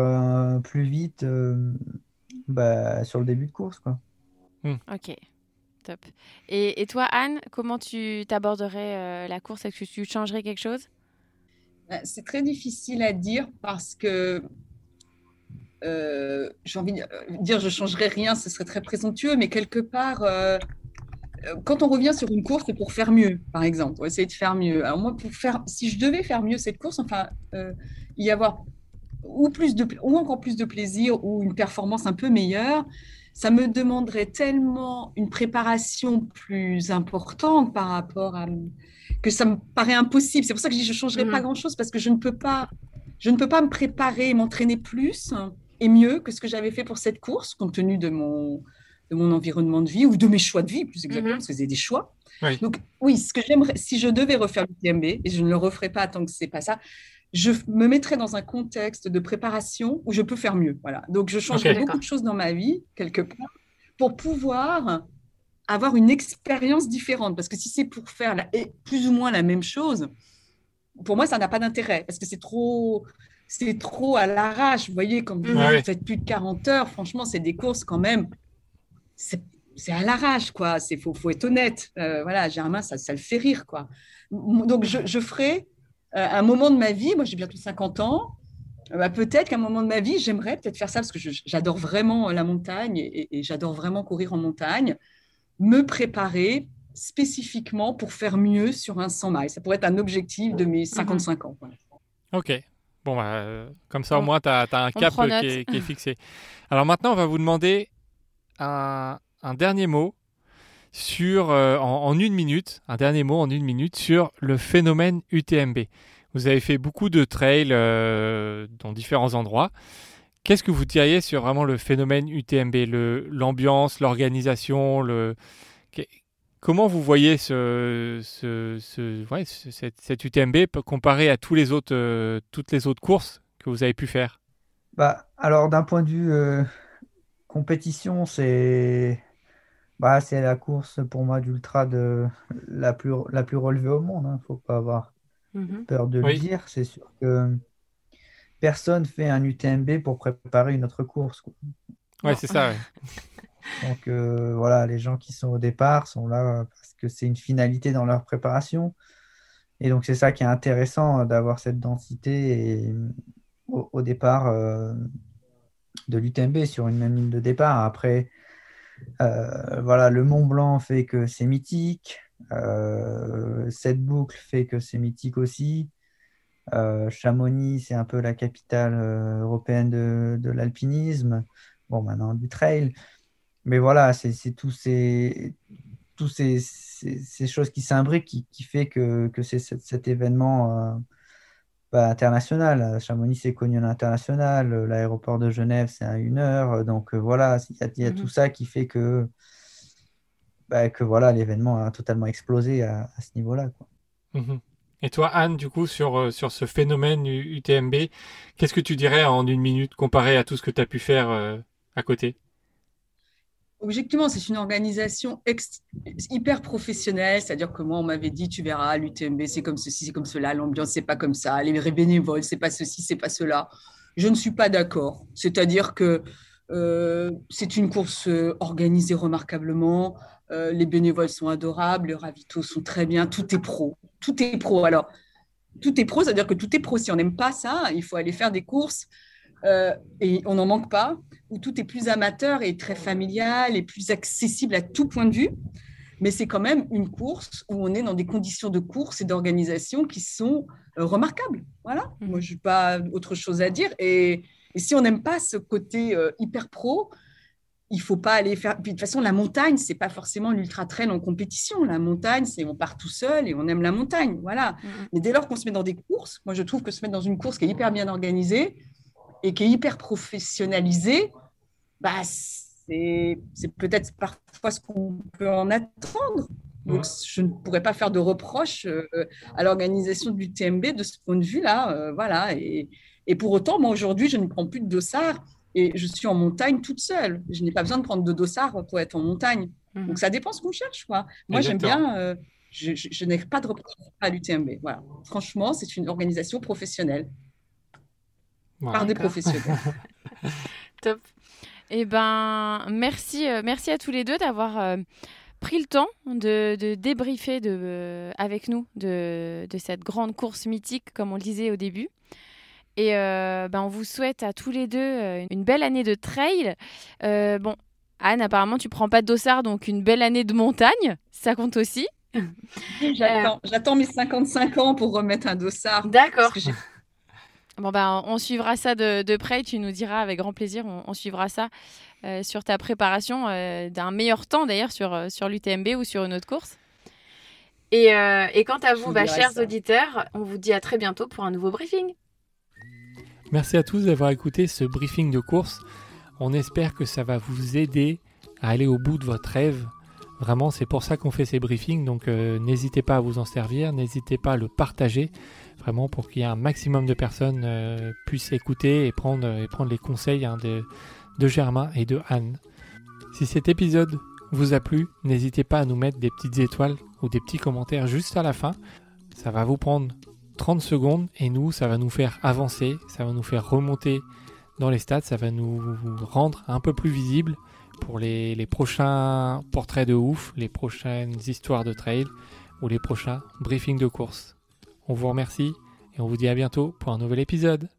plus vite bah, sur le début de course. Quoi. Hmm. Ok. Et, toi, Anne, comment tu t'aborderais euh, la course? Est-ce que tu changerais quelque chose? Bah, C'est très difficile à dire parce que euh, j'ai envie de dire je changerais rien, ce serait très présomptueux, mais quelque part, euh, quand on revient sur une course, c'est pour faire mieux, par exemple, pour essayer de faire mieux. Alors moi, pour faire, si je devais faire mieux cette course, enfin, y avoir ou plus de, ou encore plus de plaisir ou une performance un peu meilleure, ça me demanderait tellement une préparation plus importante par rapport à que ça me paraît impossible. C'est pour ça que je dis je changerai pas mhm. grand chose parce que je ne peux pas, je ne peux pas me préparer et m'entraîner plus et mieux que ce que j'avais fait pour cette course compte tenu de mon de mon environnement de vie ou de mes choix de vie plus exactement mhm. parce que c'est des choix. Donc oui, ce que j'aimerais, si je devais refaire l'UTMB et je ne le referai pas tant que c'est pas ça, je me mettrais dans un contexte de préparation où je peux faire mieux. Voilà. Donc, je changerais beaucoup de choses dans ma vie, quelque part, pour pouvoir avoir une expérience différente. Parce que si c'est pour faire la, plus ou moins la même chose, pour moi, ça n'a pas d'intérêt. Parce que c'est trop, c'est trop à l'arrache. Vous voyez, quand vous, faites plus de 40 heures, franchement, c'est des courses quand même. C'est à l'arrache, quoi. Il faut, faut, être honnête. Euh, voilà, Germain, ça, ça le fait rire, quoi. Donc, je, je ferai euh, un moment de ma vie, moi j'ai bientôt 50 ans, euh, bah, peut-être qu'à un moment de ma vie, j'aimerais peut-être faire ça parce que j'adore vraiment la montagne et, j'adore vraiment courir en montagne, me préparer spécifiquement pour faire mieux sur un 100 miles. Ça pourrait être un objectif de mes 55 ans. Ok. Bon, bah, euh, comme ça, au moins, tu as, un cap qui est, fixé. Alors maintenant, on va vous demander un, un dernier mot sur, euh, en, une minute, un dernier mot en une minute sur le phénomène UTMB. Vous avez fait beaucoup de trails euh, dans différents endroits. Qu'est-ce que vous diriez sur vraiment le phénomène UTMB, l'ambiance, l'organisation, le, comment vous voyez ce, cette, UTMB comparé à tous les autres, euh, toutes les autres courses que vous avez pu faire? Bah, Alors d'un point de vue compétition, c'est bah, c'est la course pour moi d'ultra de la plus, la plus relevée au monde. Il hein. ne faut pas avoir mhm. peur de le dire. C'est sûr que personne fait un UTMB pour préparer une autre course. Oui, c'est ça. Donc euh, voilà, les gens qui sont au départ sont là parce que c'est une finalité dans leur préparation. Et donc c'est ça qui est intéressant d'avoir cette densité au, départ euh, de l'UTMB sur une même ligne de départ. Après, voilà, le Mont Blanc fait que c'est mythique. Euh, cette boucle fait que c'est mythique aussi. Euh, Chamonix, c'est un peu la capitale européenne de, l'alpinisme. Bon, maintenant du trail. Mais voilà, c'est tous ces, ces, choses qui s'imbriquent qui, qui, fait que, que c'est cet, événement international. Chamonix, c'est connu à l'international. L'aéroport de Genève, c'est à une heure. Donc euh, voilà, il y a, tout mhm. ça qui fait que, bah, que voilà, l'événement a totalement explosé à, ce niveau-là. Mhm. Et toi, Anne, du coup, sur, euh, sur ce phénomène UTMB, qu'est-ce que tu dirais en une minute comparé à tout ce que tu as pu faire euh, à côté? Objectivement, c'est une organisation hyper professionnelle, c'est-à-dire que moi, on m'avait dit, tu verras, l'UTMB, c'est comme ceci, c'est comme cela, l'ambiance, c'est pas comme ça, les bénévoles, c'est pas ceci, c'est pas cela. Je ne suis pas d'accord. C'est-à-dire que euh, c'est une course euh, organisée remarquablement, euh, les bénévoles sont adorables, les ravitaux sont très bien, tout est pro. Tout est pro. Alors, tout est pro, c'est-à-dire que tout est pro. Si on n'aime pas ça, il faut aller faire des courses et on n'en manque pas où tout est plus amateur et très familial et plus accessible à tout point de vue. Mais c'est quand même une course où on est dans des conditions de course et d'organisation qui sont euh, remarquables. Voilà, mmh. moi, je n'ai pas autre chose à dire. Et, si on n'aime pas ce côté euh, hyper pro, il faut pas aller faire. Puis de toute façon, la montagne, c'est pas forcément l'ultra trail en compétition. La montagne, c'est on part tout seul et on aime la montagne. Voilà. Mmh. Mais dès lors qu'on se met dans des courses, moi je trouve que se mettre dans une course qui est hyper bien organisée, et qui est hyper professionnalisé, bah, c'est peut-être parfois ce qu'on peut en attendre. Donc, je ne pourrais pas faire de reproche euh, à l'organisation du TMB de ce point de vue-là. Euh, voilà. Et, et, pour autant, moi, aujourd'hui, je ne prends plus de dossard et je suis en montagne toute seule. Je n'ai pas besoin de prendre de dossard pour être en montagne. Mhm. Donc, ça dépend ce qu'on cherche. Quoi. Moi, j'aime bien. Euh, je, je n'ai pas de reproche à l'UTMB. Voilà. Franchement, c'est une organisation professionnelle par des professionnels. Top. Eh ben, merci, euh, merci à tous les deux d'avoir euh, pris le temps de, de débriefer de, euh, avec nous de, de, cette grande course mythique, comme on le disait au début. Et ben, on vous souhaite à tous les deux une belle année de trail. bon, Anne, apparemment, tu prends pas de dossard, donc une belle année de montagne, ça compte aussi. J'attends mes 55 ans pour remettre un dossard. D'accord. Bon ben, on suivra ça de, près. Tu nous diras avec grand plaisir. On, suivra ça euh, sur ta préparation euh, d'un meilleur temps d'ailleurs sur, euh, sur l'UTMB ou sur une autre course. Et, et quant à vous, bah, chers auditeurs, on vous dit à très bientôt pour un nouveau briefing. Merci à tous d'avoir écouté ce briefing de course. On espère que ça va vous aider à aller au bout de votre rêve. Vraiment, c'est pour ça qu'on fait ces briefings. Donc n'hésitez pas à vous en servir, n'hésitez pas à le partager vraiment pour qu'il y ait un maximum de personnes euh, puissent écouter et prendre, et prendre les conseils hein, de, de Germain et de Anne. Si cet épisode vous a plu, n'hésitez pas à nous mettre des petites étoiles ou des petits commentaires juste à la fin. Ça va vous prendre 30 secondes et nous, ça va nous faire avancer, ça va nous faire remonter dans les stats, ça va nous rendre un peu plus visible pour les, les prochains portraits de ouf, les prochaines histoires de trail ou les prochains briefings de course. On vous remercie et on vous dit à bientôt pour un nouvel épisode.